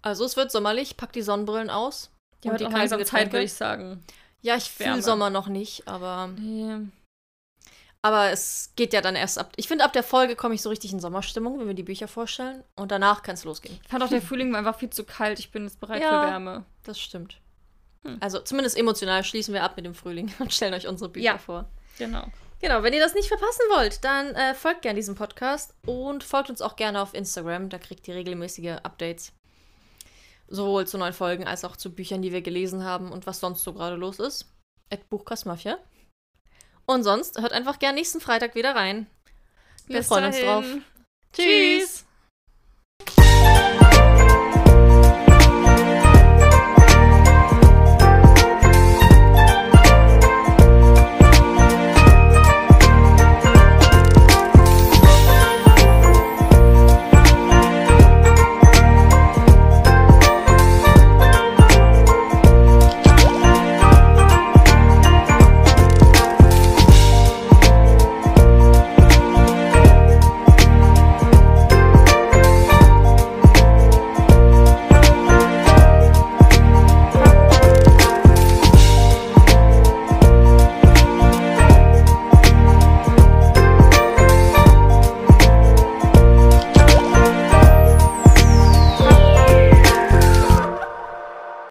Speaker 2: Also es wird sommerlich, pack die Sonnenbrillen aus.
Speaker 1: Ja,
Speaker 2: und die
Speaker 1: langsam Zeit, würde ich sagen.
Speaker 2: Ja, ich fühle. Sommer noch nicht, aber,
Speaker 1: Nee.
Speaker 2: aber es geht ja dann erst ab. Ich finde, ab der Folge komme ich so richtig in Sommerstimmung, wenn wir die Bücher vorstellen. Und danach kann es losgehen.
Speaker 1: Ich fand auch, der Frühling war einfach viel zu kalt. Ich bin jetzt bereit
Speaker 2: Ja.
Speaker 1: für Wärme.
Speaker 2: Das stimmt.
Speaker 1: Hm.
Speaker 2: Also zumindest emotional schließen wir ab mit dem Frühling und stellen euch unsere Bücher
Speaker 1: Ja.
Speaker 2: vor.
Speaker 1: Genau.
Speaker 2: Genau, wenn ihr das nicht verpassen wollt, dann äh, folgt gerne diesem Podcast und folgt uns auch gerne auf Instagram. Da kriegt ihr regelmäßige Updates. Sowohl zu neuen Folgen als auch zu Büchern, die wir gelesen haben und was sonst so gerade los ist. At Buchkastmafia. Und sonst hört einfach gerne nächsten Freitag wieder rein. Wir
Speaker 1: Bis
Speaker 2: freuen uns drauf.
Speaker 1: dahin.
Speaker 2: Tschüss.